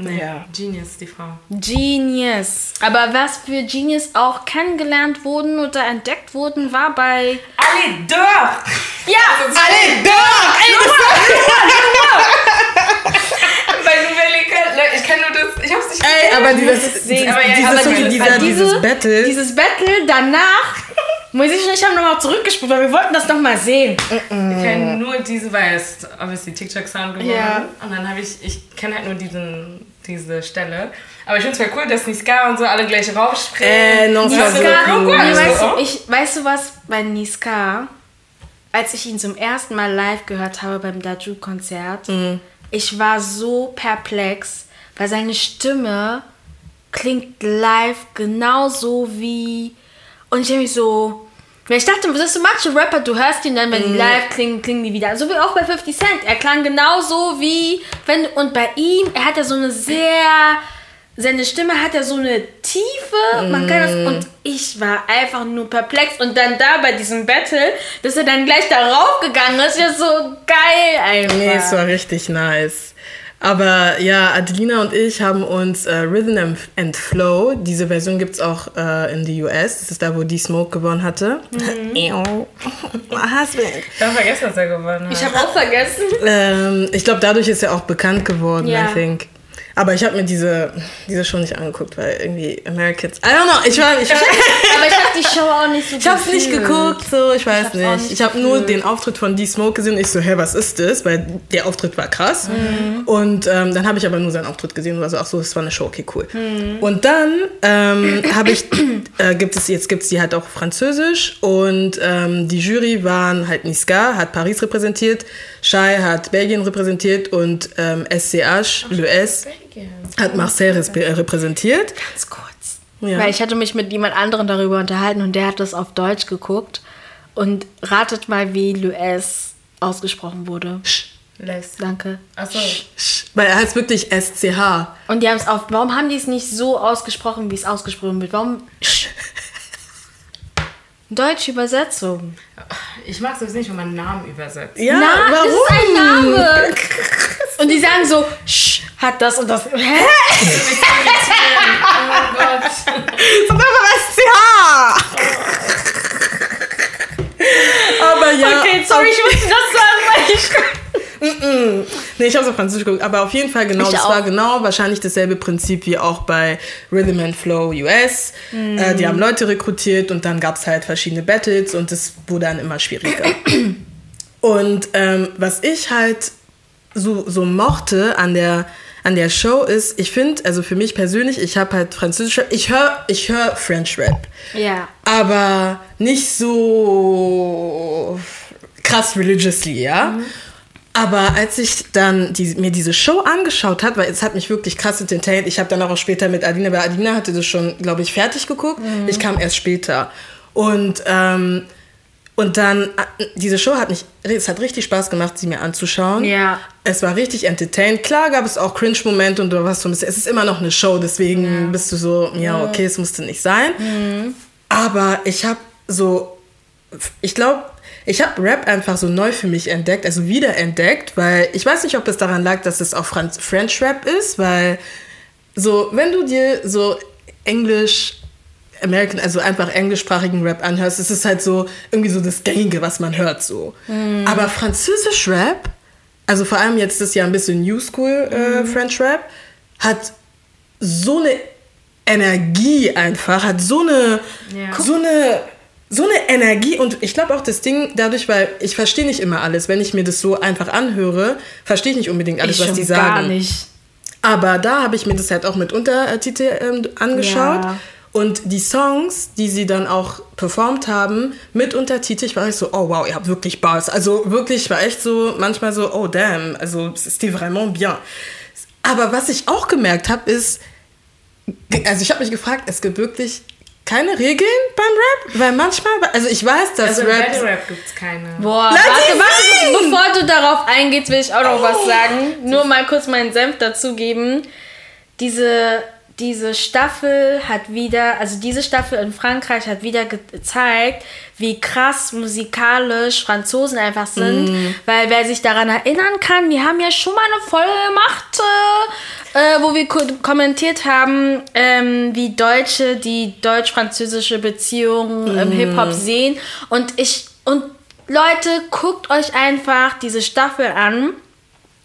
Nee. Ja. Genius, die Frau. Genius. Aber was für Genius auch kennengelernt wurden oder entdeckt wurden, war bei. Ali Dörr! Ja! Alle da! Bei Nouvelle École. Ich kann nur das. Ich hab's nicht Ey, aber dieses, sehen. aber ja, Aber dieses, diese- dieser, Aber dieses Battle. Dieses Battle danach. [LAUGHS] muss ich nicht haben nochmal zurückgespult, weil wir wollten das noch mal sehen. Ich kenne nur diese, weil es obviously TikTok-Sound geworden Ja. Und dann habe ich, ich kenne halt nur diesen, diese Stelle. Aber ich finde es voll cool, dass Niska und so alle gleich raufspringen. Äh, non, war so, cool. cool. Nee, weißt, du, ich, weißt du was, bei Niska, als ich ihn zum ersten Mal live gehört habe beim Daju-Konzert, ich war so perplex, weil seine Stimme klingt live genauso wie. Und ich habe mich so. Ich dachte, das ist so manche Rapper, du hörst ihn dann, wenn die live klingen, klingen die wieder. So wie auch bei 50 Cent. Er klang genauso wie. Wenn, und bei ihm, er hat ja so eine sehr. Seine Stimme hat ja so eine Tiefe. Man kann das. Und ich war einfach nur perplex. Und dann da bei diesem Battle, dass er dann gleich darauf gegangen ist, ja so geil einfach. Nee, es war richtig nice. Aber ja, Adelina und ich haben uns äh, Rhythm and- and Flow, diese Version gibt es auch äh, in die US. Das ist da, wo die Smoke gewonnen hatte. [LAUGHS] Ew. My husband. Ich habe vergessen, dass er gewonnen hat. Ich habe auch vergessen. Ähm, ich glaube, dadurch ist er auch bekannt geworden, Ja. I think. Aber ich habe mir diese, diese Show nicht angeguckt, weil irgendwie Americans. I don't know, ich war ich, [LAUGHS] Aber ich habe die Show auch nicht so ich hab's nicht gefühlt. geguckt, so, ich weiß auch nicht. nicht Ich habe nur den Auftritt von D-Smoke gesehen. Ich so, hä, was ist das? Weil der Auftritt war krass. Und ähm, dann habe ich aber nur seinen Auftritt gesehen und war so, ach so, es war eine Show, okay, cool. Und dann ähm, habe ich, äh, gibt es, jetzt gibt es die halt auch französisch und ähm, die Jury waren halt Niska, hat Paris repräsentiert, Shai hat Belgien repräsentiert und ähm, SCH, l'ES, hat Marseille äh, repräsentiert. Ganz kurz. Ja. Weil ich hatte mich mit jemand anderem darüber unterhalten und der hat das auf Deutsch geguckt. Und ratet mal, wie Lues ausgesprochen wurde. Les. Danke. Achso. Weil er heißt wirklich SCH. Und die haben es auf. Warum haben die es nicht so ausgesprochen, wie es ausgesprochen wird? Warum. [LAUGHS] Deutsche Übersetzung. Ich mag es nicht, wenn man Namen übersetzt. Ja, Na, warum? das ist ein Name. [LAUGHS] Und die sagen so, Sch, hat das und das. Hä? [LAUGHS] Oh Gott. Sag mal SCH! [LAUGHS] Aber ja. Okay, sorry, ich musste das sagen, weil ich... Nee, ich habe es auf Französisch geguckt, aber auf jeden Fall genau, Ich das auch. war genau wahrscheinlich dasselbe Prinzip wie auch bei Rhythm and Flow US. Äh, die haben Leute rekrutiert und dann gab es halt verschiedene Battles und es wurde dann immer schwieriger. [CLEARS THROAT] und ähm, was ich halt so, so mochte an der, an der Show ist, ich finde, also für mich persönlich, ich habe halt Französisch, ich höre ich hör French Rap Ja. aber nicht so krass religiously, ja. Aber als ich dann die, mir diese Show angeschaut habe, weil es hat mich wirklich krass entertained, ich habe dann auch später mit Adina, weil Adina hatte das schon, glaube ich, fertig geguckt. Ich kam erst später. Und, ähm, und dann, äh, diese Show hat mich, es hat richtig Spaß gemacht, sie mir anzuschauen. Ja. Es war richtig entertained. Klar gab es auch Cringe-Momente und du warst so ein bisschen, es ist immer noch eine Show, deswegen bist du so, ja, okay, es musste nicht sein. Aber ich habe so, ich glaube, ich habe Rap einfach so neu für mich entdeckt, also wiederentdeckt, weil ich weiß nicht, ob es daran lag, dass es auch Franz French Rap ist, weil so, wenn du dir so Englisch, American, also einfach englischsprachigen Rap anhörst, ist es halt so irgendwie so das Gängige, was man hört so. Aber Französisch Rap, also vor allem jetzt das ja ein bisschen New School äh, French Rap, hat so eine Energie einfach, hat so eine, Ja. so eine, so eine Energie und ich glaube auch das Ding dadurch, weil ich verstehe nicht immer alles. Wenn ich mir das so einfach anhöre, verstehe ich nicht unbedingt alles, Ich was die sagen. gar nicht. Aber da habe ich mir das halt auch mit Untertitel ähm, angeschaut. Ja. Und die Songs, die sie dann auch performt haben, mit Untertitel, ich war echt so, oh wow, ihr habt wirklich Bars. Also wirklich, ich war echt so, manchmal so, oh damn, also c'était vraiment bien. Aber was ich auch gemerkt habe, ist, also ich habe mich gefragt, es gibt wirklich keine Regeln beim Rap, weil manchmal, also ich weiß, dass Also Rap, Battle Rap gibt es keine. Boah, Lass warte, warte, bevor du darauf eingehst, will ich auch noch was sagen. Nur mal kurz meinen Senf dazugeben. Diese, diese Staffel hat wieder, also diese Staffel in Frankreich hat wieder gezeigt, wie krass musikalisch Franzosen einfach sind. Weil wer sich daran erinnern kann, wir haben ja schon mal eine Folge gemacht, äh, äh, wo wir ko kommentiert haben, ähm, wie Deutsche die deutsch-französische Beziehung im Hip-Hop sehen. Und ich, und Leute, guckt euch einfach diese Staffel an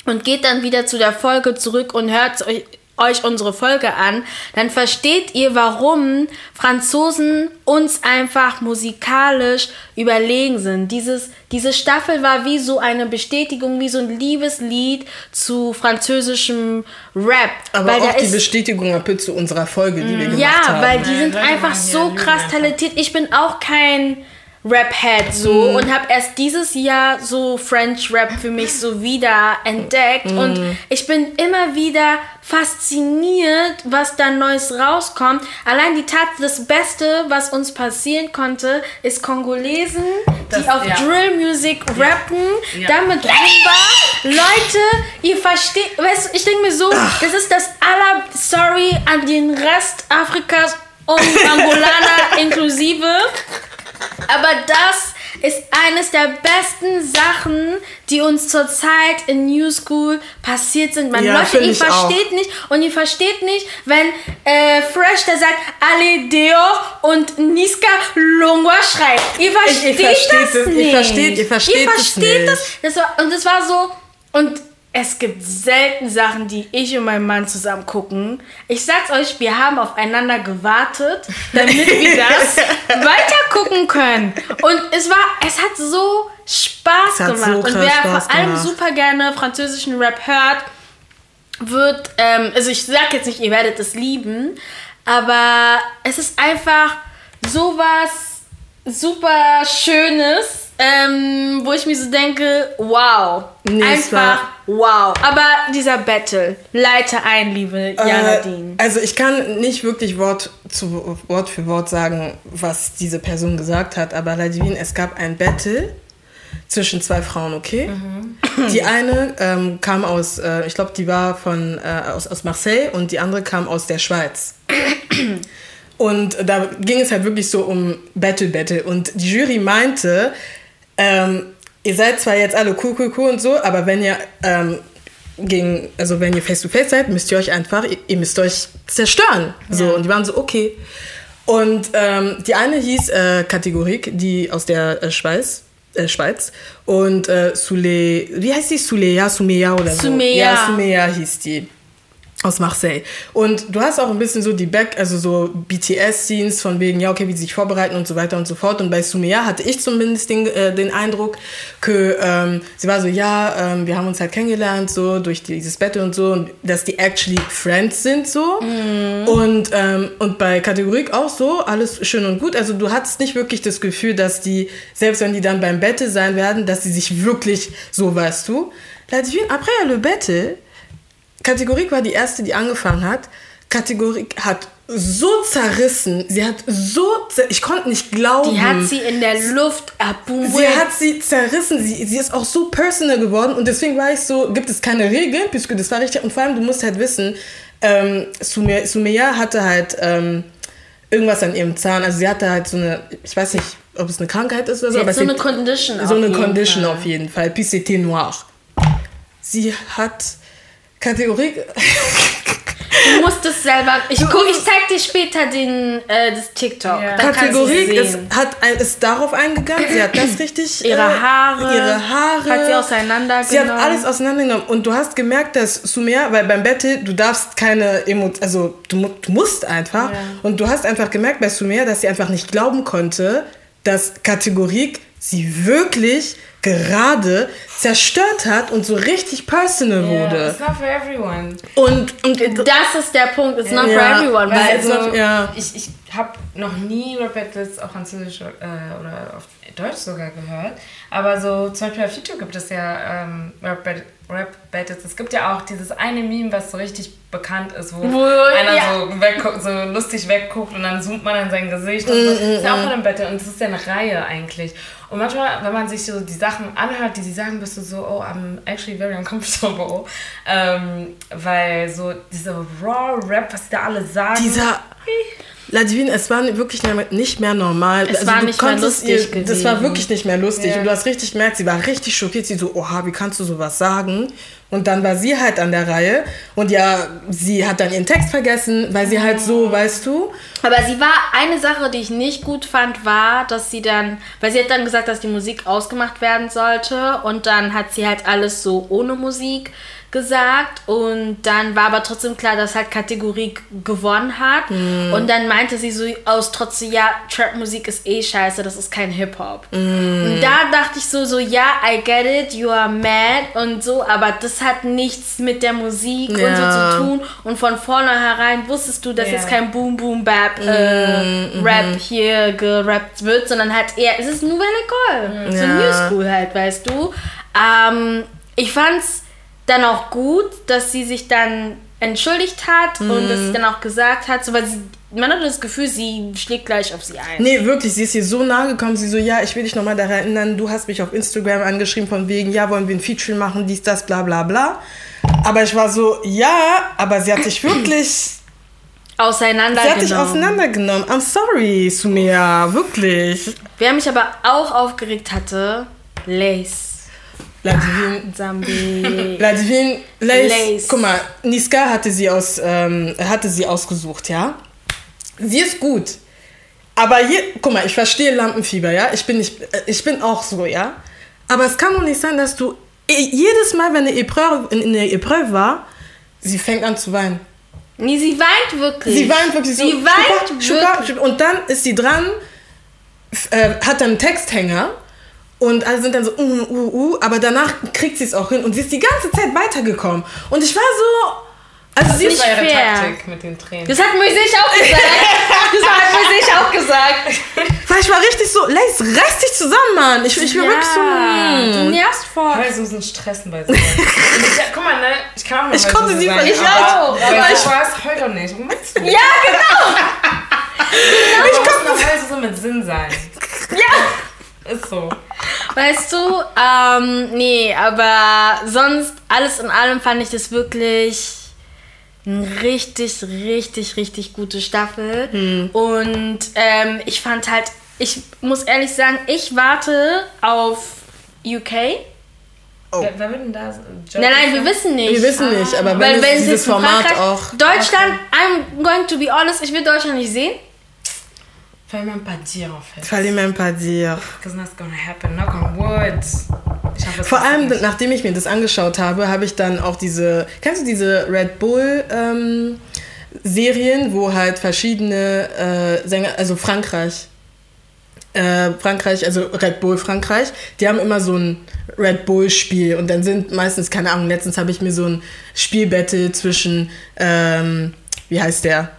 und geht dann wieder zu der Folge zurück und hört euch, euch unsere Folge an, dann versteht ihr, warum Franzosen uns einfach musikalisch überlegen sind. Dieses, diese Staffel war wie so eine Bestätigung, wie so ein Liebeslied zu französischem Rap. aber weil auch die ist- Bestätigung ein bisschen zu unserer Folge, die wir gemacht ja, haben. weil die sind einfach so krass talentiert. Ich bin auch kein Rap-Head so und habe erst dieses Jahr so French Rap für mich so wieder entdeckt und ich bin immer wieder fasziniert, was da Neues rauskommt. Allein die Tat, das Beste, was uns passieren konnte, ist Kongolesen, die Das- auf ja. Drill Music rappen, Ja. damit rumba. Leute, ihr versteht, weißt ich denke mir so, das ist das aller, sorry an den Rest Afrikas und [LAUGHS] Angolaner inklusive, aber das ist eines der besten Sachen, die uns zurzeit in New School passiert sind. Man, Ja, Leute, ihr ich versteht nicht und ihr versteht nicht, wenn äh, Fresh da sagt, Ale Deo und Niska Longwa schreit. Ihr versteht, versteht das ihr nicht. versteht- ihr versteht ihr versteht nicht. das. das war, und es war so, und es gibt selten Sachen, die ich und mein Mann zusammen gucken. Ich sag's euch, wir haben aufeinander gewartet, damit wir [LAUGHS] das weiter gucken können. Und es war, es hat so Spaß hat so gemacht. und krass wer Spaß vor allem gemacht. super gerne französischen Rap hört, wird, ähm, also ich sag jetzt nicht, ihr werdet es lieben, aber es ist einfach sowas super Schönes, ähm, wo ich mir so denke, wow, Nee, einfach wow. Aber dieser Battle, leite ein, liebe Janadine. Äh, also ich kann nicht wirklich Wort zu Wort für Wort sagen, was diese Person gesagt hat, aber Ladivine, es gab ein Battle zwischen zwei Frauen, okay? Die eine ähm, kam aus, äh, ich glaube, die war von äh, aus, aus Marseille und die andere kam aus der Schweiz. Und da ging es halt wirklich so um Battle Battle. Und die Jury meinte, ähm, ihr seid zwar jetzt alle cool, cool, cool und so, aber wenn ihr ähm, gegen, also wenn ihr face to face seid, müsst ihr euch einfach, ihr, ihr müsst euch zerstören. So, und die waren so, okay. Und ähm, die eine hieß äh, Kategorik, die aus der äh, Schweiz. Äh, Schweiz. Und äh, Sule, wie heißt die? Suleya, Sumeya oder so? Sumeya. Ja, Sumeya hieß die. Aus Marseille. Und du hast auch ein bisschen so die Back, also so BTS-Scenes von wegen, ja, okay, wie sie sich vorbereiten und so weiter und so fort. Und bei Sumia hatte ich zumindest den, äh, den Eindruck, que, ähm, sie war so, ja, ähm, wir haben uns halt kennengelernt, so durch dieses Battle und so, und dass die actually Friends sind, so. Und, ähm, und bei Kategorik auch so, alles schön und gut. Also du hattest nicht wirklich das Gefühl, dass die, selbst wenn die dann beim Battle sein werden, dass sie sich wirklich so, weißt du. La divine, après le Battle, Kategorik war die erste, die angefangen hat. Kategorik hat so zerrissen. Sie hat so, zer ich konnte nicht glauben. Die hat sie in der Luft abbucht. Sie hat sie zerrissen. Sie, sie ist auch so personal geworden. Und deswegen war ich so, gibt es keine Regeln, puisque das war richtig. Und vor allem, du musst halt wissen, ähm, Sume- Sumeya hatte halt ähm, irgendwas an ihrem Zahn. Also sie hatte halt so eine, ich weiß nicht, ob es eine Krankheit ist oder so. Sie aber so eine Condition So eine Condition Fall. auf jeden Fall. C'était noir. Sie hat Kategorie. Du musst es selber. Ich, guck, ich zeig dir später den, äh, das TikTok. Ja. Kategorie es ist, hat ist darauf eingegangen. Sie hat das [CLEARS THROAT] richtig. Ihre äh, Haare. Ihre Haare. Hat sie auseinandergenommen. Sie hat alles auseinandergenommen. Und du hast gemerkt, dass Sumer, weil beim Battle, du darfst keine Emotionen, also du, du musst einfach. Und du hast einfach gemerkt bei Sumer, dass sie einfach nicht glauben konnte, dass Kategorie sie wirklich gerade zerstört hat und so richtig personal Yeah, wurde. it's not for everyone. Und, und Das ist der Punkt. It's not Ja, for everyone. weil Also, noch- ja. ich, ich habe noch nie Rap Battles auf Französisch äh, oder auf Deutsch sogar gehört. Aber so zum Beispiel auf YouTube gibt es ja ähm, Rap, Rap Battles. Es gibt ja auch dieses eine Meme, was so richtig bekannt ist, wo, Wo- einer ja. so, wegguckt, so lustig wegguckt und dann zoomt man in sein Gesicht. Und so. Das ist ja auch von einem Battle und das ist ja eine Reihe eigentlich. Und manchmal, wenn man sich so die Sachen anhört, die sie sagen, bist du so, oh, I'm actually very uncomfortable. [LAUGHS] Ähm, weil so dieser Raw Rap, was die da alle sagen. dieser Ladwin, es war wirklich nicht mehr- normal. Es war du nicht mehr lustig Das war wirklich nicht mehr lustig. Ja. Und du hast richtig gemerkt, sie war richtig schockiert. Sie so, oha, wie kannst du sowas sagen? Und dann war sie halt an der Reihe. Und ja, sie hat dann ihren Text vergessen, weil sie halt so, weißt du, Aber sie war, eine Sache, die ich nicht gut fand, war, dass sie dann, weil sie hat dann gesagt, dass die Musik ausgemacht werden sollte und dann hat sie halt alles so ohne Musik gesagt und dann war aber trotzdem klar, dass halt Kategorie gewonnen hat und dann meinte sie so aus trotzdem, ja, Trap-Musik ist eh scheiße, das ist kein Hip-Hop. Und da dachte ich so, so, ja, I get it, you are mad und so, aber das hat nichts mit der Musik und so Ja. zu tun und von vornherein wusstest du, dass Ja. jetzt kein Boom Boom Bap äh, Rap hier gerappt wird, sondern halt eher, es ist Nouvelle École, so Ja. New School halt, weißt du. Ähm, ich fand's dann auch gut, dass sie sich dann entschuldigt hat und dass sie dann auch gesagt hat, so, weil sie, man hat das Gefühl, sie schlägt gleich auf sie ein. Nee, wirklich, sie ist hier so nahe gekommen. Sie so, ja, ich will dich nochmal daran erinnern, du hast mich auf Instagram angeschrieben von wegen, ja, wollen wir ein Feature machen, dies, das, bla, bla, bla. Aber ich war so, ja, aber sie hat sich [CLEARS THROAT] wirklich, sie Auseinandergenommen. hat dich auseinandergenommen. I'm sorry, Sumia, wirklich. Wer mich aber auch aufgeregt hatte, Lace. Ladivin, Zambi. Ladivin, Lace, Lace. guck mal, Niska hatte sie, aus, ähm, hatte sie ausgesucht, ja. Sie ist gut. Aber je, guck mal, ich verstehe Lampenfieber, ja. Ich bin, nicht, äh, ich bin auch so, ja. Aber es kann doch nicht sein, dass du eh- jedes Mal, wenn eine Epreuve, in, in der Epreuve war, sie fängt an zu weinen. Nee, sie weint wirklich. Sie weint wirklich so. Sie weint Schupa, Schupa, wirklich. Schupa. Und dann ist sie dran, äh, hat dann einen Texthänger und alle sind dann so, uh, uh, uh, aber danach kriegt sie es auch hin und sie ist die ganze Zeit weitergekommen. Und ich war so, also sie das ist, war ihre fair. Taktik mit den Tränen. Das hat Moisés auch gesagt. Das hat Moisés auch gesagt. [LAUGHS] weil ich war richtig so, Lace, reiß dich zusammen, Mann. Ich, ich war wirklich so, du hm. nervst voll. Weil Susan stressen bei [LAUGHS] ich, ja, guck mal, ne? Ich kann auch mal Ich konnte sie aber Ich auch, aber ich- sowas heul doch nicht. Was meinst du? Ja, genau. [LAUGHS] Ich kann doch heul so mit Sinn sein. Ja. Ist so. Weißt du, ähm, nee, aber sonst, alles in allem fand ich das wirklich Eine richtig, richtig, richtig gute Staffel. Hm. Und ähm, ich fand halt, ich muss ehrlich sagen, ich warte auf UK. Oh. Wer, wer wird denn da? Nein, nein, wir wissen nicht. Wir wissen nicht, aber wenn Weil es wenn es dieses Format Frankreich, auch... Deutschland, I'm going to be honest, ich will Deutschland nicht sehen. Fallait même pas dire en fait. Fallait même pas dire. Because that's gonna happen. Knock on wood. Hoffe, Vor allem, nicht. nachdem ich mir das angeschaut habe, habe ich dann auch diese, kennst du diese Red Bull ähm, Serien, wo halt verschiedene äh, Sänger, also Frankreich, äh, Frankreich, also Red Bull Frankreich, die haben immer so ein Red Bull Spiel und dann sind meistens, keine Ahnung, letztens habe ich mir so ein Spielbattle zwischen, ähm, wie heißt der?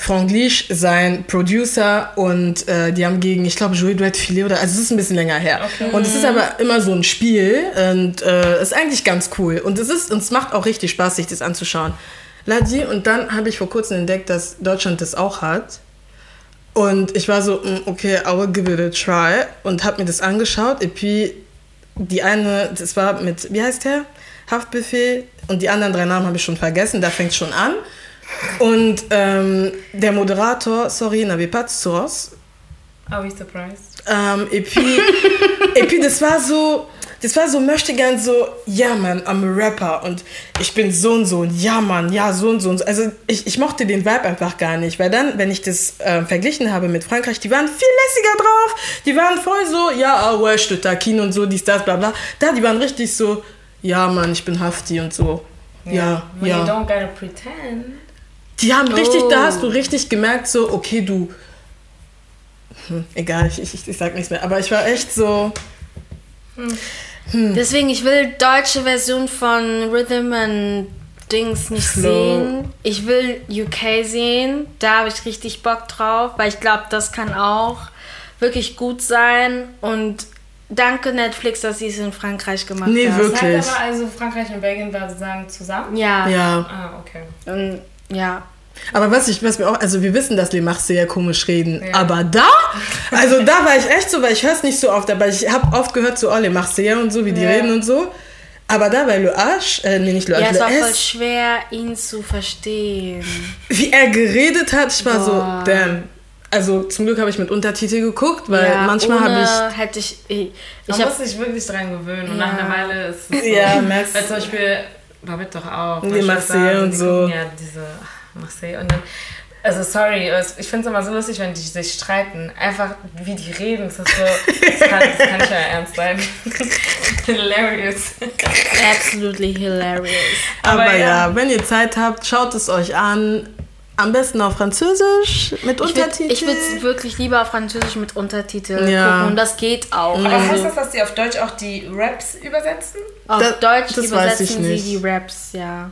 Franglish, sein Producer und äh, die haben gegen, ich glaube, Jouet Duet Filet oder, also es ist ein bisschen länger her. Und es ist aber immer so ein Spiel und äh, ist eigentlich ganz cool. Und es ist, und es macht auch richtig Spaß, sich das anzuschauen. Ladi, und dann habe ich vor kurzem entdeckt, dass Deutschland das auch hat. Und ich war so, mm, okay, I will give it a try. Und habe mir das angeschaut. Et puis, die eine, das war mit, wie heißt der? Haftbefehl. Und die anderen drei Namen habe ich schon vergessen. Da fängt schon an. Und ähm, der Moderator, sorry, n'avait pas de source. Are we surprised? Ähm, et puis, et puis, das war so, das war so, möchte gern so, ja, man, I'm a Rapper und ich bin so und so und ja, man, ja, so und so und so. Also, ich, ich mochte den Vibe einfach gar nicht, weil dann, wenn ich das äh, verglichen habe mit Frankreich, die waren viel lässiger drauf. Die waren voll so, ja, ah, ouais, te taquine und so, dies, das, bla, bla. Da, die waren richtig so, ja, man, ich bin Hafti und so. Ja, When ja. you don't gotta pretend. Die haben richtig, da Oh. hast du richtig gemerkt, so, okay, du. Hm, egal, ich, ich, ich sag nichts mehr. Aber ich war echt so. Deswegen, ich will deutsche Version von Rhythm and Dings nicht Flow. sehen. Ich will UK sehen. Da habe ich richtig Bock drauf, weil ich glaube, das kann auch wirklich gut sein. Und danke Netflix, dass sie es in Frankreich gemacht Nee, haben. wirklich. Das heißt aber also, Frankreich und Belgien waren sozusagen zusammen? Ja. Ja. Ah, okay. Und, ja. Aber was ich, was mir auch, also wir wissen, dass Les Marseillais komisch reden, Ja. aber da, also da war ich echt so, weil ich höre es nicht so oft, aber ich habe oft gehört so, oh, Les Marseillais und so, wie die Ja. reden und so. Aber da bei Le H, äh, nee, nicht Le Ja, es war voll schwer, ihn zu verstehen. wie er geredet hat, ich war Boah. so, damn. Also zum Glück habe ich mit Untertitel geguckt, weil ja, manchmal habe hätte ich. Ich, Man ich hab, muss sich wirklich dran gewöhnen und nach einer Weile ist es so. Ja, merkst Weil zum Beispiel, Babette doch auch. Die meine Marseille und so. Ja, diese ach, Marseille und dann. Also sorry, ich finde es immer so lustig, wenn die sich streiten. Einfach wie die reden, das ist so, das kann, das kann nicht mehr [LAUGHS] ernst sein. [LAUGHS] Hilarious. absolutely hilarious. Aber, Aber ja. ja. wenn ihr Zeit habt, schaut es euch an. Am besten auf Französisch mit Ich würde Untertiteln. ich würd's wirklich lieber auf Französisch mit Untertiteln Ja. gucken und das geht auch. Aber heißt Also, das, dass die auf Deutsch auch die Raps übersetzen? auf Das- Deutsch das weiß ich übersetzen sie die Raps, ja.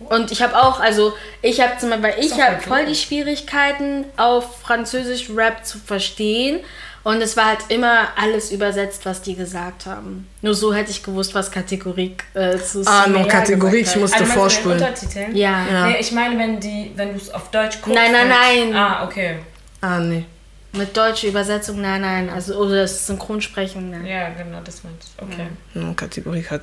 Und ich habe auch, also ich habe zum Beispiel, ich habe voll die Schwierigkeiten auf Französisch Rap zu verstehen. Und es war halt immer alles übersetzt, was die gesagt haben. Nur so hätte ich gewusst, was Kategorie äh, zu Ah, no, Kategorie, ich musste Also meinst du vorspulen. Untertiteln? Ja. Ja. Nee, ich meine, wenn die, wenn du es auf Deutsch guckst. Nein, nein, nein. Ah, okay. Ah, nee. Mit deutscher Übersetzung, nein, nein. Also, oder das Synchronsprechen, nein. Ja, genau, das meinte ich. Okay. No, Kategorie hat.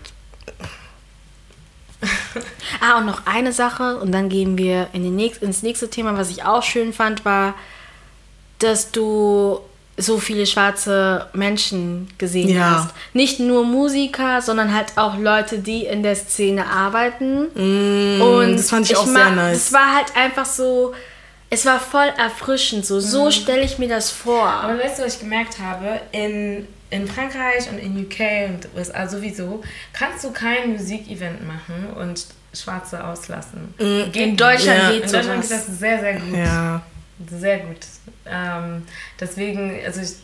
Ah, und noch eine Sache, und dann gehen wir in den nächst, ins nächste Thema, was ich auch schön fand, war, dass du so viele schwarze Menschen gesehen Ja. hast. Nicht nur Musiker, sondern halt auch Leute, die in der Szene arbeiten. und Mm, das fand ich auch sehr nice. Es war halt einfach so, es war voll erfrischend. So, Mhm. so stelle ich mir das vor. Aber weißt du, was ich gemerkt habe? In, in Frankreich und in UK und USA sowieso kannst du kein Musikevent machen und Schwarze auslassen. Geht in. Deutschland Ja. geht In Deutschland geht das sehr, sehr gut. Ja. Sehr gut. Ähm, deswegen, also ich,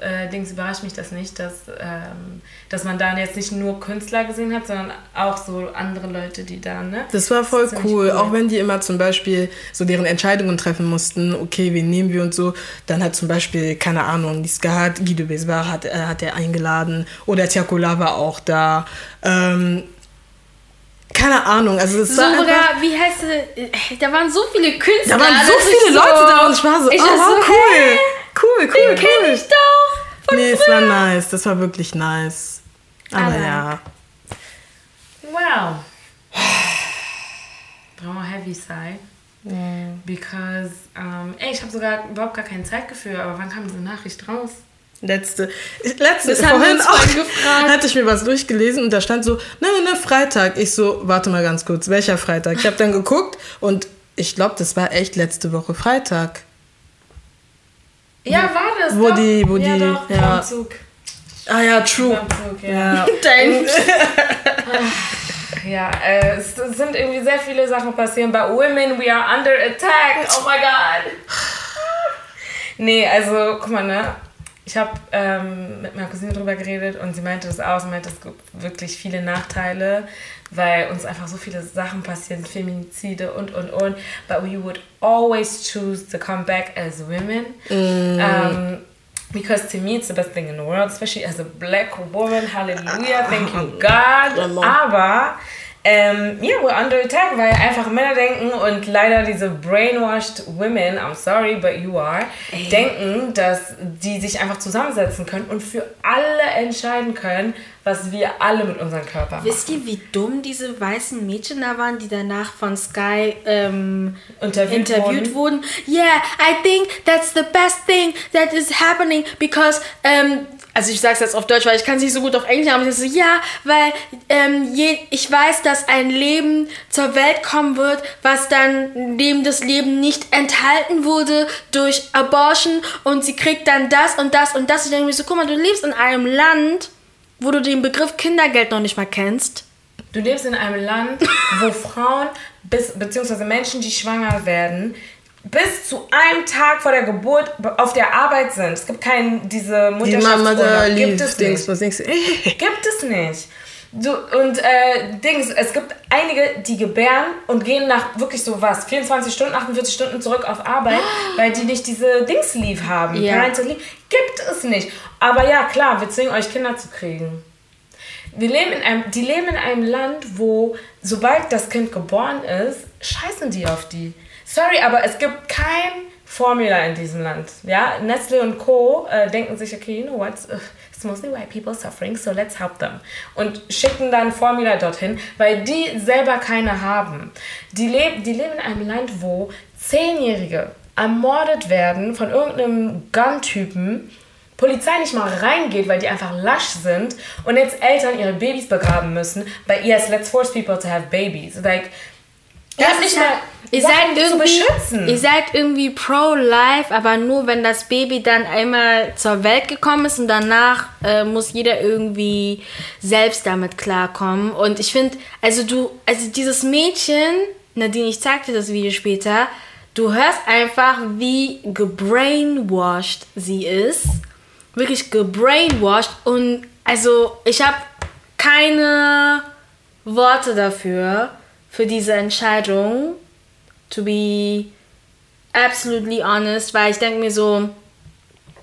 äh, Dings überrascht mich das nicht, dass, ähm, dass man da jetzt nicht nur Künstler gesehen hat, sondern auch so andere Leute, die da, ne? Das war voll Das cool. cool. Auch wenn die immer zum Beispiel so deren Entscheidungen treffen mussten, okay, wen nehmen wir und so. Dann hat zum Beispiel, keine Ahnung, die Skat, Guido Besbar hat, äh, hat er eingeladen. Oder Tiakola war auch da. Ähm, keine Ahnung, also das So, war einfach, wie heißt es? Da waren so viele Künstler. Da waren so viele Leute da und ich war so, ich oh, war wow, so, cool. hä? Cool, cool, Den kenn cool. ich doch. Von Nee, es war nice. Das war wirklich nice. Aber Aber- ja. Wow. vraiment heavy side. Because, ähm, ey, ich habe sogar überhaupt gar kein Zeitgefühl, aber wann kam diese Nachricht raus? Letzte, letzte Das vorhin auch, gefragt. hatte ich mir was durchgelesen und da stand so, ne, ne, ne, Freitag. Ich so, warte mal ganz kurz, welcher Freitag? Ich habe dann geguckt und ich glaube, das war echt letzte Woche Freitag. Ja, war das. Wo doch. die- wo ja, die- Doch, ja. Zug. Ah ja, true. Zug, ja. Ja. [LAUGHS] Ja, äh, es es sind irgendwie sehr viele Sachen passieren. Bei Women, we are under attack. Oh my god. [SIGHS] Nee, also, guck mal, ne? Ich habe ähm, mit meiner Cousine drüber geredet und sie meinte das auch. Sie meinte, es gibt wirklich viele Nachteile, weil uns einfach so viele Sachen passieren, Feminizide und, und, und. But we would always choose to come back as women. Um, because to me, it's the best thing in the world, especially as a black woman. Hallelujah, thank you, [LAUGHS] God. Aber, ähm, ja, we're under attack, weil einfach Männer denken und leider diese brainwashed women, I'm sorry, but you are, denken, dass die sich einfach zusammensetzen können und für alle entscheiden können, was wir alle mit unserem Körper machen. Wisst ihr, wie dumm diese weißen Mädchen da waren, die danach von Sky ähm, Interviewt interviewt wurden? Yeah, I think that's the best thing that is happening because, ähm, also ich sag's jetzt auf Deutsch, weil ich kann es nicht so gut auf Englisch, aber ich so, ja, weil ähm, je, ich weiß, dass ein Leben zur Welt kommen wird, was dann neben das Leben nicht enthalten wurde durch Abortion und sie kriegt dann das und das und das. Ich denke mir so, guck mal, du lebst in einem Land, wo du den Begriff Kindergeld noch nicht mal kennst. Du lebst in einem Land, wo Frauen bis, beziehungsweise Menschen, die schwanger werden, bis zu einem Tag vor der Geburt auf der Arbeit sind. Es gibt keinen, diese Die Mutterschaftsurlaub. Gibt lief, es Dings, nicht. was? [LAUGHS] Gibt es nicht. Du, und äh, Dings, es gibt einige, die gebären und gehen nach wirklich so was, 24 Stunden, 48 Stunden zurück auf Arbeit, [GASPS] weil die nicht diese Dings Leave haben. Ja. Parental Leave. Gibt es nicht. Aber ja, klar, wir zwingen euch Kinder zu kriegen. Wir leben in einem, die leben in einem Land, wo sobald das Kind geboren ist, scheißen die auf die. Sorry, aber es gibt kein Formula in diesem Land. Ja, Nestle und Co. Äh, denken sich, okay, you know what, it's mostly white people suffering, so let's help them. Und schicken dann Formula dorthin, weil die selber keine haben. Die, leb die leben in einem Land, wo Zehnjährige ermordet werden von irgendeinem Gun-Typen, Polizei nicht mal reingeht, weil die einfach lasch sind und jetzt Eltern ihre Babys begraben müssen, weil yes, let's force people to have babies. Like, Das das nicht ja, mal ihr seid zu irgendwie, beschützen. ihr seid irgendwie pro-life, aber nur wenn das Baby dann einmal zur Welt gekommen ist und danach äh, muss jeder irgendwie selbst damit klarkommen. Und ich finde, also du, also dieses Mädchen, Nadine, ich zeig dir das Video später, du hörst einfach, wie gebrainwashed sie ist. Wirklich gebrainwashed und also ich habe keine Worte dafür, für diese Entscheidung, to be absolutely honest, weil ich denke mir so,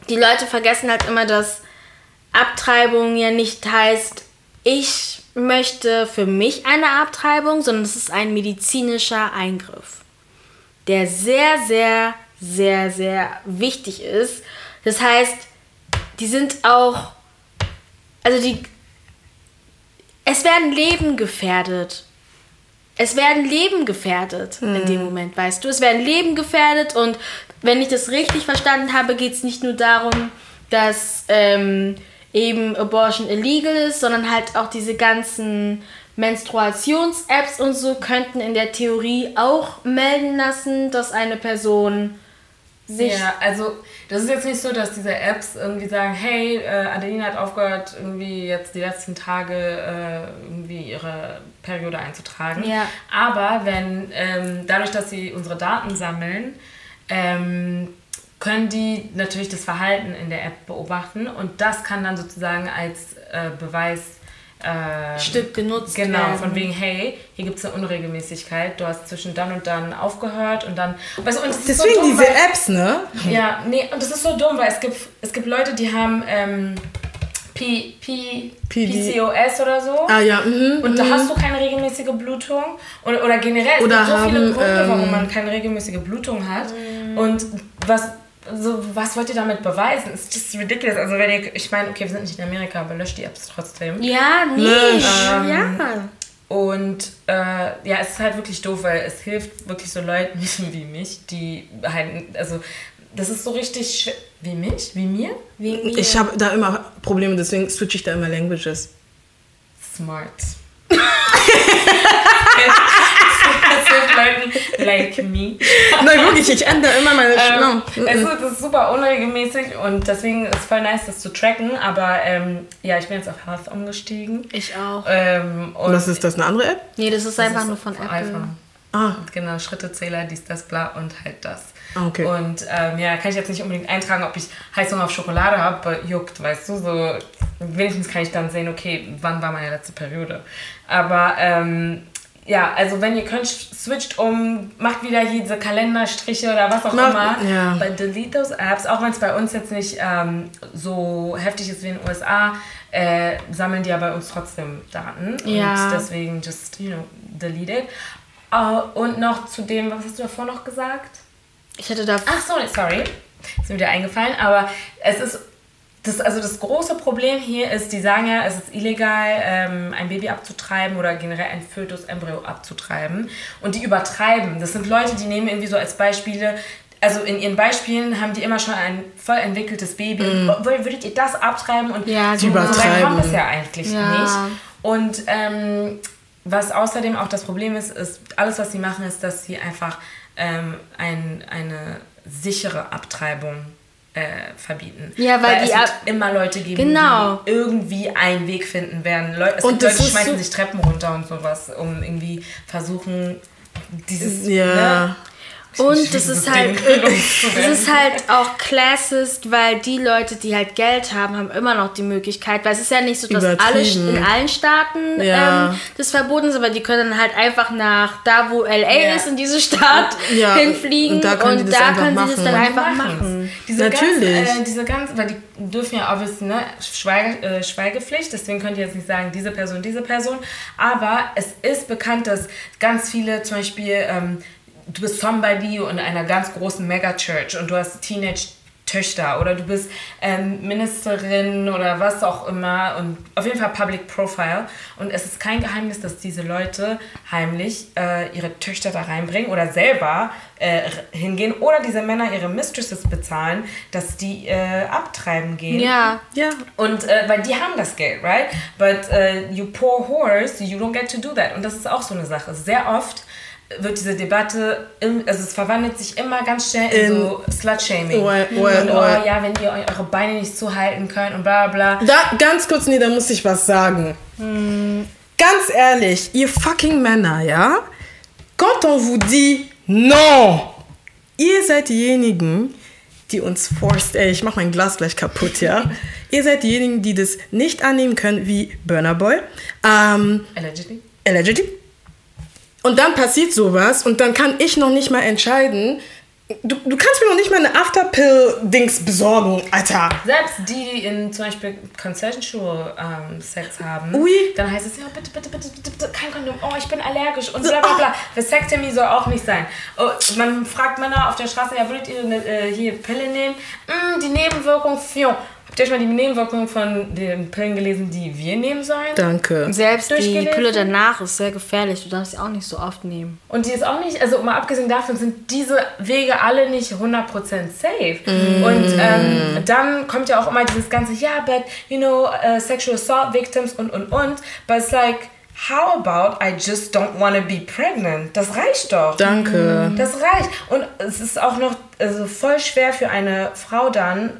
die Leute vergessen halt immer, dass Abtreibung ja nicht heißt, ich möchte für mich eine Abtreibung, sondern es ist ein medizinischer Eingriff, der sehr, sehr, sehr, sehr wichtig ist. Das heißt, die sind auch, also die, es werden Leben gefährdet. Es werden Leben gefährdet in dem Moment, weißt du? Es werden Leben gefährdet und wenn ich das richtig verstanden habe, geht es nicht nur darum, dass ähm, eben Abortion illegal ist, sondern halt auch diese ganzen Menstruations-Apps und so könnten in der Theorie auch melden lassen, dass eine Person sich Ja, also das ist jetzt nicht so, dass diese Apps irgendwie sagen, hey, äh, Adeline hat aufgehört, irgendwie jetzt die letzten Tage äh, irgendwie ihre Periode einzutragen. Ja. Aber wenn ähm, dadurch, dass sie unsere Daten sammeln, ähm, können die natürlich das Verhalten in der App beobachten und das kann dann sozusagen als äh, Beweis äh, Stück genutzt Genau, werden. von wegen, hey, hier gibt es eine Unregelmäßigkeit, du hast zwischen dann und dann aufgehört und dann. Weißt du, und Deswegen so dumm, diese weil- Apps, ne? ja, nee, und das ist so dumm, weil es gibt, es gibt Leute, die haben ähm, P, P, PD. PCOS oder so. Ah ja, mhm. Und da hast du keine regelmäßige Blutung. Oder, oder generell, es Oder gibt so viele haben, Gründe, warum ähm, man keine regelmäßige Blutung hat. Und was, so, was wollt ihr damit beweisen? It's just ridiculous. Also wenn ihr, ich meine, okay, wir sind nicht in Amerika, aber löscht die Apps trotzdem. Ja, nee. Lösch. ja. und äh, ja, es ist halt wirklich doof, weil es hilft wirklich so Leuten [LAUGHS] wie mich, die halt, also das ist so richtig. Wie mich? Wie mir? Wie mir? Ich habe da immer Probleme, deswegen switche ich da immer Languages. Smart. [LAUGHS] [LAUGHS] [LAUGHS] Leuten like me. Nein, wirklich, ich ändere immer meine Ähm, es ist, es ist super unregelmäßig und deswegen ist es voll nice, das zu tracken. Aber ähm, ja, ich bin jetzt auf Health umgestiegen. Ich auch. Ähm, und Was ist das, eine andere App? Nee, das ist das einfach ist nur von Apple. iPhone. Ah, Genau, Schrittezähler, dies, das, bla und halt das. Ah, okay. Und ähm, ja, kann ich jetzt nicht unbedingt eintragen, ob ich Heißhunger auf Schokolade habe, aber juckt, weißt du, so wenigstens kann ich dann sehen, okay, wann war meine letzte Periode. Aber ähm, ja, also wenn ihr könnt, switcht um, macht wieder hier diese Kalenderstriche oder was auch Macht- immer. ja. But delete those apps, auch wenn es bei uns jetzt nicht ähm, so heftig ist wie in den USA, äh, sammeln die ja bei uns trotzdem Daten. Ja. Und deswegen just, you know, delete it. Uh, und noch zu dem, was hast du davor noch gesagt? Ich hätte da. Ach so, sorry. Ist mir wieder eingefallen. Aber es ist. Das, also das große Problem hier ist, die sagen ja, es ist illegal, ähm, ein Baby abzutreiben oder generell ein Fötus-Embryo abzutreiben. Und die übertreiben. Das sind Leute, die nehmen irgendwie so als Beispiele, also in ihren Beispielen haben die immer schon ein voll entwickeltes Baby. Und Würdet ihr das abtreiben? Und Ja, so, die so übertreiben. kommt es ja eigentlich Ja. nicht. Und ähm, was außerdem auch das Problem ist, ist, alles, was sie machen, ist, dass sie einfach ähm, ein, eine sichere Abtreibung äh, verbieten. Ja, weil die es wird immer Leute geben, Genau. die irgendwie einen Weg finden werden. Leute, es Und gibt Leute, die schmeißen sich Treppen runter und sowas, um irgendwie versuchen, dieses... ja. Ne? Und das ist halt, [LAUGHS] [LAUGHS] das ist halt auch classist, weil die Leute, die halt Geld haben, haben immer noch die Möglichkeit, weil es ist ja nicht so, dass alle in allen Staaten Ja. ähm, das verboten ist, aber die können halt einfach nach da, wo LA Ja. ist, in diese Stadt [LAUGHS] Ja, hinfliegen und da können die das da einfach können sie das dann einfach machen. Diese Natürlich. Ganz, äh, diese ganz, weil die dürfen ja obviously, ne, Schweige, äh, Schweigepflicht, deswegen könnt ihr jetzt nicht sagen, diese Person, diese Person. Aber es ist bekannt, dass ganz viele zum Beispiel, ähm, du bist somebody in einer ganz großen Megachurch und du hast Teenage Töchter oder du bist ähm, Ministerin oder was auch immer und auf jeden Fall Public Profile und es ist kein Geheimnis, dass diese Leute heimlich äh, ihre Töchter da reinbringen oder selber äh, hingehen oder diese Männer ihre Mistresses bezahlen, dass die äh, abtreiben gehen. Ja. Ja. Und äh, weil die haben das Geld, right? But äh, you poor horse, you don't get to do that. Und das ist auch so eine Sache. Sehr oft wird diese Debatte, im, also es verwandelt sich immer ganz schnell in, In- so Slut-Shaming. Well, well, und oh well. ja, wenn ihr eure Beine nicht zuhalten könnt und bla bla. Da, ganz kurz, nee, da muss ich was sagen. Ganz ehrlich, ihr fucking Männer, ja? Quand on vous dit non, ihr seid diejenigen, die uns forced, ey, ich mach mein Glas gleich kaputt, ja? [LAUGHS] ihr seid diejenigen, die das nicht annehmen können, wie Burner Boy. Ähm, Allegedly. allegedly. Und dann passiert sowas und dann kann ich noch nicht mal entscheiden. Du, du kannst mir noch nicht mal eine Afterpill-Dings besorgen, Alter. Selbst die, die in zum Beispiel consensual ähm, Sex haben, Ui. dann heißt es ja, bitte, bitte, bitte, bitte, bitte, kein Kondom, oh, ich bin allergisch und bla bla bla. Vasectomy soll auch nicht sein. Oh, man fragt Männer auf der Straße, ja, würdet ihr eine, äh, hier Pille nehmen? Mm, die Nebenwirkung, fion. Habt ihr euch mal die Nebenwirkungen von den Pillen gelesen, die wir nehmen sollen? Danke. Selbst die? Pille danach ist sehr gefährlich. Du darfst sie auch nicht so oft nehmen. Und die ist auch nicht, also mal abgesehen davon sind diese Wege alle nicht 100% safe. Und ähm, dann kommt ja auch immer dieses ganze, ja, but, you know, uh, sexual assault victims und, und, und. But it's like, how about I just don't want to be pregnant? Das reicht doch. Danke. Das reicht. Und es ist auch noch also voll schwer für eine Frau dann,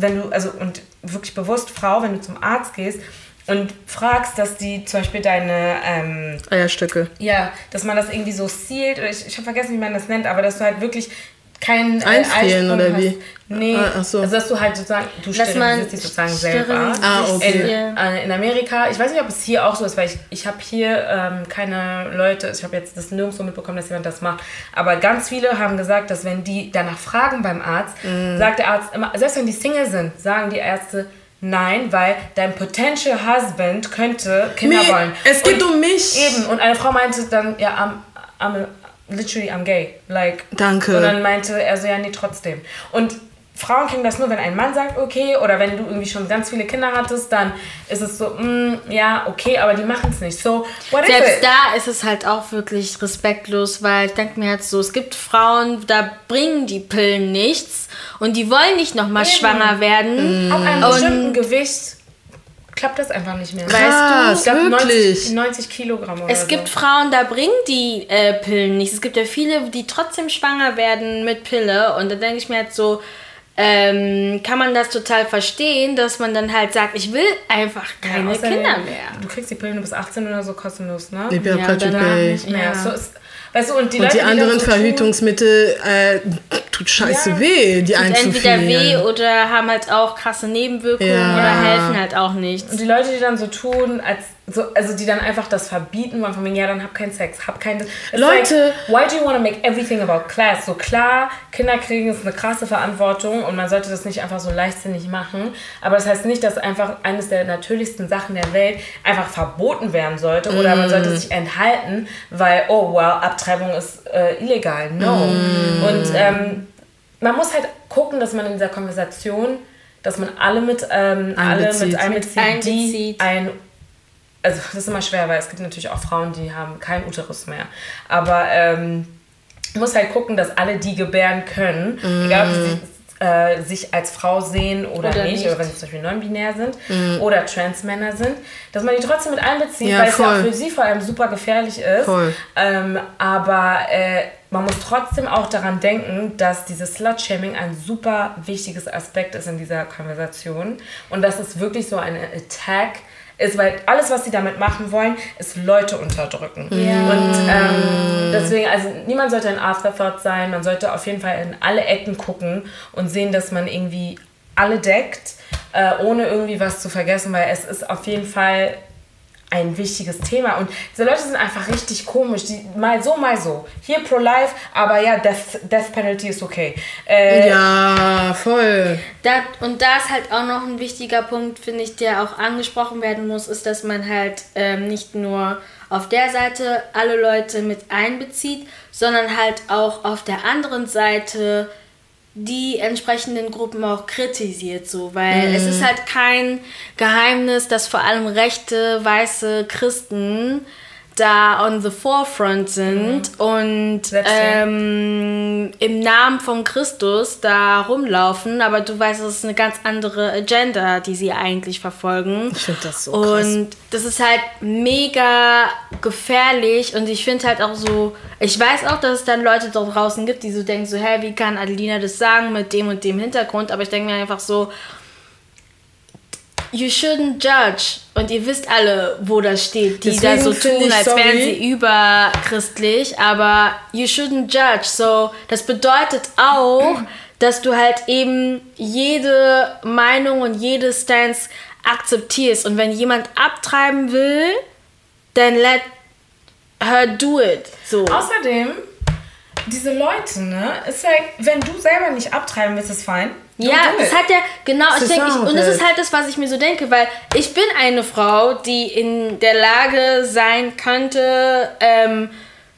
wenn du, also und wirklich bewusst Frau, wenn du zum Arzt gehst und fragst, dass die zum Beispiel deine, ähm, Eierstücke. ja, dass man das irgendwie so sealt, oder ich, ich habe vergessen, wie man das nennt, aber dass du halt wirklich keinen äh, oder hast. wie? Nee, Ah, ach so. also dass du halt sozusagen, du sterilisierst dich sozusagen selber. Ah, okay. In, äh, in Amerika, ich weiß nicht, ob es hier auch so ist, weil ich, ich habe hier ähm, keine Leute, ich habe jetzt das nirgendwo mitbekommen, dass jemand das macht, aber ganz viele haben gesagt, dass wenn die danach fragen beim Arzt, Mhm. sagt der Arzt immer, selbst wenn die Single sind, sagen die Ärzte, nein, weil dein potential husband könnte Kinder Mir- wollen. es geht Und um mich. Eben, und eine Frau meinte dann, ja, I'm, I'm literally, I'm gay. Like, Danke. Und dann meinte er so, ja, nee, trotzdem. Und Frauen kriegen das nur, wenn ein Mann sagt, okay, oder wenn du irgendwie schon ganz viele Kinder hattest, dann ist es so, mm, ja, okay, aber die machen es nicht. So, what is Selbst it? da ist es halt auch wirklich respektlos, weil ich denke mir halt so, es gibt Frauen, da bringen die Pillen nichts und die wollen nicht nochmal schwanger werden. Ab einem bestimmten Gewicht klappt das einfach nicht mehr. Krass, ich glaube, wirklich. 90, 90 Kilogramm oder Es so. gibt Frauen, da bringen die äh, Pillen nichts. Es gibt ja viele, die trotzdem schwanger werden mit Pille. Und da denke ich mir halt so, ähm, kann man das total verstehen, dass man dann halt sagt, ich will einfach keine außerdem, Kinder mehr. Du kriegst die Pillen du bis 18 oder so kostenlos, ne? Ich bin Ja, ja, danach nicht mehr. Ja. So ist, weißt du, und die Und Leute, die anderen so tun- Verhütungsmittel äh, tut scheiße Ja. weh, die Tut entweder weh oder haben halt auch krasse Nebenwirkungen Ja. oder helfen halt auch nichts. Und die Leute, die dann so tun, als so, also die dann einfach das verbieten wollen, von mir, ja, dann hab keinen Sex, hab keinen. Leute- Like, why do you want to make everything about class? So klar, Kinder kriegen ist eine krasse Verantwortung und man sollte das nicht einfach so leichtsinnig machen. Aber das heißt nicht, dass einfach eines der natürlichsten Sachen der Welt einfach verboten werden sollte oder man sollte sich enthalten, weil, oh wow, Abtreibung ist äh, illegal. No. Und ähm, man muss halt gucken, dass man in dieser Konversation, dass man alle mit, ähm, alle mit einbezieht, die ein also das ist immer schwer, weil es gibt natürlich auch Frauen, die haben keinen Uterus mehr. Aber ähm, man muss halt gucken, dass alle die gebären können, egal ob sie äh, sich als Frau sehen oder, Oder nicht, nicht. oder wenn sie zum Beispiel non-binär sind oder Transmänner sind, dass man die trotzdem mit einbezieht, Ja, weil es ja auch voll. für sie vor allem super gefährlich ist. Voll. Ähm, aber äh, man muss trotzdem auch daran denken, dass dieses Slut-Shaming ein super wichtiges Aspekt ist in dieser Konversation und dass es wirklich so eine Attack ist, weil alles, was sie damit machen wollen, ist Leute unterdrücken. Und ähm, deswegen, also niemand sollte ein Afterthought sein, man sollte auf jeden Fall in alle Ecken gucken und sehen, dass man irgendwie alle deckt, äh, ohne irgendwie was zu vergessen, weil es ist auf jeden Fall ein wichtiges Thema. Und diese Leute sind einfach richtig komisch. Die, mal so, mal so. Hier pro-life, aber ja, Death, Death Penalty ist okay. Äh, Ja, voll. Da, und da ist halt auch noch ein wichtiger Punkt, finde ich, der auch angesprochen werden muss, ist, dass man halt ähm, nicht nur auf der Seite alle Leute mit einbezieht, sondern halt auch auf der anderen Seite die entsprechenden Gruppen auch kritisiert, so, weil es ist halt kein Geheimnis, dass vor allem rechte, weiße Christen da on the forefront sind und Selbst ja. ähm, im Namen von Christus da rumlaufen, aber du weißt, es ist eine ganz andere Agenda, die sie eigentlich verfolgen. Ich finde das so krass. Und das ist halt mega gefährlich und ich finde halt auch so, ich weiß auch, dass es dann Leute da draußen gibt, die so denken so, hä, wie kann Adelina das sagen mit dem und dem Hintergrund, aber ich denke mir einfach so, you shouldn't judge. Und ihr wisst alle, wo das steht, die da Deswegen so finde tun, als wären sie überchristlich, aber you shouldn't judge. So, das bedeutet auch, dass du halt eben jede Meinung und jede Stance akzeptierst. Und wenn jemand abtreiben will, dann let her do it. So. Außerdem, diese Leute, ne, ist like, wenn du selber nicht abtreiben willst, ist fein. Ja, das hat ja, genau, ich denke, ich, und das ist halt das, was ich mir so denke, weil ich bin eine Frau, die in der Lage sein könnte, ähm,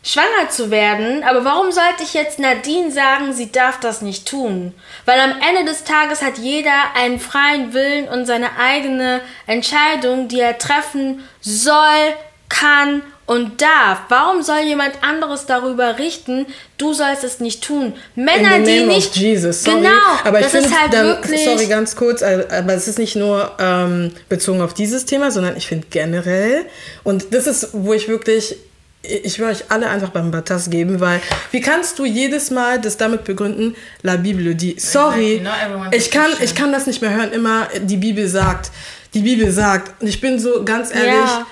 schwanger zu werden, aber warum sollte ich jetzt Nadine sagen, sie darf das nicht tun? Weil am Ende des Tages hat jeder einen freien Willen und seine eigene Entscheidung, die er treffen soll, kann und darf. Warum soll jemand anderes darüber richten, du sollst es nicht tun? Männer, In the die name nicht of Jesus, sorry. Genau, aber ich das finde, ist halt dann- wirklich. sorry, ganz kurz, aber es ist nicht nur ähm, bezogen auf dieses Thema, sondern ich finde generell, und das ist, wo ich wirklich, ich will euch alle einfach beim Batas geben, weil wie kannst du jedes Mal das damit begründen, la Bible, die, sorry, ich kann, ich kann das nicht mehr hören, immer die Bibel sagt, die Bibel sagt, und ich bin so ganz ehrlich, Ja.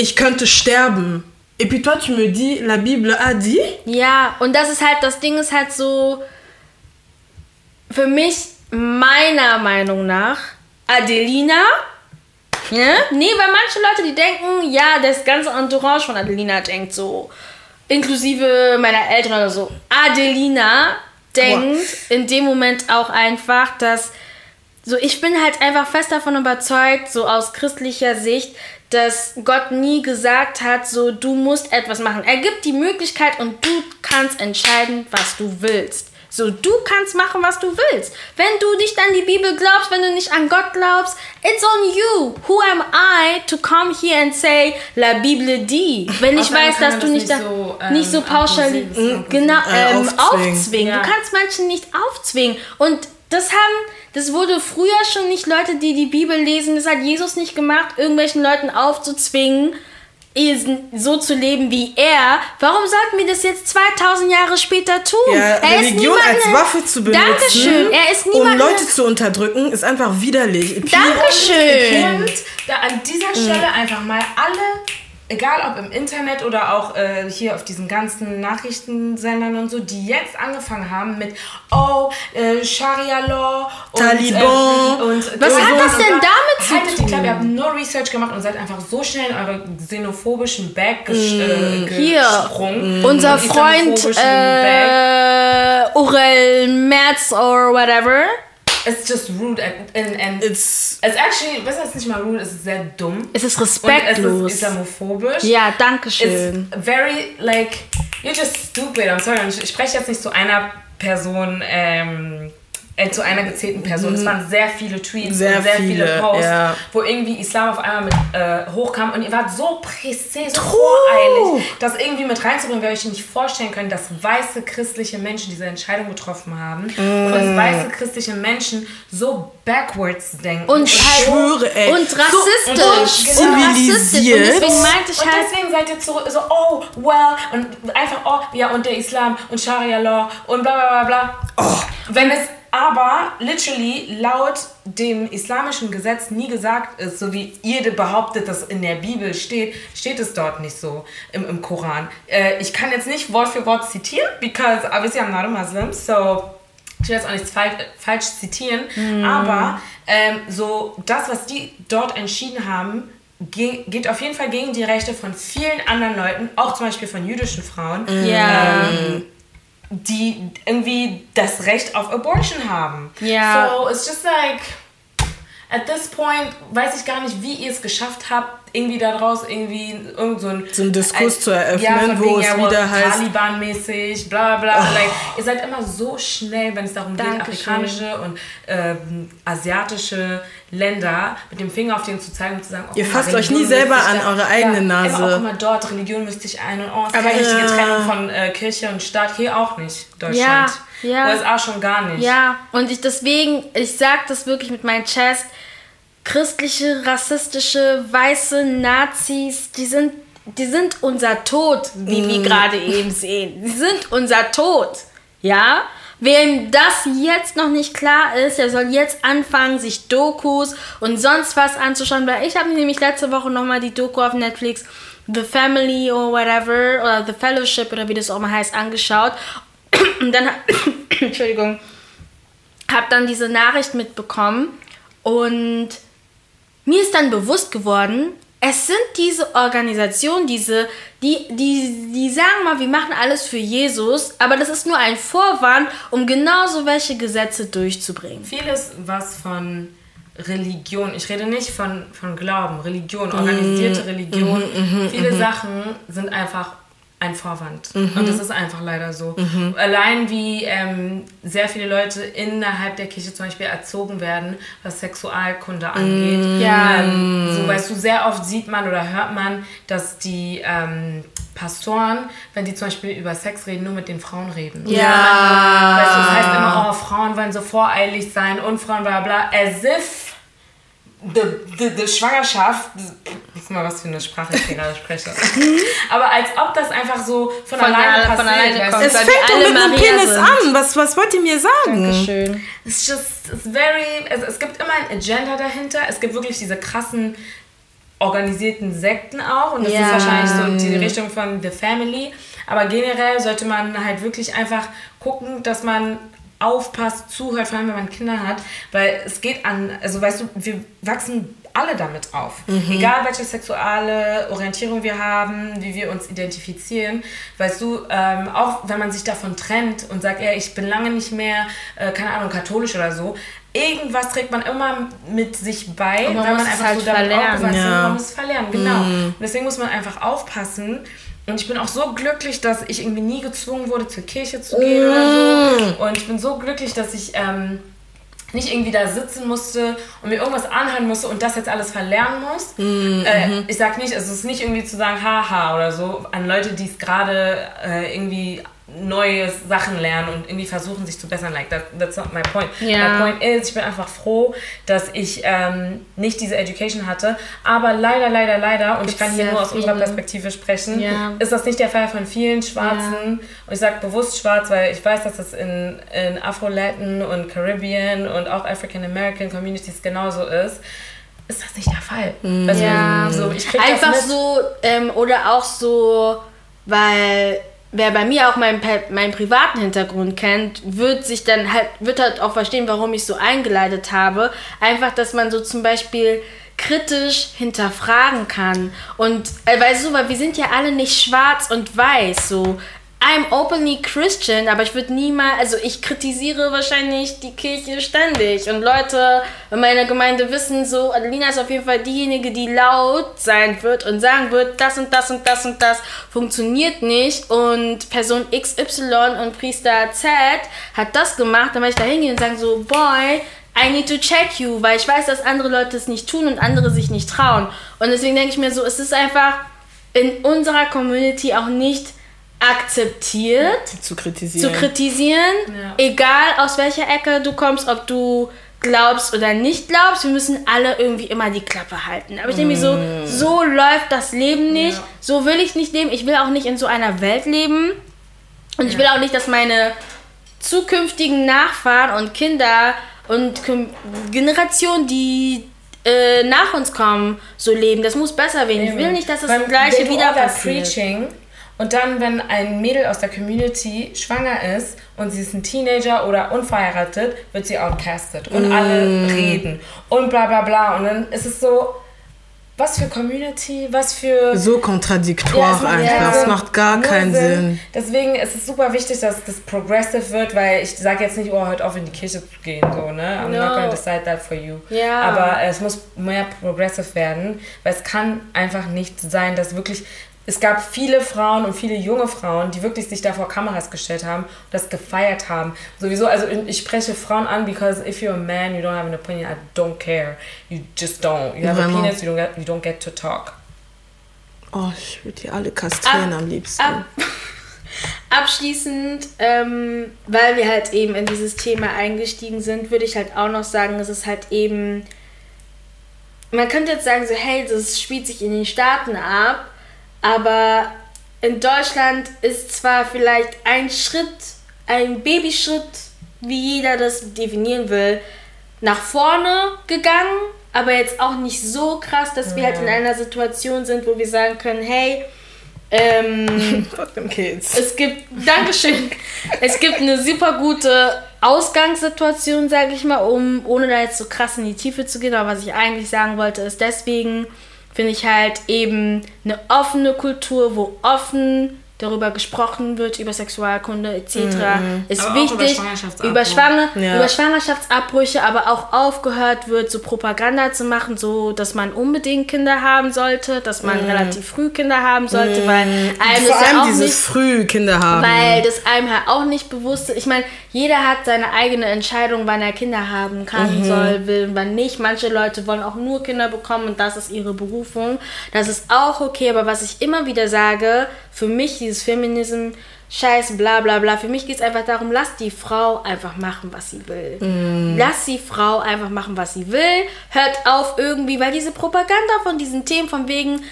Ich könnte sterben. Et puis toi, tu me dis, la Bible a dit, Ja, und das ist halt, das Ding ist halt so, für mich, meiner Meinung nach, Adelina, ja, nee, weil manche Leute, die denken, ja, das ganze Entourage von Adelina denkt so, inklusive meiner Eltern oder so. Adelina denkt in dem Moment auch einfach, dass so, ich bin halt einfach fest davon überzeugt, so aus christlicher Sicht, dass Gott nie gesagt hat, so, du musst etwas machen. Er gibt die Möglichkeit und du kannst entscheiden, was du willst. So, du kannst machen, was du willst. Wenn du nicht an die Bibel glaubst, wenn du nicht an Gott glaubst, it's on you. Who am I to come here and say, la Bible dit? Wenn ich weiß, dass du das nicht, da, so, ähm, nicht so pauschal, genau, Äh, ähm, aufzwingen. aufzwingen. Ja. Du kannst Menschen nicht aufzwingen. Und das haben, das wurde früher schon nicht Leute, die die Bibel lesen, das hat Jesus nicht gemacht, irgendwelchen Leuten aufzuzwingen, so zu leben wie er. Warum sollten wir das jetzt 2000 Jahre später tun? Ja, er ist Religion als Waffe zu benutzen, Dankeschön. Er ist um Leute zu unterdrücken, ist einfach widerlich. Dankeschön. Und da an dieser Stelle einfach mal alle, egal ob im Internet oder auch äh, hier auf diesen ganzen Nachrichtensendern und so, die jetzt angefangen haben mit oh, äh, Sharia Law und, Taliban. äh, und Was und hat und das denn damit zu Haltet die tun? Klappe, ihr habt nur Research gemacht und seid einfach so schnell in eure xenophobischen Bag ges äh, Hier, gesprungen. Unser Und Freund Bag. äh, Aurel Merz or whatever. It's just rude and, and, and It's it's actually, besser ist nicht mal rude, es ist sehr dumm. Es ist Und es respektlos. ist islamophobisch. Ja, danke schön. It's very, like, you're just stupid. I'm sorry. Ich, spreche jetzt nicht zu einer Person, ähm, äh, zu einer gezählten Person. Es waren sehr viele Tweets Sehr und sehr viele, viele, Posts, ja. wo irgendwie Islam auf einmal mit äh, hochkam. Und ihr wart so präzise, so voreilig, das irgendwie mit reinzubringen, weil euch nicht vorstellen können, dass weiße christliche Menschen diese Entscheidung getroffen haben. Und dass weiße christliche Menschen so backwards denken. Und, so halt, schwöre, ey. und rassistisch. So- und genau. rassistisch. Und deswegen meinte ich und halt, deswegen seid ihr zurück, so, oh, well, und einfach, oh, ja, und der Islam und Sharia Law und bla bla bla bla. Oh. Wenn es aber literally laut dem islamischen Gesetz nie gesagt ist, so wie ihr behauptet, dass in der Bibel steht, steht es dort nicht so im, im Koran. Äh, ich kann jetzt nicht Wort für Wort zitieren, because obviously I'm not a Muslim, so ich will jetzt auch nichts falsch, falsch zitieren, aber ähm, so das, was die dort entschieden haben, ge geht auf jeden Fall gegen die Rechte von vielen anderen Leuten, auch zum Beispiel von jüdischen Frauen, ja. Die irgendwie das Recht auf Abortion haben. Ja. So, it's just like, at this point, weiß ich gar nicht, wie ihr es geschafft habt, irgendwie daraus irgendwie irgend so ein, So einen Diskurs zu eröffnen, von wo wegen, es ja, wieder heißt- Oh. Taliban-mäßig, bla bla. Like, ihr seid immer so schnell, wenn es darum geht, Dankeschön. afrikanische und ähm, asiatische Länder mit dem Finger auf denen zu zeigen und zu sagen, oh, Ihr fasst euch nie selber an da- eure eigene ja, Nase. Immer auch immer dort, Religion müsste ich ein und oh, es ist Aber keine richtige ja. Trennung von äh, Kirche und Staat. Hier auch nicht, Deutschland. Ja, ja. USA schon gar nicht. Ja, und ich deswegen, ich sag das wirklich mit meinem Chest, christliche, rassistische, weiße Nazis, die sind, die sind unser Tod, wie wir gerade eben sehen. Die sind unser Tod. Ja? Wem das jetzt noch nicht klar ist, der soll jetzt anfangen, sich Dokus und sonst was anzuschauen, weil ich habe nämlich letzte Woche nochmal die Doku auf Netflix The Family or whatever oder The Fellowship oder wie das auch mal heißt angeschaut und dann [COUGHS] Entschuldigung habe dann diese Nachricht mitbekommen und mir ist dann bewusst geworden, es sind diese Organisationen, diese, die, die, die sagen mal, wir machen alles für Jesus, aber das ist nur ein Vorwand, um genauso welche Gesetze durchzubringen. Vieles, was von Religion, ich rede nicht von, von Glauben, Religion, organisierte Religion, viele Sachen sind einfach ein Vorwand. Und das ist einfach leider so. Allein wie ähm, sehr viele Leute innerhalb der Kirche zum Beispiel erzogen werden, was Sexualkunde angeht. Ja. Ähm, so weißt du, sehr oft sieht man oder hört man, dass die ähm, Pastoren, wenn die zum Beispiel über Sex reden, nur mit den Frauen reden. Ja. Weißt du, das heißt immer, oh, Frauen wollen so voreilig sein und Frauen bla bla, as if die, Schwangerschaft, guck mal, was für eine Sprache ich hier gerade spreche. Aber als ob das einfach so von, Von alleine alle- passiert. von alleine kommt. Es fängt doch mit einem Penis an. Was, was wollt ihr mir sagen? Schön. It's just, it's very, es, es gibt immer ein Agenda dahinter. Es gibt wirklich diese krassen organisierten Sekten auch und das Ja. ist wahrscheinlich so die Richtung von The Family. Aber generell sollte man halt wirklich einfach gucken, dass man aufpasst, zuhört, vor allem wenn man Kinder hat, weil es geht an, also weißt du, wir wachsen alle damit auf. Egal welche sexuelle Orientierung wir haben, wie wir uns identifizieren, weißt du, ähm, auch wenn man sich davon trennt und sagt, ja, ich bin lange nicht mehr, äh, keine Ahnung, katholisch oder so, irgendwas trägt man immer mit sich bei, Und man weil einfach halt so damit verlernen. aufgewachsen ist. Ja. Man muss es verlernen, genau. Und deswegen muss man einfach aufpassen Und ich bin auch so glücklich, dass ich irgendwie nie gezwungen wurde, zur Kirche zu gehen oder so. Und ich bin so glücklich, dass ich ähm, nicht irgendwie da sitzen musste und mir irgendwas anhören musste und das jetzt alles verlernen muss. Äh, ich sag nicht, es ist nicht irgendwie zu sagen, haha oder so, an Leute, die es gerade äh, irgendwie neue Sachen lernen und irgendwie versuchen, sich zu bessern. Like, that, that's not my point. Ja. My point is, ich bin einfach froh, dass ich ähm, nicht diese Education hatte. Aber leider, leider, leider, und ich kann hier nur aus unserer viele. Perspektive sprechen, Ja. ist das nicht der Fall von vielen Schwarzen. Und ich sage bewusst schwarz, weil ich weiß, dass das in, in Afro-Latin und Caribbean und auch African-American Communities genauso ist. Ist das nicht der Fall? Also, Ja. so, Einfach so, ähm, oder auch so, weil wer bei mir auch meinen, meinen privaten Hintergrund kennt, wird sich dann halt, wird halt auch verstehen, warum ich so eingeleitet habe. Einfach, dass man so zum Beispiel kritisch hinterfragen kann. Und, äh, weißt du, weil wir sind ja alle nicht schwarz und weiß, so. I'm openly Christian, aber ich würde niemals, also ich kritisiere wahrscheinlich die Kirche ständig. Und Leute in meiner Gemeinde wissen so, Adelina ist auf jeden Fall diejenige, die laut sein wird und sagen wird, das und das und das und das funktioniert nicht. Und Person XY und Priester Z hat das gemacht, dann werde ich da hingehen und sagen so, boy, I need to check you, weil ich weiß, dass andere Leute es nicht tun und andere sich nicht trauen. Und deswegen denke ich mir so, es ist einfach in unserer Community auch nicht akzeptiert, Zu kritisieren. zu kritisieren, Ja. egal aus welcher Ecke du kommst, ob du glaubst oder nicht glaubst, wir müssen alle irgendwie immer die Klappe halten. Aber ich denke mir so, so läuft das Leben nicht, Ja. so will ich nicht leben, ich will auch nicht in so einer Welt leben und ich will auch nicht, dass meine zukünftigen Nachfahren und Kinder und Generationen, die äh, nach uns kommen, so leben. Das muss besser werden. Ich will nicht, dass das Beim- gleiche wieder passiert. Preaching, und dann, wenn ein Mädel aus der Community schwanger ist und sie ist ein Teenager oder unverheiratet, wird sie outcasted und alle reden und bla bla bla. Und dann ist es so, was für Community, was für. So Ja, kontradiktoire es macht einfach. Es Sinn. macht gar keinen Sinn. Deswegen ist es super wichtig, dass das progressive wird, weil ich sage jetzt nicht, oh, hört auf in die Kirche zu gehen, so, ne? I'm not No. gonna decide that for you. Ja. Aber es muss mehr progressive werden, weil es kann einfach nicht sein, dass wirklich es gab viele Frauen und viele junge Frauen, die wirklich sich da vor Kameras gestellt haben und das gefeiert haben. Sowieso, also ich spreche Frauen an, because if you're a man, you don't have an opinion, I don't care. You just don't. You have a penis, you don't get, you don't get to talk. Oh, ich würde die alle kastrieren Ab- am liebsten. Ab [LAUGHS] Abschließend, ähm, weil wir halt eben in dieses Thema eingestiegen sind, würde ich halt auch noch sagen, es ist halt eben, man könnte jetzt sagen so, hey, das spielt sich in den Staaten ab, aber in Deutschland ist zwar vielleicht ein Schritt, ein Babyschritt, wie jeder das definieren will, nach vorne gegangen, aber jetzt auch nicht so krass, dass wir halt in einer Situation sind, wo wir sagen können, hey, ähm, [LAUGHS] kids. es gibt, Dankeschön, es gibt eine super gute Ausgangssituation, sage ich mal, um, ohne da jetzt so krass in die Tiefe zu gehen, aber was ich eigentlich sagen wollte, ist deswegen finde ich halt eben eine offene Kultur, wo offen darüber gesprochen wird, über Sexualkunde etc. ist Aber auch über wichtig. Schwangerschaftsabbrüche. Über, Schwanger, Ja. über Schwangerschaftsabbrüche, aber auch aufgehört wird, so Propaganda zu machen, so dass man unbedingt Kinder haben sollte, dass man relativ früh Kinder haben sollte, weil einem Vor ist ja allem auch dieses nicht früh Kinder haben. weil das einem halt auch nicht bewusst ist. Ich meine, jeder hat seine eigene Entscheidung, wann er Kinder haben kann, soll, will wann nicht. Manche Leute wollen auch nur Kinder bekommen und das ist ihre Berufung. Das ist auch okay, aber was ich immer wieder sage, für mich dieses Feminism, Scheiß, bla bla bla. Für mich geht es einfach darum, lass die Frau einfach machen, was sie will. Lass die Frau einfach machen, was sie will. Hört auf irgendwie, weil diese Propaganda von diesen Themen von wegen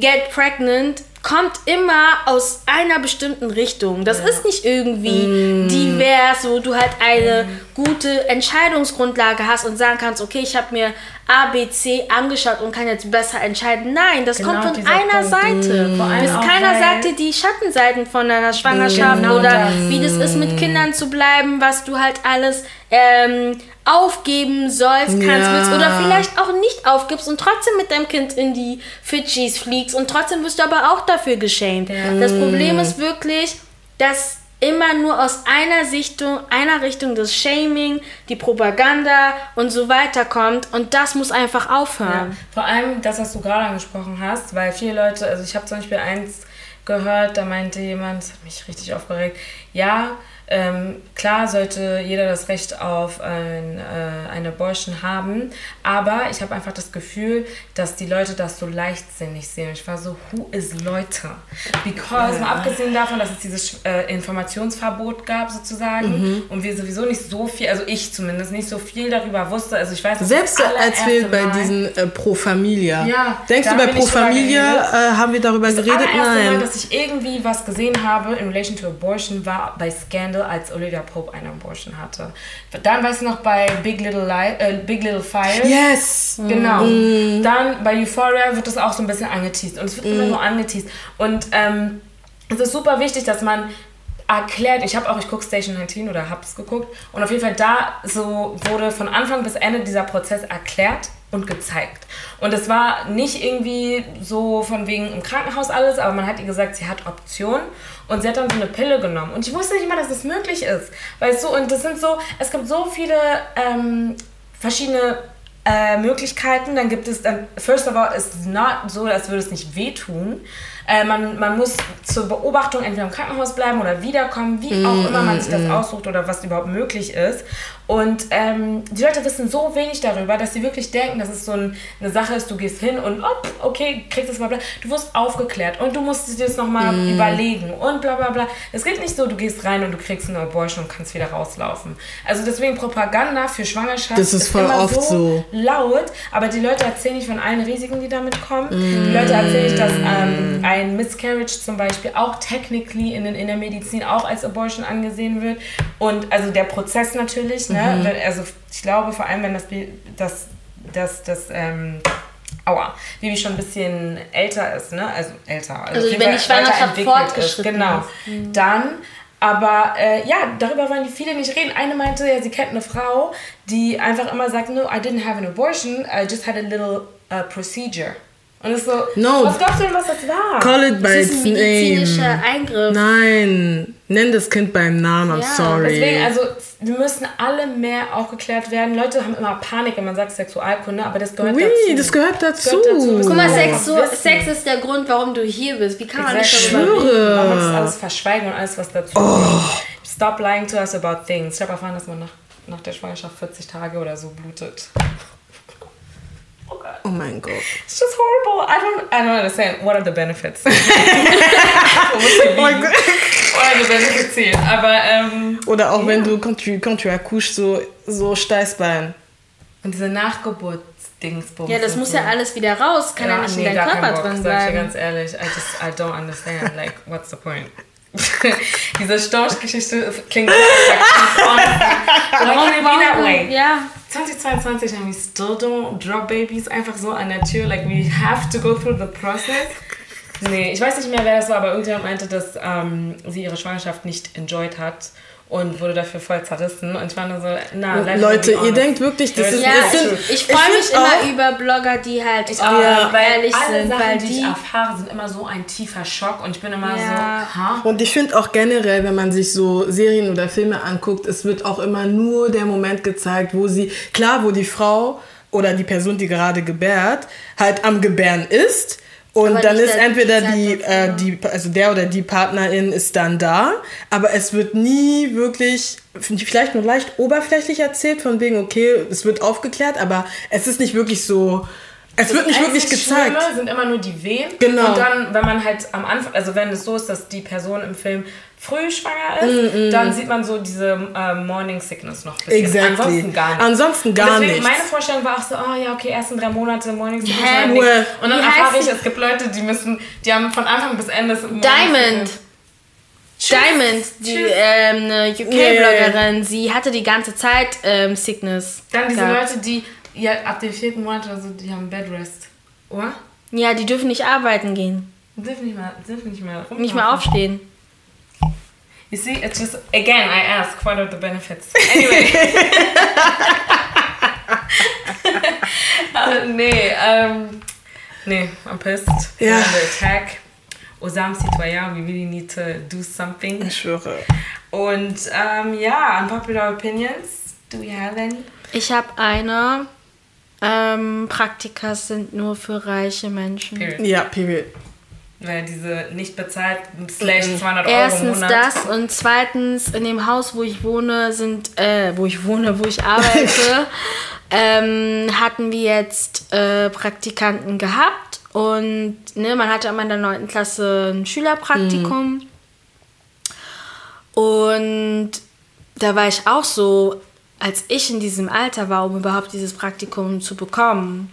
Get Pregnant kommt immer aus einer bestimmten Richtung. Das ist nicht irgendwie divers, wo du halt eine gute Entscheidungsgrundlage hast und sagen kannst, okay, ich habe mir A, B, C angeschaut und kann jetzt besser entscheiden. Nein, das Genau kommt von einer Punkt. Seite. Vor allem Bis keiner sagt dir die Schattenseiten von deiner Schwangerschaft Genau oder das. wie das ist, mit Kindern zu bleiben, was du halt alles ähm, aufgeben sollst, kannst, Ja. willst oder vielleicht auch nicht aufgibst und trotzdem mit deinem Kind in die Fidschis fliegst und trotzdem wirst du aber auch dafür geschämt. Das Problem ist wirklich, dass immer nur aus einer Sichtung, einer Richtung das Shaming, die Propaganda und so weiter kommt und das muss einfach Ja, aufhören. vor allem das, was du gerade angesprochen hast, weil viele Leute, also ich habe zum Beispiel eins gehört, da meinte jemand, das hat mich richtig aufgeregt, ja, ähm, klar sollte jeder das Recht auf ein, äh, eine Abortion haben, aber ich habe einfach das Gefühl, dass die Leute das so leichtsinnig sehen. Ich war so, who is Leute? Because, mal abgesehen davon, dass es dieses äh, Informationsverbot gab sozusagen und wir sowieso nicht so viel, also ich zumindest nicht so viel darüber wusste. Also ich weiß, Selbst als wir bei diesen äh, Pro Familia. Ja, Denkst du, bei Pro Familia äh, haben wir darüber Das geredet? allererste Mal, Nein. dass ich irgendwie was gesehen habe in relation to abortion, war bei Scandal, als Olivia Pope eine Abortion hatte. Dann weißt du noch bei Big Little, Li äh, Big Little Fires. Yes! Genau. Dann bei Euphoria wird das auch so ein bisschen angeteased. Und es wird immer nur angeteased. Und ähm, es ist super wichtig, dass man erklärt, ich habe auch, ich gucke Station 19 oder hab's geguckt und auf jeden Fall da so wurde von Anfang bis Ende dieser Prozess erklärt und gezeigt. Und es war nicht irgendwie so von wegen im Krankenhaus alles, aber man hat ihr gesagt, sie hat Optionen und sie hat dann so eine Pille genommen. Und ich wusste nicht mal, dass das möglich ist. Weißt du, und das sind so, es gibt so viele ähm, verschiedene äh, Möglichkeiten. Dann gibt es dann, first of all, ist es not so, als würde es nicht wehtun. Äh, man, man muss zur Beobachtung entweder im Krankenhaus bleiben oder wiederkommen, wie auch immer man sich das aussucht oder was überhaupt möglich ist. Und ähm, die Leute wissen so wenig darüber, dass sie wirklich denken, dass es so ein, eine Sache ist, du gehst hin und oh, okay, kriegst es mal bla. Du wirst aufgeklärt und du musst dir das nochmal überlegen und bla bla bla. Es geht nicht so, du gehst rein und du kriegst eine Abortion und kannst wieder rauslaufen. Also deswegen Propaganda für Schwangerschaft Das ist voll immer oft so. laut, aber die Leute erzählen nicht von allen Risiken, die damit kommen. Die Leute erzählen nicht, dass ähm, ein Miscarriage zum Beispiel auch technically in, den- in der Medizin auch als Abortion angesehen wird. Und also der Prozess natürlich, ne? Wenn- Also ich glaube vor allem, wenn das, Bi- das, das, das ähm, Aua, Baby schon ein bisschen älter ist, ne? Also älter. Also jeden wenn die Schwangerschaft fortgeschritten Genau. ist. Mhm. Dann, aber äh, ja, darüber wollen die viele nicht reden. Eine meinte, ja, sie kennt eine Frau, die einfach immer sagt, no, I didn't have an abortion, I just had a little uh, procedure. Und es ist so, No. was glaubst du denn, was das war? Call it by Das ist its ein medizinischer name. Eingriff. Nein, nenn das Kind beim Namen, I'm Ja, sorry. Deswegen, also wir müssen alle mehr aufgeklärt werden. Leute haben immer Panik, wenn man sagt Sexualkunde, aber das gehört oui, dazu. das gehört dazu. gehört dazu. Guck mal. Sex, so. Sex ist der Grund, warum du hier bist. Wie kann man nicht Exactly. darüber reden? schwöre. Man muss das alles verschweigen und alles, was dazu Oh. Stop lying to us about things. Ich habe erfahren, dass man nach, nach der Schwangerschaft 40 Tage oder so blutet. Oh Gott. Mein Gott. It's just horrible. I don't, I don't understand. What are the benefits? [LAUGHS] Oh mein? Gott. What are the benefits hier? Aber, ähm, Oder auch wenn du, quand tu, quand tu accouches, so, so Steißbein. und diese Nachgeburtsdingsbums. Ja, das muss ja alles wieder raus. Kann ja, nicht in deinem Körper Bock, drin sag ich dir ganz ehrlich. I just, I don't understand. Like, what's the point? [LAUGHS] Diese Storchgeschichte klingt so. Warum [LAUGHS] be that way? Ja. 2022 and we still don't drop babies einfach so an der Tür. Like, we have to go through the process. Nee, ich weiß nicht mehr, wer das war, aber irgendjemand meinte, dass ähm, sie ihre Schwangerschaft nicht enjoyed hat und wurde dafür voll zerrissen. Und ich war nur so, na, Leute, ihr denkt wirklich, das ist, Ja, das sind, ich, ich freue mich immer auch- über Blogger, die halt Ich oh, auch, weil ehrlich alle sind, Sachen, weil die die ich erfahre, sind immer so ein tiefer Schock und ich bin immer Ja. so, ha? Und ich finde auch generell, wenn man sich so Serien oder Filme anguckt, es wird auch immer nur der Moment gezeigt, wo sie, klar, wo die Frau oder die Person, die gerade gebärt, halt am Gebären ist. Und Aber dann ist der entweder die, äh, ja. die, also der oder die Partnerin ist dann da, aber es wird nie wirklich, vielleicht nur leicht oberflächlich erzählt, von wegen, okay, es wird aufgeklärt, aber es ist nicht wirklich so, es wird nicht wirklich gezeigt. Schlimme sind immer nur die Wehen. Genau. Und dann, wenn man halt am Anfang, also wenn es so ist, dass die Person im Film früh schwanger ist, Mm, dann sieht man so diese äh, Morning Sickness noch ein bisschen. Exactly. Ansonsten gar nicht. Ansonsten gar deswegen, nichts. meine Vorstellung war auch so, oh ja, okay, ersten drei Monate Morning Sickness. Hä? Und dann wie erfahre ich, es gibt Leute, die müssen, die haben von Anfang bis Ende Diamond. Sickness. Diamond, die ähm, eine. UK-Bloggerin, sie hatte die ganze Zeit ähm, Sickness. Dann diese gehabt. Leute, die ja, ab dem vierten Monat oder so, die haben Bedrest. Oder? Ja, die dürfen nicht arbeiten gehen. Dürfen nicht mehr, dürfen nicht mehr Nicht mehr aufstehen. You see, it's just again I ask what are the benefits. Anyway. [LAUGHS] uh, nee, ähm, nee, I'm pissed. Ja. We're under attack. Aux âmes citoyens, we really need to do something. Ich schwöre. Und ähm, ja, unpopular opinions. Do we have any? Ich habe eine. Ähm, Praktika sind nur für reiche Menschen. Period. Ja, period. Weil diese nicht bezahlt slash 200 Euro im Erstens Monat. das und zweitens in dem Haus, wo ich wohne, sind, äh, wo ich wohne, wo ich arbeite, [LAUGHS] ähm, hatten wir jetzt äh, Praktikanten gehabt und ne, man hatte immer in der 9. Klasse ein Schülerpraktikum. Und da war ich auch so, als ich in diesem Alter war, um überhaupt dieses Praktikum zu bekommen,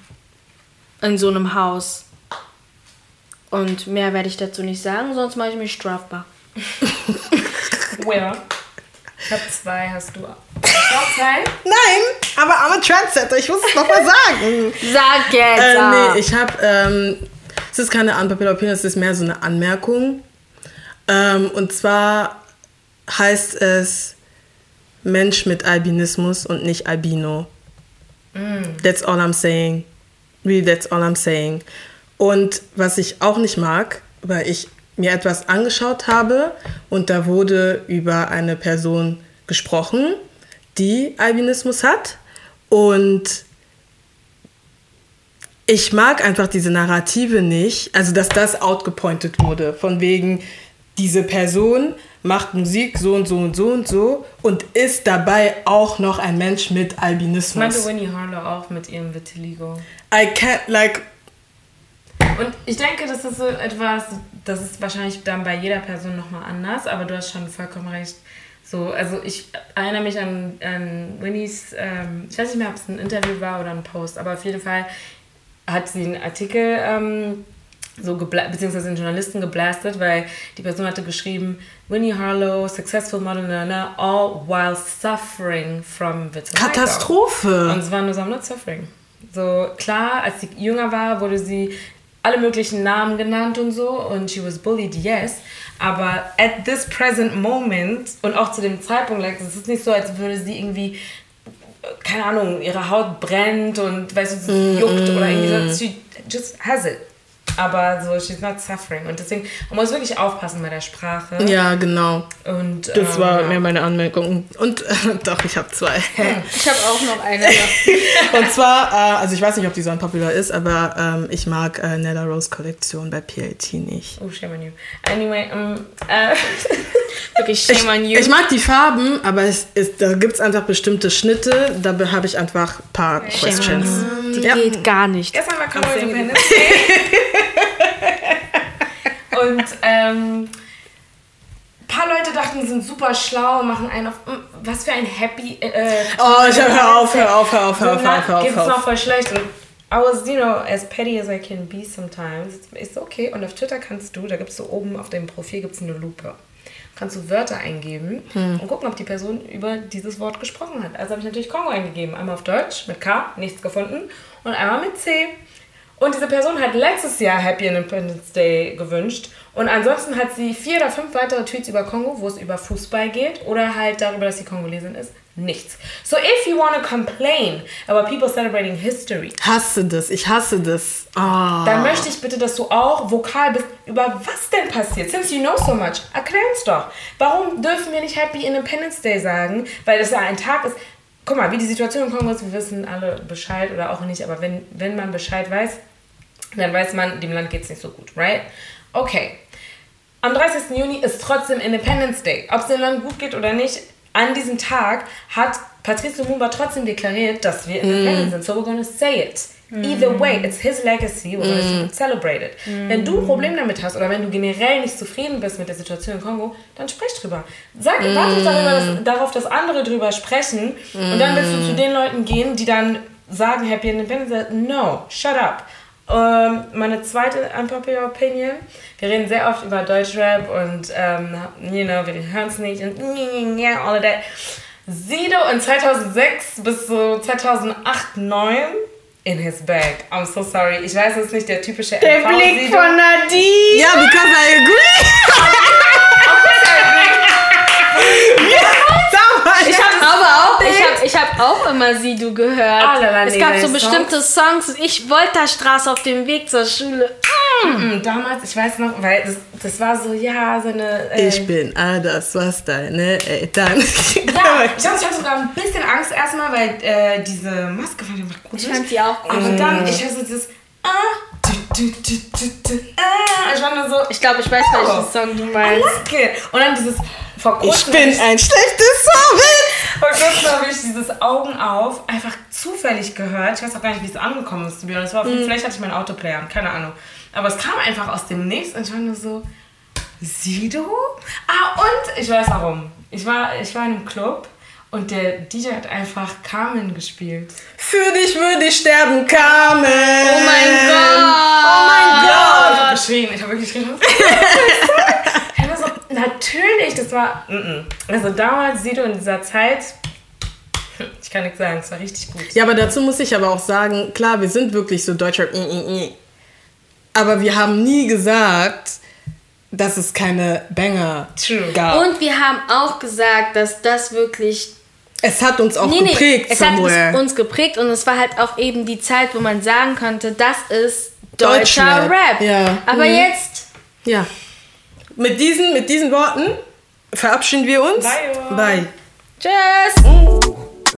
in so einem Haus. Und mehr werde ich dazu nicht sagen, sonst mache ich mich strafbar. [LAUGHS] Well, ich habe zwei, hast du auch zwei? Nein, aber I'm a Trendsetter, ich muss es nochmal [LAUGHS] sagen. Sag jetzt! Äh, nee, ich habe, ähm, es ist keine unpopular opinion, es ist mehr so eine Anmerkung. Ähm, und zwar heißt es Mensch mit Albinismus und nicht Albino. That's all I'm saying. Really, that's all I'm saying. Und was ich auch nicht mag, weil ich mir etwas angeschaut habe und da wurde über eine Person gesprochen, die Albinismus hat. Und ich mag einfach diese Narrative nicht, also dass das outgepointet wurde, von wegen, diese Person macht Musik so und so und so und so und ist dabei auch noch ein Mensch mit Ich meinte Albinismus. Winnie Harlow auch mit ihrem Vitiligo. I can't, like, Und ich denke, das ist so etwas, das ist wahrscheinlich dann bei jeder Person nochmal anders, aber du hast schon vollkommen recht. So, also ich erinnere mich an, an Winnies, ähm, ich weiß nicht mehr, ob es ein Interview war oder ein Post, aber auf jeden Fall hat sie einen Artikel ähm, so beziehungsweise den Journalisten geblastet, weil die Person hatte geschrieben, Winnie Harlow, successful model, na, na, all while suffering from vitiligo. Und Katastrophe. es war nur so, I'm not suffering. So, klar, als sie jünger war, wurde sie alle möglichen Namen genannt und so und she was bullied, yes. Aber at this present moment und auch zu dem Zeitpunkt, like, es ist nicht so, als würde sie irgendwie, keine Ahnung, ihre Haut brennt und, weißt du, sie juckt oder irgendwie so. She just has it. Aber so, she's not suffering. Und deswegen, man muss wirklich aufpassen bei der Sprache. Ja, genau. Und, Das ähm, war ja. mehr meine Anmerkung. Und äh, [LAUGHS] doch, ich habe zwei. Ich habe auch noch eine. [LAUGHS] Und zwar, äh, also ich weiß nicht, ob die so unpopular ist, aber ähm, ich mag äh, Nella Rose Kollektion bei PLT nicht. Oh, shame on you. Anyway, ähm, äh, [LAUGHS] Wirklich shame on you. Ich mag die Farben, aber es ist, da gibt es einfach bestimmte Schnitte, da be- habe ich einfach ein paar Questions. Die Ja. geht gar nicht. Gestern war Congo Independence Day. Und ähm, ein paar Leute dachten, die sind super schlau machen einen auf. mm, Was für ein Happy. Äh, Oh, ich hab, hör auf, hör auf, hör auf, hör auf, hör auf, hör auf. Geht's Hör noch auf. voll schlecht. Und I was, you know, as petty as I can be sometimes. Ist okay. Und auf Twitter kannst du, da gibt's so oben auf dem Profil gibt's eine Lupe. Kannst du Wörter eingeben Hm. und gucken, ob die Person über dieses Wort gesprochen hat. Also habe ich natürlich Kongo eingegeben. Einmal auf Deutsch mit K, nichts gefunden. Und einmal mit C. Und diese Person hat letztes Jahr Happy Independence Day gewünscht. Und ansonsten hat sie vier oder fünf weitere Tweets über Kongo, wo es über Fußball geht oder halt darüber, dass sie Kongolesin ist. Nichts. So if you want to complain about people celebrating history, Hasse das, ich hasse das. Ah. dann möchte ich bitte, dass du auch vokal bist, über was denn passiert. Since you know so much, erklär uns doch. Warum dürfen wir nicht Happy Independence Day sagen? Weil das ja ein Tag ist. Guck mal, wie die Situation im Kongo ist, wir wissen alle Bescheid oder auch nicht, aber wenn, wenn man Bescheid weiß, dann weiß man, dem Land geht es nicht so gut, right? Okay. Am 30. Juni ist trotzdem Independence Day. Ob es dem Land gut geht oder nicht, an diesem Tag hat Patrice Lumumba trotzdem deklariert, dass wir independent sind. So we're gonna say it. Either way, it's his legacy, we're gonna celebrate it. Wenn du ein Problem damit hast oder wenn du generell nicht zufrieden bist mit der Situation im Kongo, dann sprich drüber. Sag, warte nicht darüber, dass, darauf, dass andere drüber sprechen und dann willst du zu den Leuten gehen, die dann sagen Happy Independence. No, shut up. Ähm, meine zweite unpopular Opinion. Wir reden sehr oft über Deutschrap und, ähm, you know, wir hören es nicht und yeah, all of that. Sido in 2006 bis so 2008, 2009 in his bag. I'm so sorry. Ich weiß, es ist nicht der typische Der MV Blick Sido. von Nadine. Ja, because I agree. [LAUGHS] Ich habe aber auch, ich habe ich hab auch immer Sido gehört. Ah, la, es gab so bestimmte Songs. Ich Wolterstraße auf dem Weg zur Schule. Mm, Damals, ich weiß noch, weil das, das war so, ja, so eine... äh, Ich bin all das, was deine Eltern. Ja, [LAUGHS] ich glaube, ich hatte sogar ein bisschen Angst erstmal, weil äh, diese Maske fand ich einfach gut. Ich fand die auch gut. Aber dann, ich hatte so das. Ah, du, du, du, du, du, ah, ich war nur so, Ich glaube, ich weiß, Oh. welchen Song du I meinst. like it. Und dann dieses, vor Ich kurzem bin ein schlechtes Vorbild. Vor kurzem habe ich dieses Augen auf einfach zufällig gehört. Ich weiß auch gar nicht, wie es angekommen ist. be honest. Es war, Vielleicht hatte ich meinen Autoplayer an, keine Ahnung. Aber es kam einfach aus dem Nichts und ich war nur so, Sido? Ah, und ich weiß warum. Ich war, ich war in einem Club und der DJ hat einfach Carmen gespielt. Für dich würde ich sterben, Carmen. Oh mein Gott! Oh mein Ja, ich Gott. habe geschrien. Ich habe wirklich geschrien. [LAUGHS] natürlich, das war. Also damals, Sido in dieser Zeit. Ich kann nichts sagen, es war richtig gut. Ja, aber dazu muss ich aber auch sagen, klar, wir sind wirklich so Deutscher. mm, mm, mm. Aber wir haben nie gesagt, dass es keine Banger True. gab. Und wir haben auch gesagt, dass das wirklich es hat uns auch Nee, nee, geprägt es hat somewhere. es uns geprägt und es war halt auch eben die Zeit, wo man sagen konnte, das ist deutscher Rap. ja. Aber Mhm. jetzt, ja. Mit diesen, mit diesen Worten verabschieden wir uns. Bye. Bye. tschüss!